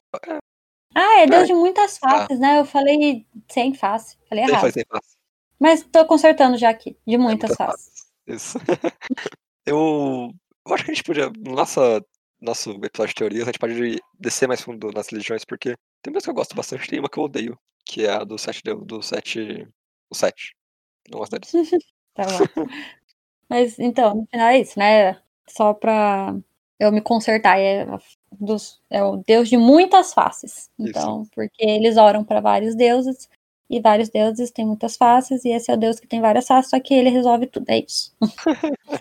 Ah, é Deus É. de muitas faces, né? Eu falei sem face, falei errado. sem face. Mas tô consertando já aqui, de muitas muita faces. Isso. eu, eu acho que a gente podia, no nossa, nosso episódio de teorias, a gente pode descer mais fundo nas religiões, porque tem umas que eu gosto bastante, tem uma que eu odeio, que é a do sete, Deus- do sete, o sete. Não gosto deles. Tá bom. Mas então, no final é isso, né? Só pra eu me consertar. É, dos, é o Deus de muitas faces. Então, porque eles oram para vários deuses. E vários deuses têm muitas faces. E esse é o Deus que tem várias faces, só que ele resolve tudo. É isso.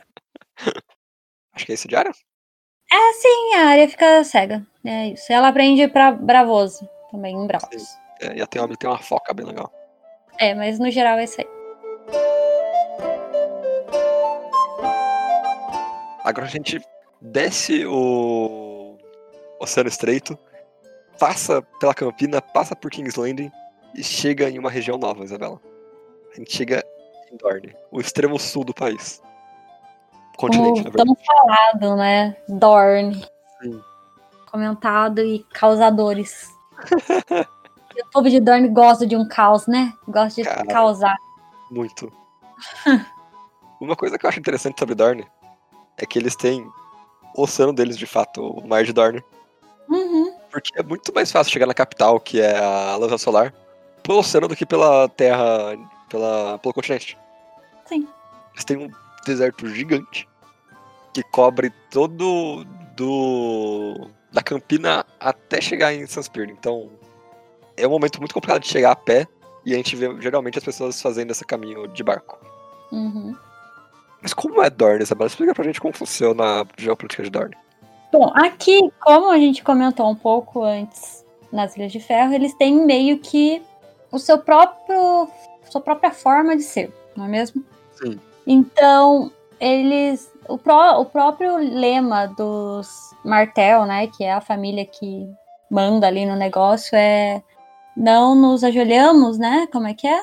Acho que é isso diário? É sim, a área fica cega. É isso. Ela aprende pra Bravoso também, em Bravos. É, e a tem uma, tem uma foca bem legal. É, mas no geral é isso aí. Agora a gente desce o Oceano Estreito, passa pela Campina, passa por King's Landing e chega em uma região nova, Isabela. A gente chega em Dorne, o extremo sul do país. Continente, na verdade. tão falado, né? Dorne. Sim. Comentado e causadores. O povo de Dorne gosta de um caos, né? Gosta de Cara. causar. Muito. Uma coisa que eu acho interessante sobre Dorne é que eles têm o oceano deles, de fato, o Mar de Dorne. Uhum. Porque é muito mais fácil chegar na capital, que é a Lua Solar, pelo oceano do que pela terra, pela, pelo continente. Sim. Eles têm um deserto gigante que cobre todo do da Campina até chegar em Sunspear. Então é um momento muito complicado de chegar a pé e a gente vê geralmente as pessoas fazendo esse caminho de barco. Uhum. Mas como é Dorne, Isabela? Explica pra gente como funciona a geopolítica de Dorne. Bom, aqui, como a gente comentou um pouco antes nas Ilhas de Ferro, eles têm meio que o seu próprio, sua própria forma de ser, não é mesmo? Sim. Então, eles. O, pró, o próprio lema dos Martel, né? Que é a família que manda ali no negócio, é não nos ajoelhamos, né? Como é que é?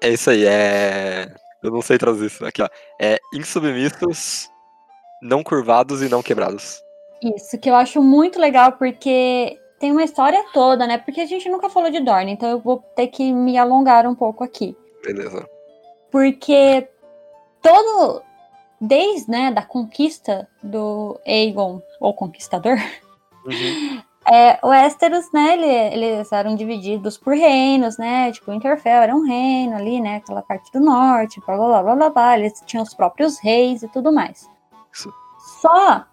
É isso aí, é. Eu não sei traduzir isso aqui, ó. É insubmissos, não curvados e não quebrados. Isso, que eu acho muito legal, porque tem uma história toda, né? Porque a gente nunca falou de Dorne, então eu vou ter que me alongar um pouco aqui. Beleza. Porque todo. Desde, né, da conquista do Aegon, ou Conquistador, Uhum. É, o Westeros, né, ele- eles eram divididos por reinos, né, tipo, Interfell era um reino ali, né, aquela parte do norte, blá, blá, blá, blá, blá, eles tinham os próprios reis e tudo mais. Isso. Só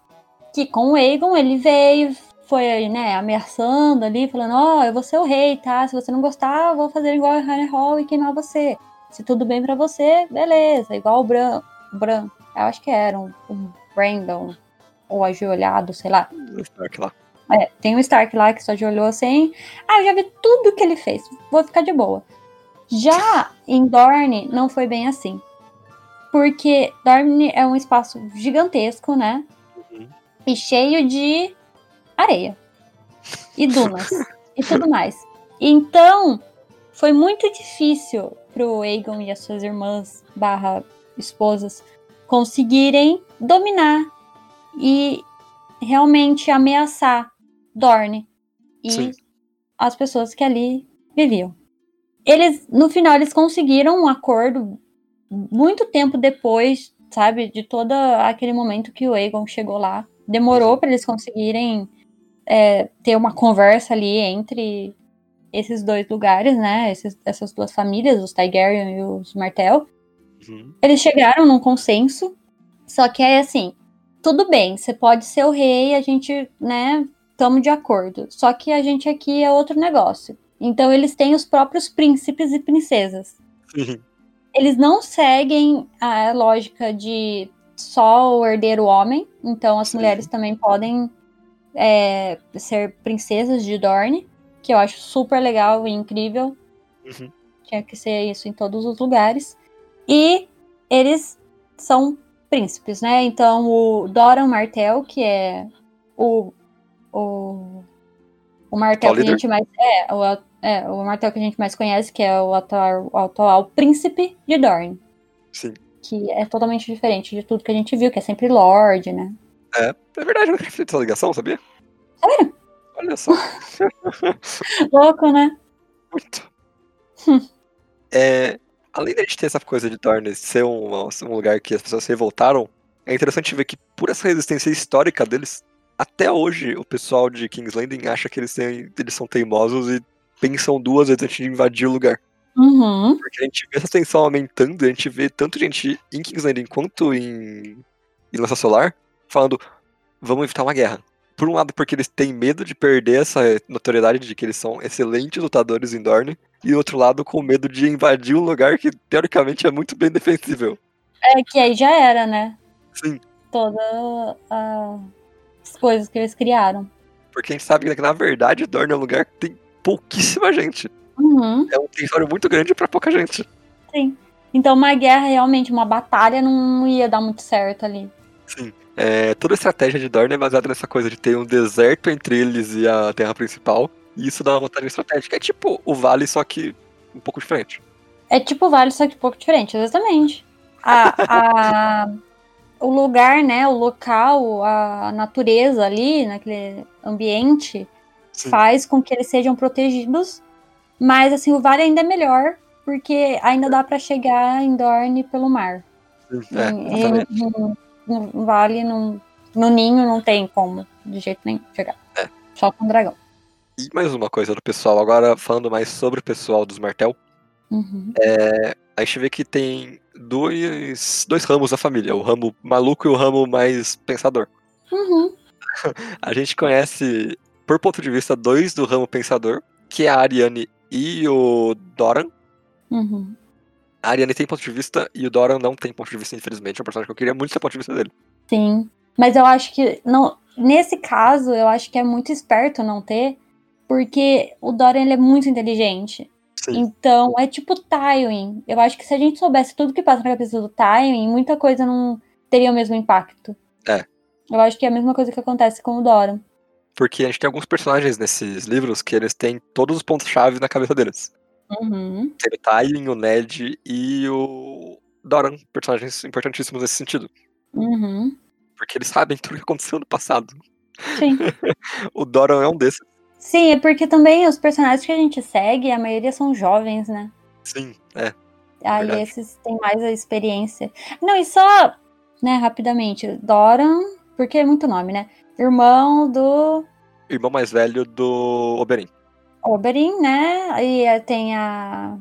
que com o Aegon, ele veio, foi aí, né, ameaçando ali, falando, ó, eu vou ser o rei, tá, se você não gostar, eu vou fazer igual a Harrenhal e queimar você. Se tudo bem pra você, beleza, igual o Bran, Bran, eu acho que era um, um Brandon, ou ajoelhado, sei lá. Stark lá. É, tem um Stark lá que só de olhou assim. Ah, eu já vi tudo que ele fez. Vou ficar de boa. Já em Dorne, não foi bem assim. Porque Dorne é um espaço gigantesco, né? Uhum. E cheio de areia. E dunas. e tudo mais. Então, foi muito difícil pro Aegon e as suas irmãs barra esposas conseguirem dominar e realmente ameaçar Dorne e Sim. as pessoas que ali viviam. Eles, no final, eles conseguiram um acordo muito tempo depois, sabe, de todo aquele momento que o Aegon chegou lá. Demorou para eles conseguirem é, ter uma conversa ali entre esses dois lugares, né? Esses- essas duas famílias, os Targaryen e os Martell. Uhum. Eles chegaram num consenso, só que é assim, tudo bem, você pode ser o rei, a gente, né, estamos de acordo. Só que a gente aqui é outro negócio. Então eles têm os próprios príncipes e princesas. Sim. Eles não seguem a lógica de só o herdeiro homem, então as mulheres também podem é, ser princesas de Dorne, que eu acho super legal e incrível. Uhum. Tinha que ser isso em todos os lugares. E eles são príncipes, né? Então o Doran Martell, que é o o, o Martell Atual que a gente mais é o, é, o Martell que a gente mais conhece, que é o atual, o atual príncipe de Dorne, Sim. que é totalmente diferente de tudo que a gente viu, que é sempre Lorde, né? É, é verdade, eu nunca feito essa ligação, sabia? Sério? Olha só. Louco, né? Muito. É, além da gente ter essa coisa de Dorne ser um, um lugar que as pessoas se revoltaram, é interessante ver que por essa resistência histórica deles, até hoje o pessoal de King's Landing acha que eles, têm, eles são teimosos e pensam duas vezes antes de invadir o lugar. Uhum. Porque a gente vê essa tensão aumentando, a gente vê tanto gente em King's Landing quanto em, em Lança Solar falando, vamos evitar uma guerra. Por um lado, porque eles têm medo de perder essa notoriedade de que eles são excelentes lutadores em Dorne, e outro lado, com medo de invadir um lugar que, teoricamente, é muito bem defensível. É que aí já era, né? Sim, Todas as coisas que eles criaram. porque a gente sabe que, na verdade, Dorne é um lugar que tem pouquíssima gente. Uhum. É um território muito grande pra pouca gente. Sim. Então uma guerra, realmente, uma batalha não ia dar muito certo ali. Sim. É, toda a estratégia de Dorne é baseada nessa coisa de ter um deserto entre eles e a terra principal. E isso dá uma vantagem estratégica. É tipo o vale, só que um pouco diferente. É tipo Vale, só que um pouco diferente, exatamente. A, a- o lugar, né, o local, a natureza ali, naquele ambiente, Sim. faz com que eles sejam protegidos. Mas, assim, o Vale ainda é melhor, porque ainda dá pra chegar em Dorne pelo mar. É, Em- exatamente. em- no, no Vale, no, no Ninho, não tem como, de jeito nenhum, chegar. É. Só com dragão. E mais uma coisa do pessoal, agora falando mais sobre o pessoal dos Martel, Uhum. a gente vê que tem dois, dois ramos da família, o ramo maluco e o ramo mais pensador. Uhum. A gente conhece, por ponto de vista, dois do ramo pensador, que é a Ariane e o Doran. Uhum. A Ariane tem ponto de vista e o Doran não tem ponto de vista, infelizmente. É um personagem que eu queria muito ter ponto de vista dele. Sim. Mas eu acho que. Não, nesse caso, eu acho que é muito esperto não ter, porque o Dorian ele é muito inteligente. Sim. Então, é tipo Tywin. Eu acho que se a gente soubesse tudo que passa na cabeça do Tywin, muita coisa não teria o mesmo impacto. É. Eu acho que é a mesma coisa que acontece com o Doran. Porque a gente tem alguns personagens nesses livros que eles têm todos os pontos-chave na cabeça deles. Uhum. Tem o Tywin, o Ned e o Doran, personagens importantíssimos nesse sentido. Uhum. Porque eles sabem tudo o que aconteceu no passado. Sim. O Doran é um desses. Sim, é porque também os personagens que a gente segue, a maioria são jovens, né? Sim, é. Aí Verdade. esses têm mais a experiência. Não, e só, né, rapidamente, Doran, porque é muito nome, né? Irmão do Irmão mais velho do Oberyn. Oberyn, né? E eh, tem a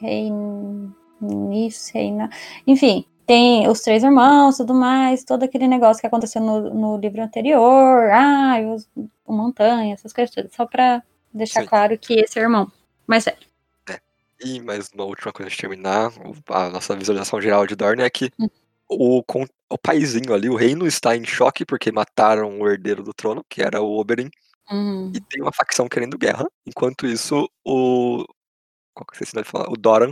Rhaenys, Reina... Enfim, tem os três irmãos, tudo mais, todo aquele negócio que aconteceu no, no livro anterior. Ah, os, o Montanha, essas coisas todas. Só pra deixar Sim. claro que esse é o irmão. Mas sério. E mais uma última coisa de terminar, a nossa visualização geral de Dorne é que Hum. o, o paizinho ali, o reino, está em choque porque mataram o herdeiro do trono, que era o Oberyn, Hum, e tem uma facção querendo guerra. Enquanto isso, o. Qual que é falar? O Doran,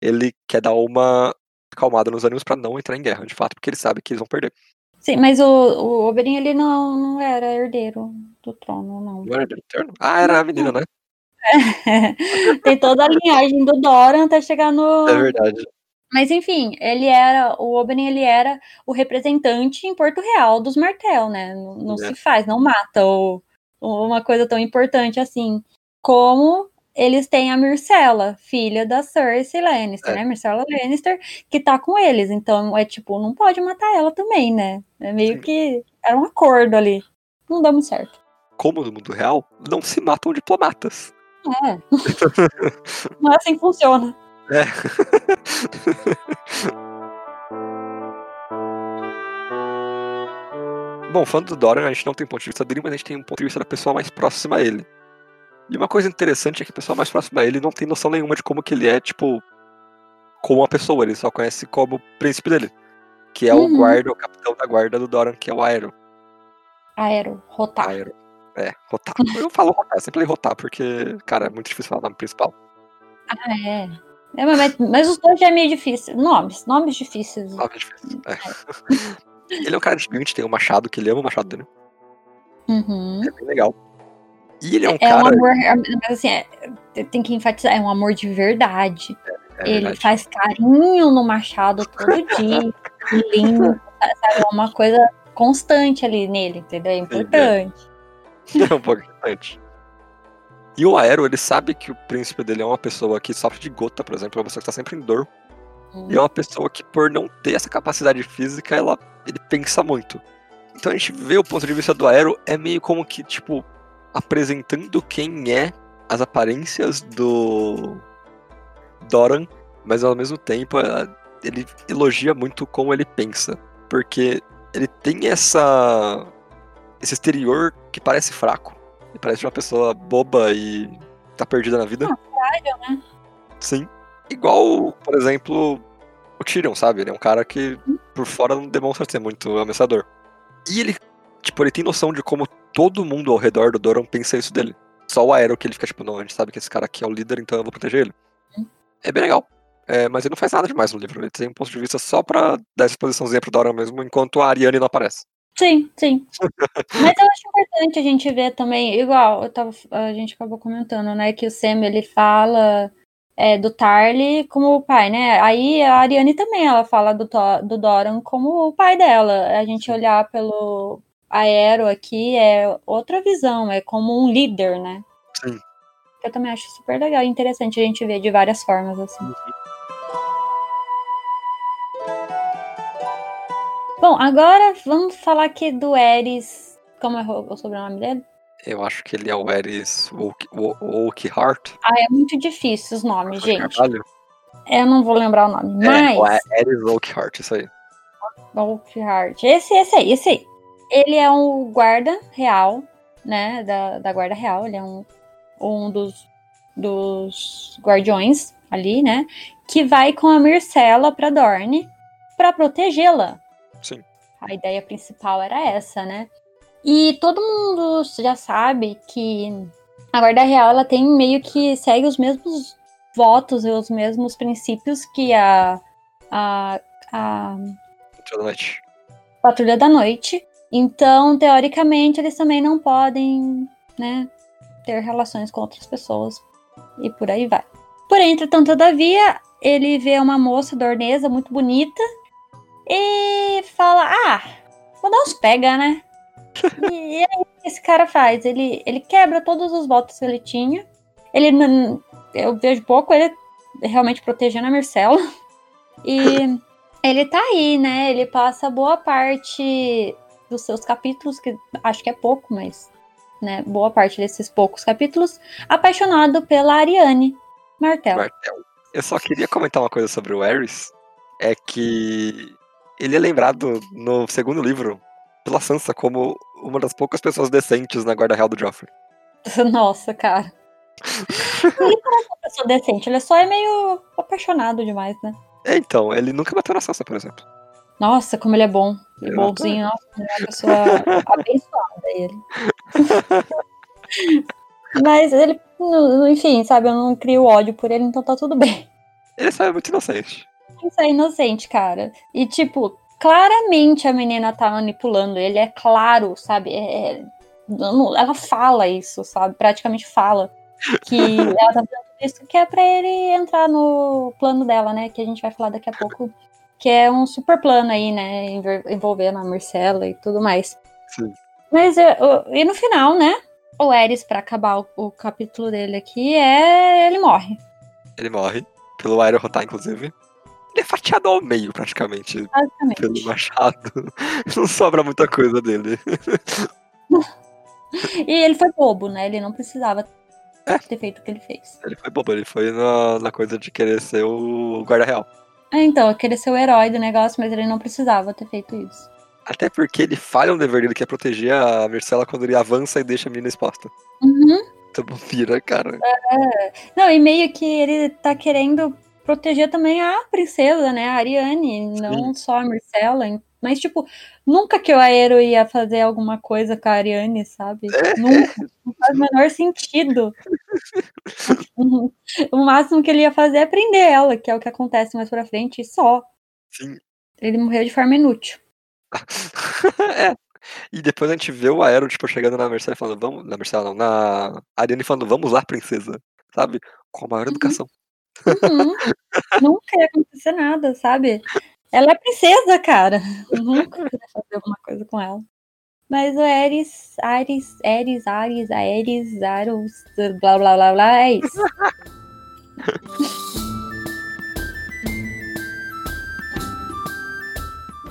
ele quer dar uma acalmada nos ânimos pra não entrar em guerra, de fato, porque ele sabe que eles vão perder. Sim, mas o, o Oberyn, ele não, não era herdeiro. do trono, não. Não era herdeiro eterno? Ah, era a menina, né? Tem toda a linhagem do Doran até chegar no. É verdade. Mas enfim, ele era. O Oberyn ele era o representante em Porto Real dos Martel, né? Não, não É. se faz, não mata ou uma coisa tão importante assim. Como eles têm a Myrcella, filha da Cersei Lannister, É. né? Myrcella Lannister, que tá com eles. Então é tipo, não pode matar ela também, né? É meio Sim. que. Era um acordo ali. Não dá muito certo. Como no mundo real, não se matam diplomatas. É. não é assim que funciona. É. Bom, falando do Dorian, a gente não tem ponto de vista dele, mas a gente tem um ponto de vista da pessoa mais próxima a ele. E uma coisa interessante é que a pessoa mais próxima a ele não tem noção nenhuma de como que ele é, tipo, como uma pessoa. Ele só conhece como o príncipe dele. Que é o Uhum. guarda, o capitão da guarda do Dorian, que é o Aero. Aero, rotar. Aero. É, Rotar. Eu falo Rotar, sempre falei Rotar, porque, cara, é muito difícil falar o nome principal. Ah, é. É, mas, mas os dois já é meio difícil. Nomes, nomes difíceis. Nome difícil. É. ele é um cara gigante, tem um machado, que ele ama o machado dele. Uhum. É bem legal. E ele é um É um cara. amor, mas assim, é, tem que enfatizar, é um amor de verdade. é Ele verdade. faz carinho no machado todo dia, lindo, sabe? É uma coisa constante ali nele, entendeu? É importante. É um pouco importante. E o Aero, ele sabe que o príncipe dele é uma pessoa que sofre de gota, por exemplo, é uma pessoa que está sempre em dor. Hum. E é uma pessoa que, por não ter essa capacidade física, ela, ele pensa muito. Então a gente vê o ponto de vista do Aero, é meio como que, tipo, apresentando quem é as aparências do Doran, mas ao mesmo tempo eh, ele elogia muito como ele pensa. Porque ele tem essa. esse exterior que parece fraco. Ele parece uma pessoa boba e tá perdida na vida. né? Sim. Igual, por exemplo, o Tyrion, sabe? Ele é um cara que por fora não demonstra ser muito ameaçador. E ele, tipo, ele tem noção de como todo mundo ao redor do Doran pensa isso dele. Só o Aero que ele fica tipo, não, a gente sabe que esse cara aqui é o líder, então eu vou proteger ele. Uhum. É bem legal. É, mas ele não faz nada demais no livro. Ele tem um ponto de vista só pra dar essa exposiçãozinha pro Doran mesmo, enquanto a Ariane não aparece. Sim, sim. Mas eu acho importante a gente ver também, igual tava, a gente acabou comentando, né, que o Sam ele fala é, do Tarly como o pai, né? Aí a Ariane também ela fala do, do Doran como o pai dela. A gente olhar pelo Aero aqui é outra visão, é como um líder, né? Sim. Eu também acho super legal e interessante a gente ver de várias formas assim. Bom, agora vamos falar aqui do Eris. Como é o sobrenome dele? Eu acho que ele é o Eris Oakhart. Ah, é muito difícil os nomes, gente. Carvalho. Eu não vou lembrar o nome, É, mas. Eris Oakhart, isso aí. Oakhart. Esse, esse aí, esse aí. Ele é um guarda real, né? Da, da guarda real. Ele é um, um dos, dos guardiões ali, né? Que vai com a Myrcella pra Dorne pra protegê-la. Sim. A ideia principal era essa, né? E todo mundo já sabe que a guarda real ela tem meio que segue os mesmos votos e os mesmos princípios que a, a, a Toda noite. Patrulha da Noite. Então, teoricamente, eles também não podem, né, ter relações com outras pessoas e por aí vai. Porém, entretanto, todavia, ele vê uma moça dornesa muito bonita e fala: Ah, vou dar uns pega, né? E, e aí, o que esse cara faz? Ele, ele quebra todos os votos que ele tinha. Ele, não- eu vejo pouco ele realmente protegendo a Marcela. E ele tá aí, né? Ele passa boa parte dos seus capítulos, que acho que é pouco, mas né, boa parte desses poucos capítulos, apaixonado pela Ariane Martel. Martel. Eu só queria comentar uma coisa sobre o Eris. É que ele é lembrado no segundo livro pela Sansa como uma das poucas pessoas decentes na guarda real do Joffrey. Nossa, cara. Ele parece uma pessoa decente, ele só é meio apaixonado demais, né? É, então, ele nunca bateu na Sansa, por exemplo. Nossa, como ele é bom. E bonzinho, nossa, ele é uma pessoa abençoada ele. Mas ele, enfim, sabe, eu não crio ódio por ele, então tá tudo bem. Ele só é muito inocente. Isso é inocente, cara. E, tipo, claramente a menina tá manipulando ele, é claro, sabe? É, é ela fala isso, sabe? Praticamente fala que ela tá fazendo isso que é para ele entrar no plano dela, né? Que a gente vai falar daqui a pouco, que é um super plano aí, né? Envolvendo a Marcela e tudo mais. Sim. Mas e no final, né? O Eris, para acabar o, o, capítulo dele aqui, é ele morre. Ele morre pelo Aerohotar, inclusive. Ele é fatiado ao meio, praticamente. Basicamente. Pelo machado. Não sobra muita coisa dele. e ele foi bobo, né? Ele não precisava é. ter feito o que ele fez. Ele foi bobo, ele foi na, na coisa de querer ser o guarda real. É, então, querer ser o herói do negócio, mas ele não precisava ter feito isso. Até porque ele falha um dever dele, que é proteger a Marcela quando ele avança e deixa a menina exposta. Uhum. Então, vira, cara. É. Não, e meio que ele tá querendo proteger também a princesa, né? A Ariane, não só a Marcela. Mas, tipo, nunca que o Aero ia fazer alguma coisa com a Ariane, sabe? É. Nunca. Não faz o menor sentido. o máximo que ele ia fazer é prender ela, que é o que acontece mais pra frente, e só. Sim. Ele morreu de forma inútil. é. E depois a gente vê o Aero, tipo, chegando na Marcela falando, vamos. Na Marcela não, na Ariane falando, vamos lá, princesa. Sabe? Com a maior uhum. educação. Uhum. Nunca ia acontecer nada, sabe? Ela é princesa, cara. Nunca ia fazer alguma coisa com ela. Mas o Ares, Ares, Ares, Ares, Ares, Aros, blá blá blá blá, é isso.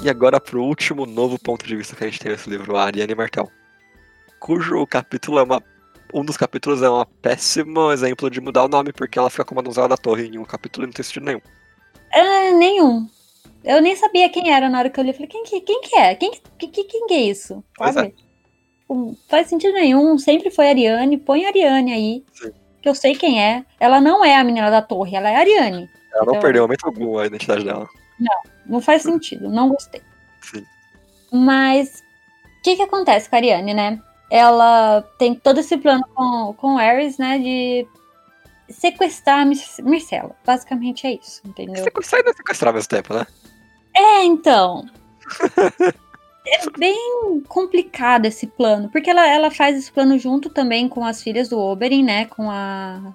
E agora pro último novo ponto de vista que a gente tem nesse livro, Ariane Martel. Cujo capítulo é uma. Um dos capítulos é um péssimo exemplo de mudar o nome, porque ela fica como a donzela da torre em um capítulo e não tem sentido nenhum. É, nenhum. Eu nem sabia quem era na hora que eu li. Eu falei, quem que, quem que é? Quem que, que, quem que é isso? Sabe? Não faz sentido nenhum. Sempre foi Ariane. Põe Ariane aí. Sim. Que eu sei quem é. Ela não é a menina da torre, ela é a Ariane. Ela não então... perdeu momento algum a identidade dela. Não, não faz sentido, não gostei. Sim. Mas o que que acontece com a Ariane, né? Ela tem todo esse plano com, com o Ares, né? De sequestrar a Marcela. Basicamente é isso, entendeu? Sequestrar e não sequestrar ao mesmo tempo, né? É, então. é bem complicado esse plano, porque ela, ela faz esse plano junto também com as filhas do Oberyn, né? Com a.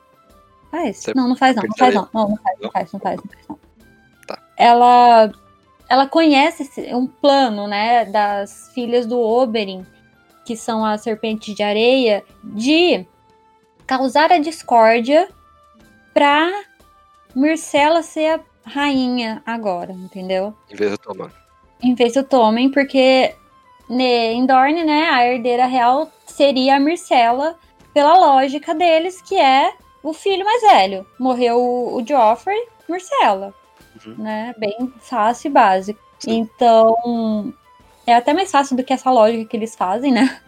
Faz? Não, não faz não, não faz não. Não, não faz, não faz, não faz, não faz não ela ela conhece um plano, né, das filhas do Oberyn, que são as serpentes de areia, de causar a discórdia para Myrcella ser a rainha agora, entendeu? Em vez do Tommen. Em vez do Tommen, porque em Dorne, né, a herdeira real seria a Myrcella, pela lógica deles, que é o filho mais velho. Morreu o Joffrey, Myrcella uhum. né? Bem fácil e básico. Sim. Então, é até mais fácil do que essa lógica que eles fazem, né?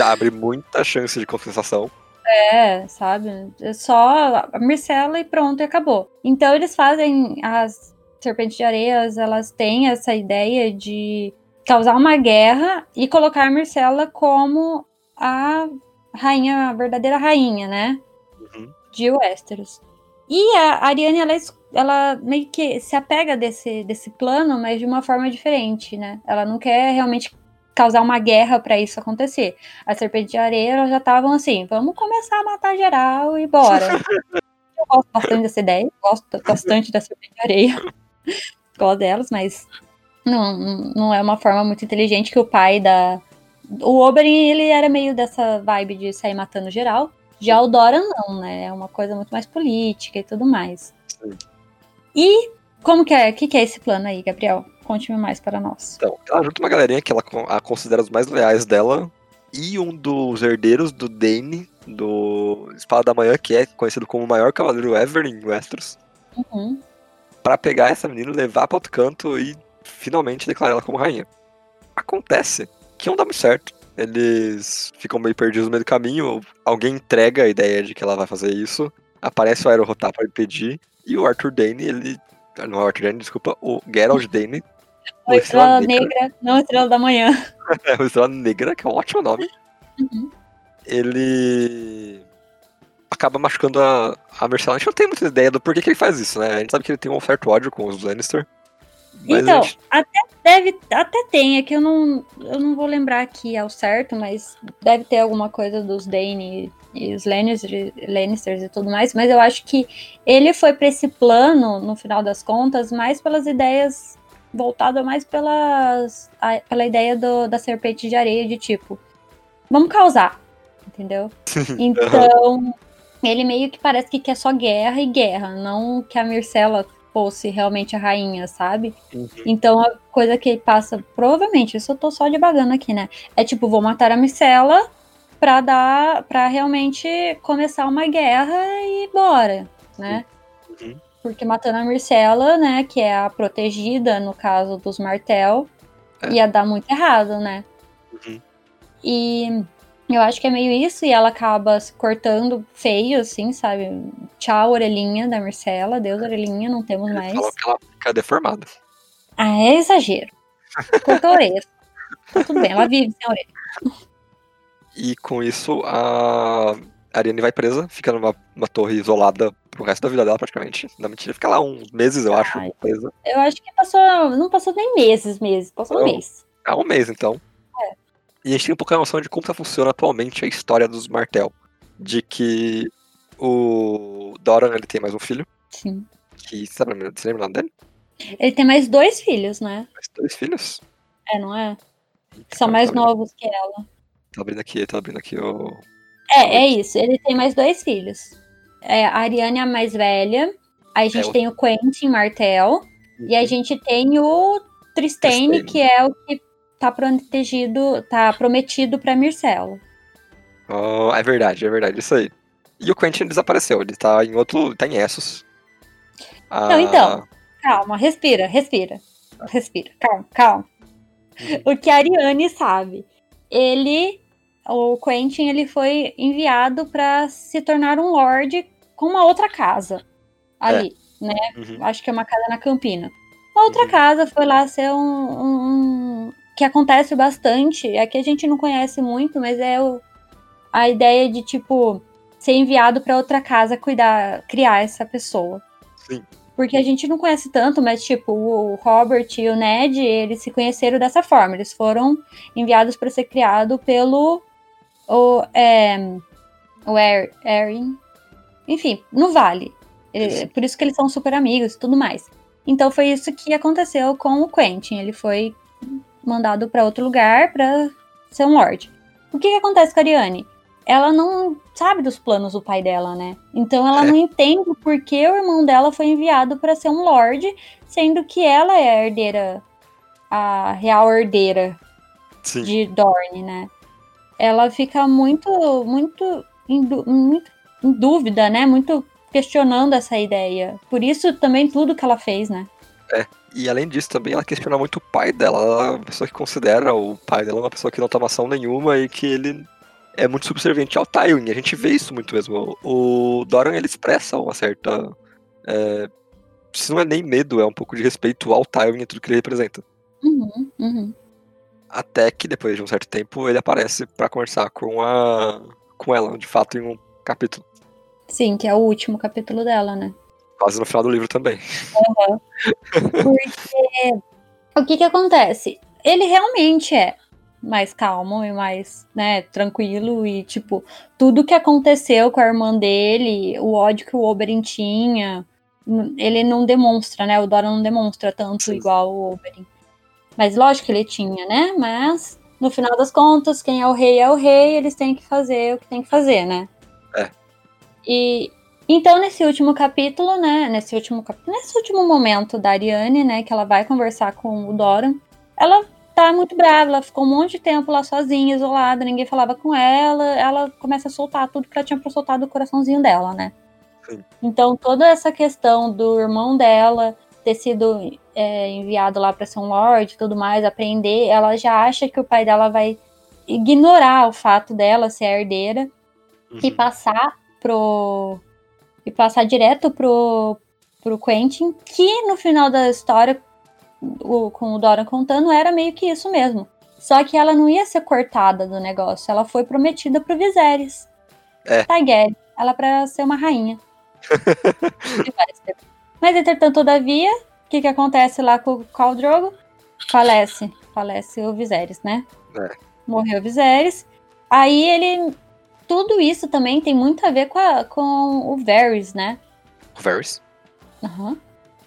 Abre muita chance de compensação. É, sabe? É só a Marcela e pronto, e acabou. Então eles fazem as serpentes de areias, elas têm essa ideia de causar uma guerra e colocar a Marcela como a rainha, a verdadeira rainha, né? Uhum. De Westeros. E a Ariane, ela, ela meio que se apega desse, desse plano, mas de uma forma diferente, né? Ela não quer realmente causar uma guerra para isso acontecer. A Serpente de Areia, já estavam assim, vamos começar a matar geral e bora. Eu gosto bastante dessa ideia, gosto bastante da Serpente de Areia. gosto delas, mas não, não é uma forma muito inteligente que o pai da... O Oberyn, ele era meio dessa vibe de sair matando geral. Já o Dora não, né? É uma coisa muito mais política e tudo mais. Sim. E como que é? O que, que é esse plano aí, Gabriel? Conte-me mais para nós. Então, ela junta uma galerinha que ela a considera os mais leais dela e um dos herdeiros do Dane, do Espada da Manhã, que é conhecido como o maior cavaleiro ever em Westeros. Uhum. Pra pegar essa menina, levar para outro canto e finalmente declarar ela como rainha. Acontece que não dá muito certo eles ficam meio perdidos no meio do caminho. Alguém entrega a ideia de que ela vai fazer isso. Aparece o Aerorotar para impedir. E o Arthur Dane, ele. Não é o Arthur Dane, desculpa, o Geralt Dane. O Estrela, Negra. Negra, não Estrela da Manhã. é, o Estrela Negra, que é um ótimo nome. Uhum. Ele acaba machucando a, a Marcela. A gente não tem muita ideia do porquê que ele faz isso, né? A gente sabe que ele tem um certo ódio com os Lannister. então, gente... até Deve, até tem, é que eu não, eu não vou lembrar aqui ao certo, mas deve ter alguma coisa dos Dane e os Lannisters, Lannisters e tudo mais, mas eu acho que ele foi para esse plano, no final das contas, mais pelas ideias, voltado mais pelas, a, pela ideia do, da serpente de areia, de tipo, vamos causar, entendeu? Então, ele meio que parece que quer só guerra e guerra, não que a Mircela fosse realmente a rainha, sabe? Uhum. Então a coisa que ele passa, provavelmente, isso eu tô só devagando aqui, né? É tipo, vou matar a Micela pra dar. para realmente começar uma guerra e bora, né? Uhum. Porque matando a Mircela, né, que é a protegida no caso dos Martel, É. ia dar muito errado, né? Uhum. E eu acho que é meio isso, e ela acaba se cortando feio, assim, sabe? Tchau, orelhinha da Marcela, Deus, orelhinha, não temos Ele mais. falou que ela fica deformada. Ah, é exagero. Cortou a orelha. Tá tudo bem, ela vive sem orelha. E com isso, a Ariane vai presa, fica numa, numa torre isolada pro resto da vida dela, praticamente. Na mentira, fica lá uns meses, eu acho, Ai. presa. Eu acho que passou. Não passou nem meses, meses. Passou um mês. Há um mês, então. E a gente tem um pouco a noção de como tá funciona atualmente a história dos Martel. De que o Doran, ele tem mais um filho, Sim. que, você lembra, você lembra o nome dele? Ele tem mais dois filhos, né? Mais dois filhos? É, não é? Eita, São mais novos que ela. Tá abrindo aqui, tá abrindo aqui o... É, é isso. Ele tem mais dois filhos. É, a Ariane é a mais velha. Aí a gente o- tem o Quentin Martel. E a gente tem o Tristane, que é o que tá protegido, tá prometido pra Mircela. Oh, é verdade, é verdade, isso aí. E o Quentin desapareceu, ele tá em outro. tá em Essos. Ah, Não, então. Calma, respira, respira. Respira, calma, calma. Uhum. O que a Ariane sabe. Ele, o Quentin, ele foi enviado pra se tornar um lord com uma outra casa. Ali, Uhum. acho que é uma casa na Campina. A outra Uhum. casa foi lá ser um, um- um- que acontece bastante. Aqui a gente não conhece muito, mas é o, a ideia de tipo ser enviado pra outra casa cuidar, criar essa pessoa. Sim. Porque a gente não conhece tanto, mas tipo o Robert e o Ned, eles se conheceram dessa forma. Eles foram enviados para ser criado pelo o, é, o Er- Erin, enfim, no Vale. É. Por isso que eles são super amigos e tudo mais. Então foi isso que aconteceu com o Quentin. Ele foi mandado para outro lugar para ser um Lorde. O que, que acontece com a Ariane? Ela não sabe dos planos do pai dela, né? Então ela É. não entende por que o irmão dela foi enviado para ser um Lorde, sendo que ela é a herdeira, a real herdeira Sim. de Dorne, né? Ela fica muito, muito, em, muito em dúvida, né? Muito questionando essa ideia. Por isso também tudo que ela fez, né? E além disso, também ela questiona muito o pai dela. Ela é uma pessoa que considera o pai dela uma pessoa que não toma ação nenhuma e que ele é muito subserviente ao Tywin. A gente vê isso muito mesmo. O Doran, ele expressa uma certa... é, se não é nem medo, é um pouco de respeito ao Tywin e tudo que ele representa. Uhum, uhum. Até que, depois de um certo tempo, ele aparece pra conversar com a com ela, de fato, em um capítulo. Sim, que é o último capítulo dela, né? Quase no final do livro também. Porque o que que acontece? Ele realmente é mais calmo e mais, né, tranquilo e tipo, tudo que aconteceu com a irmã dele, o ódio que o Oberyn tinha, ele não demonstra, né? O Dora não demonstra tanto Sim. igual o Oberyn. Mas lógico que ele tinha, né? Mas no final das contas, quem é o rei é o rei, eles têm que fazer o que tem que fazer, né? É. E então, nesse último capítulo, né? Nesse último capítulo, nesse último momento da Ariane, né? Que ela vai conversar com o Doran, ela tá muito brava, ela ficou um monte de tempo lá sozinha, isolada, ninguém falava com ela, ela começa a soltar tudo que ela tinha pra soltar do coraçãozinho dela, né? Sim. Então, toda essa questão do irmão dela ter sido é, enviado lá pra ser um lord e tudo mais, aprender, ela já acha que o pai dela vai ignorar o fato dela ser a herdeira e Uhum. passar pro e passar direto pro pro Quentin, que no final da história o, com o Dora contando era meio que isso mesmo. Só que ela não ia ser cortada do negócio, ela foi prometida pro Viserys. É. Targaryen, ela pra ser uma rainha. Mas entretanto, todavia, o que que acontece lá com o Khal Drogo? falece. Falece o Viserys, né? É. Morreu o Viserys. Aí ele. Tudo isso também tem muito a ver com, a- com o Varys, né? O Varys. Aham.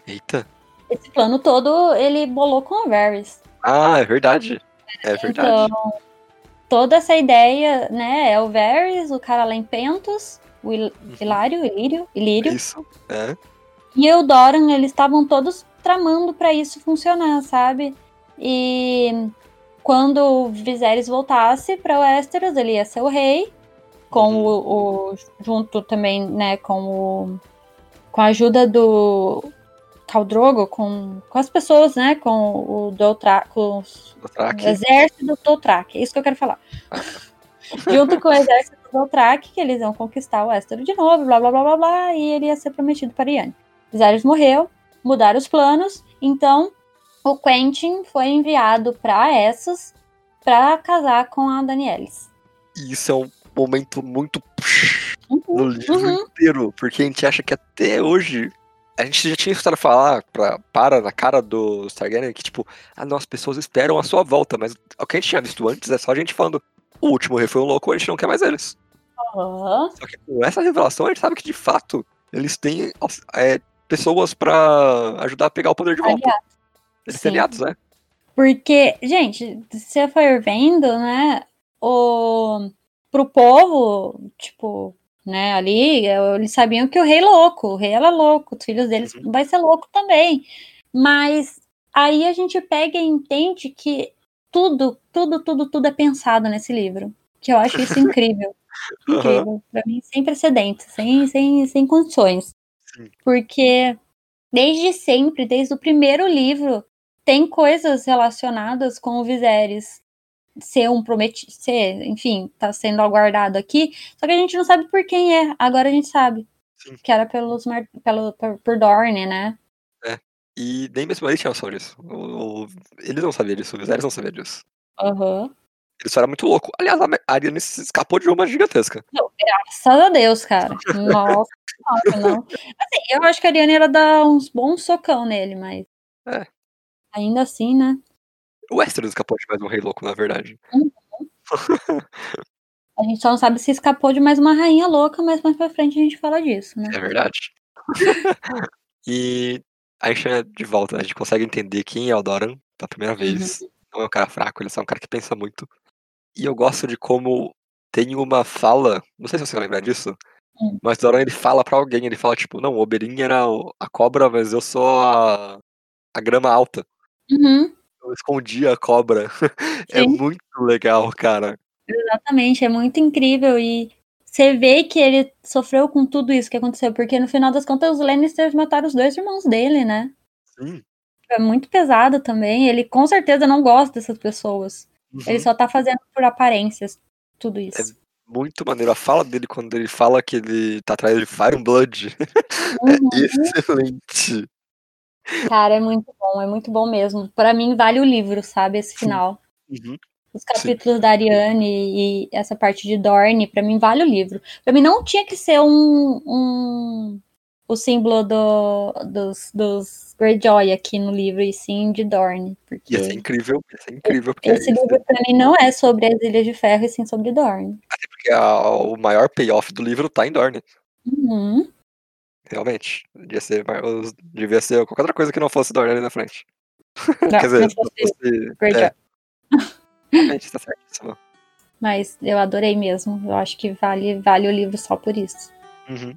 Eita. Esse plano todo ele bolou com o Varys. Ah, é verdade. É verdade. Então, toda essa ideia, né? É o Varys, o cara lá em Pentos, o Il Hilário, Ilírio, Ilírio. Isso. É. E o Doran, eles estavam todos tramando pra isso funcionar, sabe? E quando o Viserys voltasse pra Westeros, ele ia ser o rei, com Uhum. o, o- junto também, né, com o com a ajuda do Khal Drogo, com, com as pessoas, né, com o Dothrak, com os- O exército do Dothrak, é isso que eu quero falar. Junto com o exército do Dothrak, que eles iam conquistar o Westeros de novo, blá blá blá blá blá, e ele ia ser prometido para Yanni. Viserys morreu, mudaram os planos, então o Quentin foi enviado para Essos para casar com a Danielis. Isso é um momento muito no Uhum, livro uhum. inteiro, porque a gente acha que até hoje a gente já tinha escutado falar pra, para na cara do Targaryen que, tipo, ah, não, as pessoas esperam a sua volta, mas o que a gente tinha visto antes é só a gente falando, o último rei foi um louco, a gente não quer mais eles. Aham. Só que com essa revelação a gente sabe que, de fato, eles têm é, pessoas pra ajudar a pegar o poder de volta. Aliás, Eles aliados, né? Porque, gente, se você for vendo, né, o pro povo, tipo, né, ali, eles sabiam que o rei é louco, o rei era louco, os filhos deles Uhum. vai ser louco também. Mas aí a gente pega e entende que tudo, tudo, tudo, tudo é pensado nesse livro. Que eu acho isso incrível. Incrível. Pra mim, sem precedentes, sem, sem, sem condições. Sim. Porque desde sempre, desde o primeiro livro, tem coisas relacionadas com o Viserys ser um prometido, ser, enfim, tá sendo aguardado aqui, só que a gente não sabe por quem é. Agora a gente sabe. Sim. Que era pelos pelo, por, por Dorne, né? E nem mesmo eles tinham noção disso. O, o- eles não sabiam disso, o Viserys não sabia disso. Aham. Ele só era muito louco. Aliás, a Ariane se escapou de uma gigantesca. Graças a Deus, cara. Nossa, nossa, não. Assim, eu acho que a Ariane ela dá uns bons socão nele, mas. É. Ainda assim, né? O Westeros escapou de mais um rei louco, na verdade. A gente só não sabe se escapou de mais uma rainha louca, mas mais pra frente a gente fala disso, né? É verdade. e a gente é de volta, né? A gente consegue entender quem é o Doran pela primeira vez. Não é um cara fraco, ele é só um cara que pensa muito. E eu gosto de como tem uma fala, não sei se você vai lembrar disso, Hum. mas o Doran ele fala pra alguém, ele fala tipo, não, o Oberyn era a cobra, mas eu sou a, a grama alta. Uhum, Eu escondi a cobra. é Sim. muito legal, cara. exatamente, é muito incrível e você vê que ele sofreu com tudo isso que aconteceu, porque no final das contas os Lannisters mataram os dois irmãos dele, né? Sim. É muito pesado também. Ele com certeza não gosta dessas pessoas. Ele Uhum. só tá fazendo por aparências tudo isso. Muito maneiro. A fala dele quando ele fala que ele tá atrás de Fire and Blood Uhum. é excelente. Cara, é muito bom, é muito bom mesmo. Pra mim vale o livro, sabe? Esse final. Uhum. Os capítulos da Ariane e essa parte de Dorne, pra mim vale o livro. Pra mim não tinha que ser um, um o símbolo do, dos, dos Greyjoy aqui no livro, e sim de Dorne. Porque Ia ser incrível, ia ser incrível, porque, esse é, livro pra mim não é sobre as Ilhas de Ferro, e sim sobre Dorne. até porque a- o maior payoff do livro tá em Dorne. Uhum. Realmente. Devia ser, devia ser qualquer outra coisa que não fosse Dorne ali na frente. Não, Quer dizer, não se não fosse. É, realmente, tá certíssimo. Mas eu adorei mesmo. Eu acho que vale, vale o livro só por isso. Uhum.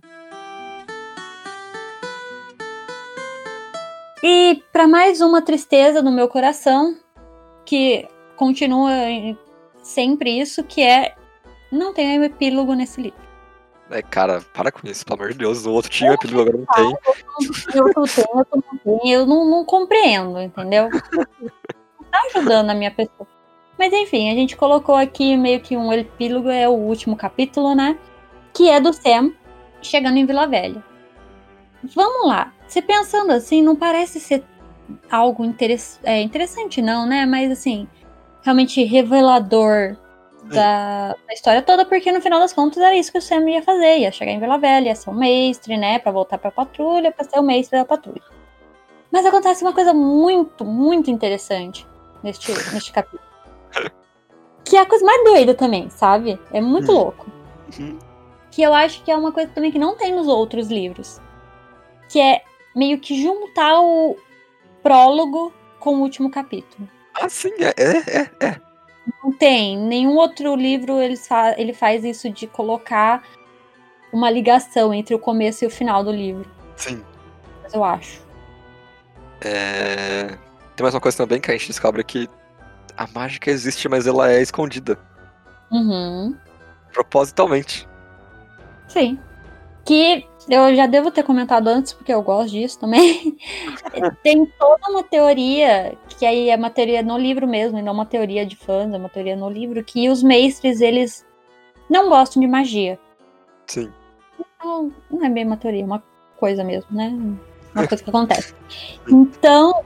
E para mais uma tristeza no meu coração, que continua em- sempre isso, que é não tem um epílogo nesse livro. É, cara, para com isso, pelo amor de Deus. O outro tinha o epílogo, agora não tem. Eu eu, tô não tenho, eu não, não compreendo, entendeu? Não tá ajudando a minha pessoa. Mas enfim, a gente colocou aqui meio que um epílogo, é o último capítulo, né? Que é do Sam chegando em Vila Velha. Vamos lá. Se pensando assim, não parece ser algo é, interessante, não, né? Mas assim, realmente revelador da, da história toda, porque no final das contas era isso que o Sam ia fazer, ia chegar em Vila Velha, ia ser o mestre, né, Pra voltar pra patrulha, pra ser o mestre da patrulha. Mas acontece uma coisa muito, muito interessante neste, neste capítulo. que é a coisa mais doida também, sabe? É muito Hum. louco. Uhum. Que eu acho que é uma coisa também que não tem nos outros livros. Que é meio que juntar o prólogo com o último capítulo. Ah, sim, é, é, é, é. Não tem. Nenhum outro livro ele, fa ele faz isso de colocar uma ligação entre o começo e o final do livro. Sim. Mas eu acho. É... Tem mais uma coisa também que a gente descobre que a mágica existe, mas ela é escondida. Uhum. Propositalmente. Sim. Que eu já devo ter comentado antes, porque eu gosto disso também. Tem toda uma teoria, que aí é uma teoria no livro mesmo, e não uma teoria de fãs, é uma teoria no livro, que os mestres, eles não gostam de magia. Sim. Não, não é bem uma teoria, é uma coisa mesmo, né? Uma coisa que acontece. Então,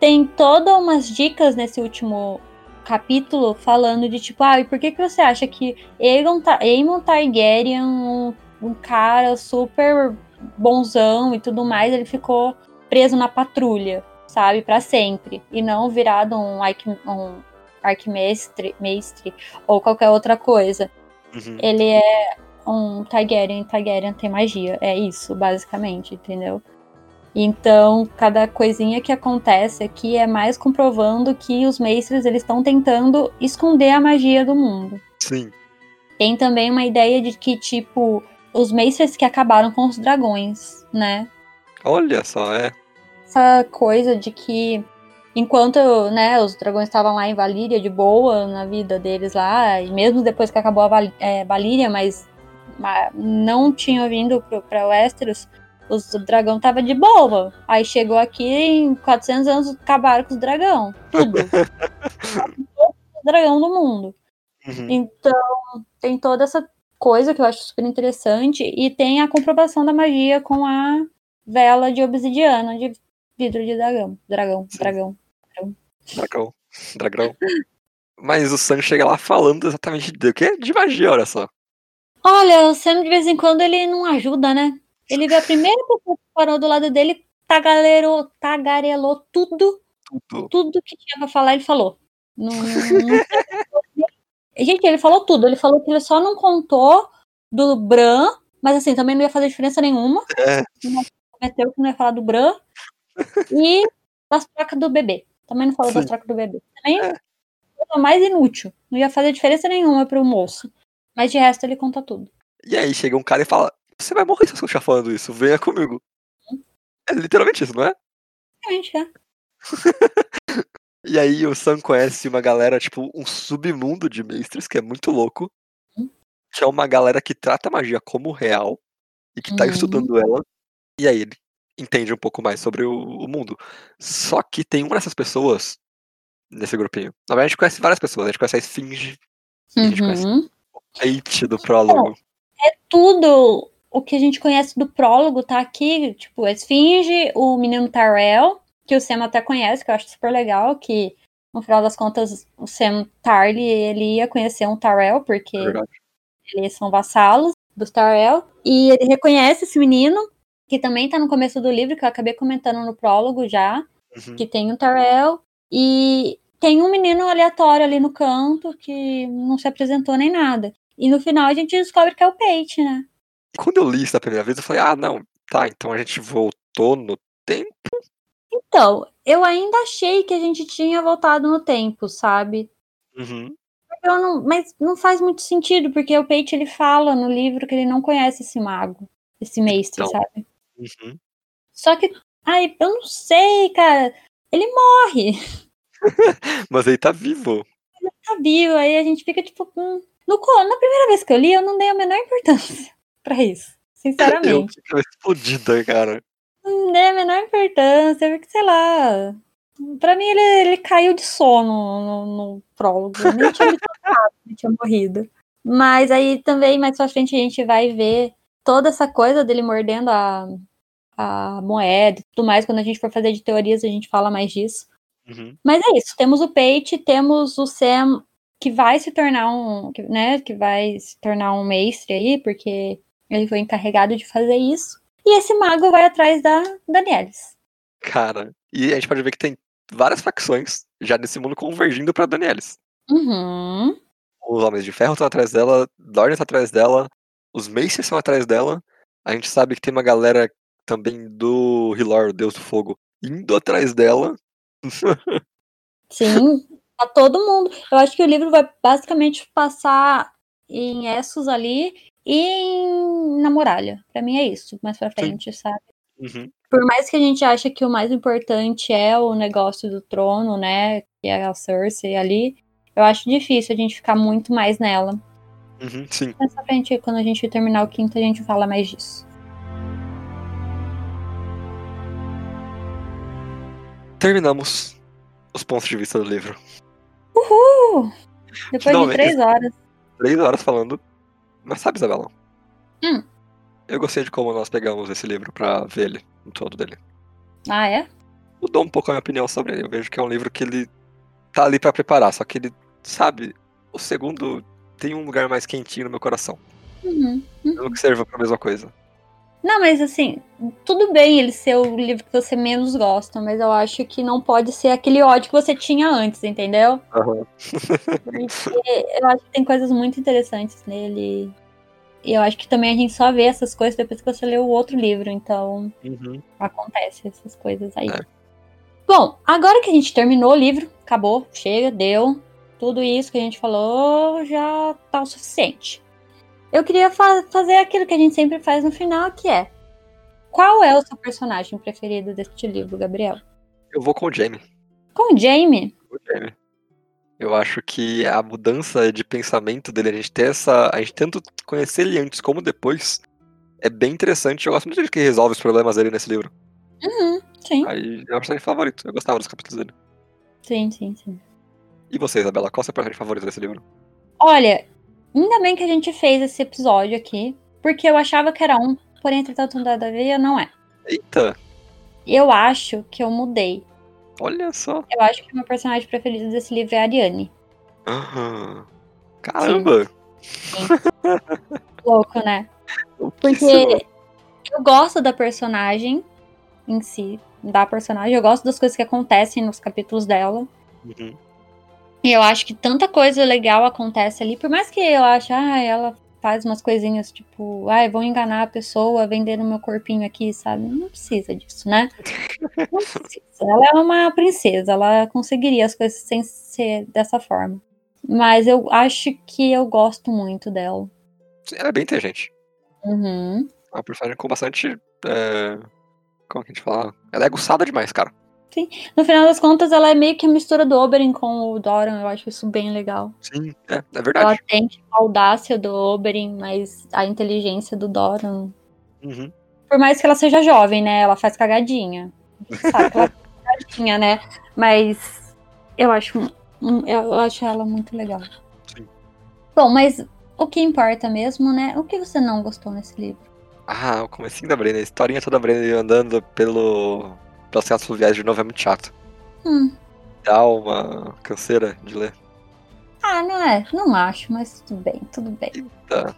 tem todas umas dicas nesse último capítulo falando de tipo, ah, e por que, que você acha que Aegon, Ta Aemon Targaryen, um, cara super bonzão e tudo mais, ele ficou preso na patrulha, sabe, para sempre, e não virado um, arqui, um arquimestre mestre, ou qualquer outra coisa. Uhum. Ele é um Targaryen, Targaryen tem magia. É isso, basicamente, entendeu? Então, cada coisinha que acontece aqui é mais comprovando que os mestres eles estão tentando esconder a magia do mundo. Sim. Tem também uma ideia de que, tipo, os mestres que acabaram com os dragões, né? Olha só, é. Essa coisa de que enquanto, né, os dragões estavam lá em Valíria de boa na vida deles lá, e mesmo depois que acabou a Val é, Valíria, mas, mas não tinham vindo pro, pra Westeros, os dragão tava de boa. Aí chegou aqui em 400 anos acabaram com os dragão, tudo. Dragão do mundo. Uhum. Então, tem toda essa coisa que eu acho super interessante e tem a comprovação da magia com a vela de obsidiana de vidro de dragão. Dragão, Sim. dragão. Dragão. Dragão. Mas o Sam chega lá falando exatamente do quê? De magia, olha só. Olha, o Sam de vez em quando ele não ajuda, né? Ele vê a primeira pessoa que parou do lado dele, tagarelou, tagarelou tudo, Tudo. tudo que tinha pra falar, ele falou. Não, não- Gente, ele falou tudo. Ele falou que ele só não contou do Bran, mas assim, também não ia fazer diferença nenhuma. É. Prometeu que não ia falar do Bran. E das trocas do bebê. Também não falou das Sim. trocas do bebê. Também É. foi mais inútil. Não ia fazer diferença nenhuma pro moço. Mas de resto ele conta tudo. E aí chega um cara e fala: Você vai morrer se você continuar falando isso, venha comigo. É literalmente isso, não é? Realmente, é. E aí o Sam conhece uma galera, tipo, um submundo de mestres, que é muito louco. Hum. Que é uma galera que trata a magia como real e que tá Uhum. estudando ela. E aí ele entende um pouco mais sobre o, o mundo. Só que tem uma dessas pessoas nesse grupinho. Na verdade, a gente conhece várias pessoas. A gente conhece a Esfinge, a gente conhece Uhum. o Pate do prólogo. Tudo o que a gente conhece do prólogo tá aqui. Tipo, a Esfinge, o menino Tyrell, que o Sam até conhece, que eu acho super legal, que no final das contas o Sam Tarly, ele ia conhecer um Tyrell, porque É verdade. eles são vassalos dos Tyrell. E ele reconhece esse menino, que também tá no começo do livro, que eu acabei comentando no prólogo já, Uhum. que tem o Tyrell. E tem um menino aleatório ali no canto, que não se apresentou nem nada. E no final a gente descobre que é o Pate, né? Quando eu li isso da primeira vez, eu falei, ah, não, tá, então a gente voltou no tempo. Então, eu ainda achei que a gente tinha voltado no tempo, sabe? Uhum. Eu não, mas não faz muito sentido, porque o Pate ele fala no livro que ele não conhece esse mago, esse mestre, Então. sabe? Uhum. Só que, ai, eu não sei, cara. Ele morre, Mas ele tá vivo. tá vivo, aí a gente fica tipo, hum. no, na primeira vez que eu li, eu não dei a menor importância pra isso, Eu sinceramente. fico explodida, cara. Não dei a menor importância, porque sei lá. Pra mim, ele, ele caiu de sono no, no prólogo. Eu nem tinha me tocado, ele tinha morrido. Mas aí também, mais pra frente, a gente vai ver toda essa coisa dele mordendo a, a moeda e tudo mais. Quando a gente for fazer de teorias, a gente fala mais disso. Uhum. Mas é isso. Temos o Pate, temos o Sam, que vai se tornar um. que, né, que vai se tornar um mestre aí, porque ele foi encarregado de fazer isso. E esse mago vai atrás da Danielis. Cara, e a gente pode ver que tem várias facções já nesse mundo convergindo pra Danielis. Uhum. Os Homens de Ferro estão atrás dela, Dorne tá atrás dela, os Macers estão atrás dela. A gente sabe que tem uma galera também do Hilor, o Deus do Fogo, indo atrás dela. Sim, tá todo mundo. Eu acho que o livro vai basicamente passar em Essos ali e em, na muralha. Pra mim é isso, mais pra frente, sabe? Uhum. Por mais que a gente ache que o mais importante é o negócio do trono, né? Que é a Cersei ali, eu acho difícil a gente ficar muito mais nela. Uhum, sim. Mais pra frente, quando a gente terminar o quinto, a gente fala mais disso. Terminamos os pontos de vista do livro. Uhul! Depois Finalmente. de três horas. Três horas falando. Mas sabe, Isabela? Hum. Eu gostei de como nós pegamos esse livro pra ver ele, no todo dele. Ah, é? Mudou um pouco a minha opinião sobre ele. Eu vejo que é um livro que ele tá ali pra preparar, só que ele, sabe, o segundo tem um lugar mais quentinho no meu coração. Uhum. uhum. Não que serva pra mesma coisa. Não, mas assim, tudo bem ele ser o livro que você menos gosta, mas eu acho que não pode ser aquele ódio que você tinha antes, entendeu? Porque eu acho que tem coisas muito interessantes nele. E eu acho que também a gente só vê essas coisas depois que você lê o outro livro, então Uhum. acontece essas coisas aí. É. Bom, agora que a gente terminou o livro, acabou, chega, deu. Tudo isso que a gente falou já tá o suficiente. Eu queria fa- fazer aquilo que a gente sempre faz no final, que é qual é o seu personagem preferido deste livro, Gabriel? Eu vou com o Jamie. Com o Jamie? O Jamie. Eu acho que a mudança de pensamento dele, a gente ter essa. A gente tanto conhecer ele antes como depois, é bem interessante. Eu gosto muito de que resolve os problemas dele nesse livro. Uhum, sim. Aí é o personagem favorito. Eu gostava dos capítulos dele. Sim, sim, sim. E você, Isabela, qual é o seu personagem favorito desse livro? Olha, ainda bem que a gente fez esse episódio aqui, porque eu achava que era um, porém, entretanto, um da veia não é. Eita! Eu acho que eu mudei. Olha só. Eu acho que o meu personagem preferido desse livro é a Ariane. Aham. Caramba! Louco, né? Porque eu gosto da personagem em si, da personagem. Eu gosto das coisas que acontecem nos capítulos dela. Uhum. E eu acho que tanta coisa legal acontece ali. Por mais que eu ache, ah, ela faz umas coisinhas tipo, ai, vão enganar a pessoa vendendo meu corpinho aqui, sabe? Não precisa disso, né? Não precisa. Ela é uma princesa, ela conseguiria as coisas sem ser dessa forma. Mas eu acho que eu gosto muito dela. Ela é bem inteligente. Uhum. É uma personagem com bastante. é, Como que a gente fala? Ela é aguçada demais, cara. No final das contas, ela é meio que a mistura do Oberyn com o Doran. Eu acho isso bem legal. Sim, é, é Ela verdade. tem tipo, a audácia do Oberyn, mas a inteligência do Doran. Uhum. Por mais que ela seja jovem, né? Ela faz cagadinha. Sabe que ela faz cagadinha, né? Mas eu acho, hum, eu acho ela muito legal. Sim. Bom, mas o que importa mesmo, né? O que você não gostou nesse livro? Ah, o comecinho da Brenna, a historinha toda da Brenna andando pelo. Casas fluviais de novo é muito chato. Hum. Dá uma canseira de ler. Ah, não é? Não acho, mas tudo bem, tudo bem. Tá.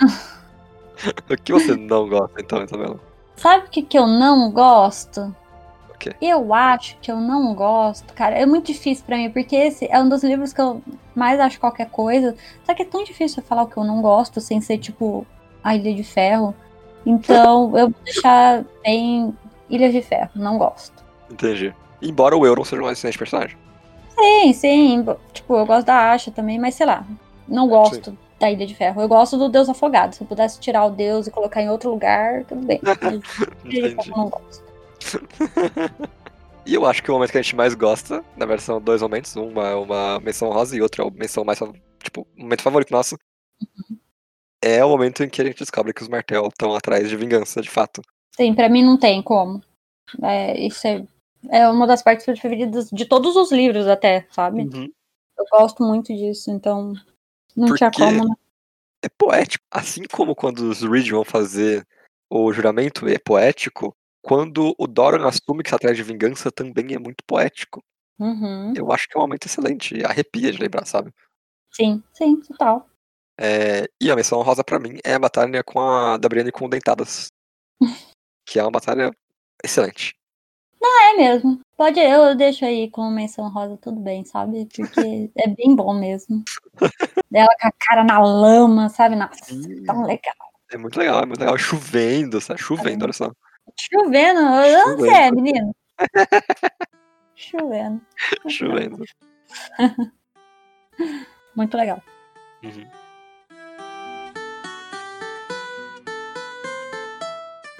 o que você não gosta então, Isabela? Sabe o que, que eu não gosto? O quê? Eu acho que eu não gosto, cara. É muito difícil pra mim, porque esse é um dos livros que eu mais acho qualquer coisa. Só que é tão difícil eu falar o que eu não gosto, sem ser tipo a Ilha de Ferro. Então eu vou deixar bem Ilha de Ferro, não gosto. Entendi. Embora o Euron seja um excelente personagem. Sim, sim. Tipo, eu gosto da Asha também, mas sei lá. Não gosto da Ilha de Ferro. Eu gosto do Deus Afogado. Se eu pudesse tirar o Deus e colocar em outro lugar, tudo bem. Ilha de Ferro não gosto. E eu acho que o momento que a gente mais gosta, na versão dois momentos, uma é uma menção rosa e outra é a menção mais, tipo, o momento favorito nosso, é o momento em que a gente descobre que os Martel estão atrás de vingança, de fato. Sim, pra mim não tem como. É, isso é, é uma das partes preferidas de todos os livros, até, sabe? Eu gosto muito disso, então não tinha Porque- como. né? É poético. Assim como quando os Reed vão fazer o juramento é poético, quando o Doran assume que está atrás de vingança também é muito poético. Uhum. Eu acho que é um momento excelente, arrepia de lembrar, sabe? Sim, sim, total. É, e a menção rosa pra mim é a batalha com a da Brienne com Dentadas. que é uma batalha excelente. É mesmo. Pode, eu deixo aí como menção rosa, tudo bem, sabe? Porque é bem bom mesmo. Ela com a cara na lama, sabe? Nossa, Sim. tão legal. É muito legal, é muito legal. Chovendo, sabe? Chovendo, olha só. Chovendo, Chovendo. você é, menino? Chovendo. Chovendo. Muito legal. Uhum.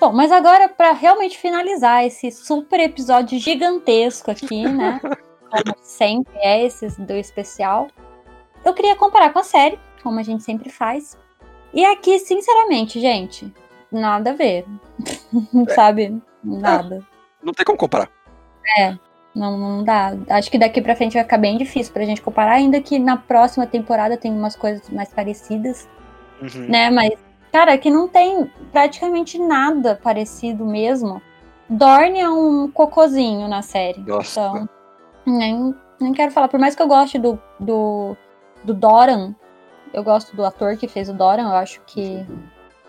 Bom, mas agora, para realmente finalizar esse super episódio gigantesco aqui, né? Como sempre é esses do especial, eu queria comparar com a série, como a gente sempre faz. E aqui, sinceramente, gente, nada a ver. Sabe? Nada. Não tem como comparar. Não, não dá. Acho que daqui pra frente vai ficar bem difícil pra gente comparar, ainda que na próxima temporada tem umas coisas mais parecidas, Uhum. né? Mas, cara, que não tem praticamente nada parecido mesmo. Dorne é um cocozinho na série. Nossa. Então, nem, nem quero falar. Por mais que eu goste do, do, do Doran, eu gosto do ator que fez o Doran, eu acho que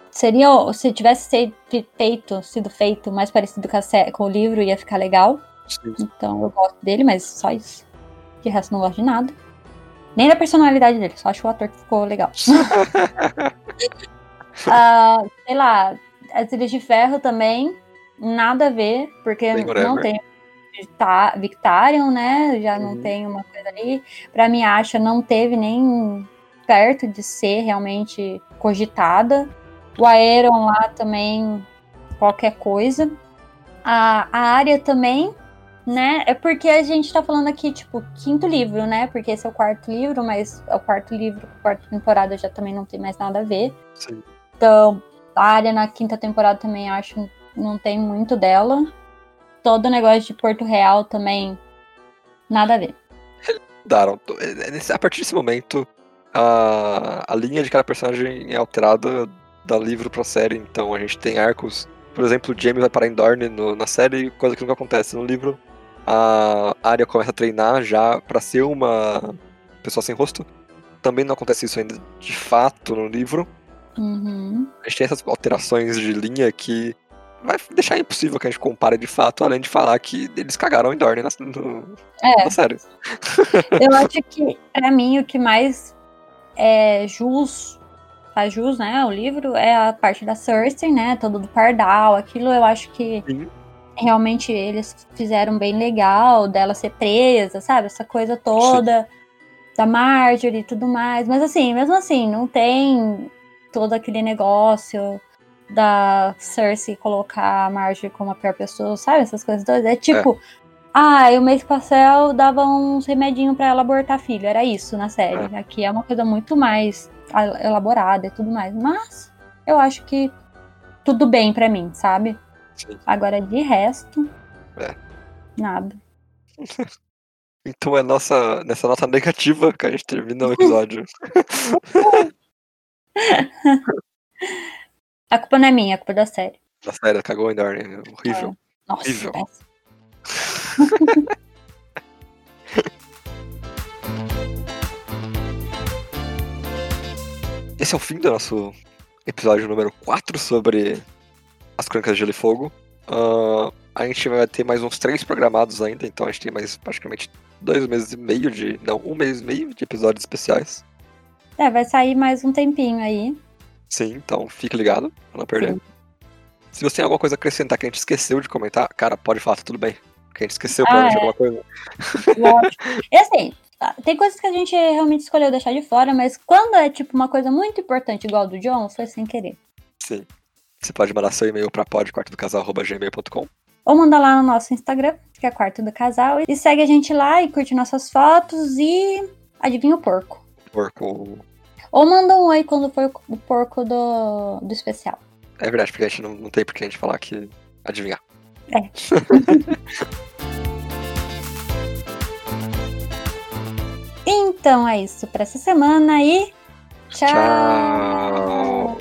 seria. Se tivesse sido feito, sido feito mais parecido com, com o livro, ia ficar legal. Sim. Então eu gosto dele, mas só isso. De resto, não gosto de nada. Nem da personalidade dele, só acho o ator que ficou legal. Ah, sei lá, as Ilhas de Ferro também, nada a ver, porque Bem não tem Victa- Victarion, né? Já não Uhum. tem uma coisa ali. Pra mim, acha não teve nem perto de ser realmente cogitada. O Aeron lá também, qualquer coisa. A, a área também, né? É porque a gente tá falando aqui, tipo, quinto livro, né? Porque esse é o quarto livro, mas o quarto livro, a quarta temporada já também não tem mais nada a ver. Sim. Então, a área na quinta temporada também acho não tem muito dela. Todo o negócio de Porto Real também, nada a ver. Mudaram. É, nesse- A partir desse momento, a, a linha de cada personagem é alterada da livro pra série. Então a gente tem arcos. Por exemplo, o James vai parar em Dorne no- na série, coisa que nunca acontece no livro. A Arya começa a treinar já pra ser uma pessoa sem rosto. Também não acontece isso ainda de fato no livro. Uhum. A gente tem essas alterações de linha que vai deixar impossível que a gente compare de fato, além de falar que eles cagaram em Dorne na, no- É, na série. eu acho que, pra mim, o que mais é jus, faz jus, né, o livro, é a parte da Cersei, né, todo do Pardal, aquilo eu acho que Sim. realmente eles fizeram bem legal, dela ser presa, sabe, essa coisa toda, da Marjorie e tudo mais, mas assim, mesmo assim, não tem todo aquele negócio da Cersei colocar a Marjorie como a pior pessoa, sabe, essas coisas todas, é tipo... Ah, e o mês Pastel dava uns remedinhos pra ela abortar filho. Era isso na série. Aqui é uma coisa muito mais elaborada e tudo mais. Mas eu acho que tudo bem pra mim, sabe? Sim. Agora, de resto, É. nada. Então é nossa, nessa nota negativa que a gente termina o episódio. A culpa não é minha, a culpa é da série. da série, cagou em Dorne. é Horrível. Nossa, Horrível. Esse é o fim do nosso episódio número 4 sobre as Crônicas de Gelo e Fogo. Ah, a gente vai ter mais uns três programados ainda, então a gente tem mais praticamente dois meses e meio de. Não, um mês e meio de episódios especiais. É, vai sair mais um tempinho aí. Sim, então fique ligado pra não perder. Sim. Se você tem alguma coisa a acrescentar que a gente esqueceu de comentar, cara, pode falar, tá tudo bem. Porque a gente esqueceu Ah, é. alguma coisa. Lógico. E assim, tá, tem coisas que a gente realmente escolheu deixar de fora, mas quando é tipo uma coisa muito importante, igual a do John, foi sem querer. Sim. Você pode mandar seu e-mail pra podquartodocasal.gmail.com. Ou manda lá no nosso Instagram, que é Quarto do Casal, e segue a gente lá e curte nossas fotos e adivinha o porco. Porco. Ou manda um oi quando for o porco do, do especial. É verdade, porque a gente não, não tem por que a gente falar que adivinhar. É. Então é isso pra essa semana e tchau. Tchau.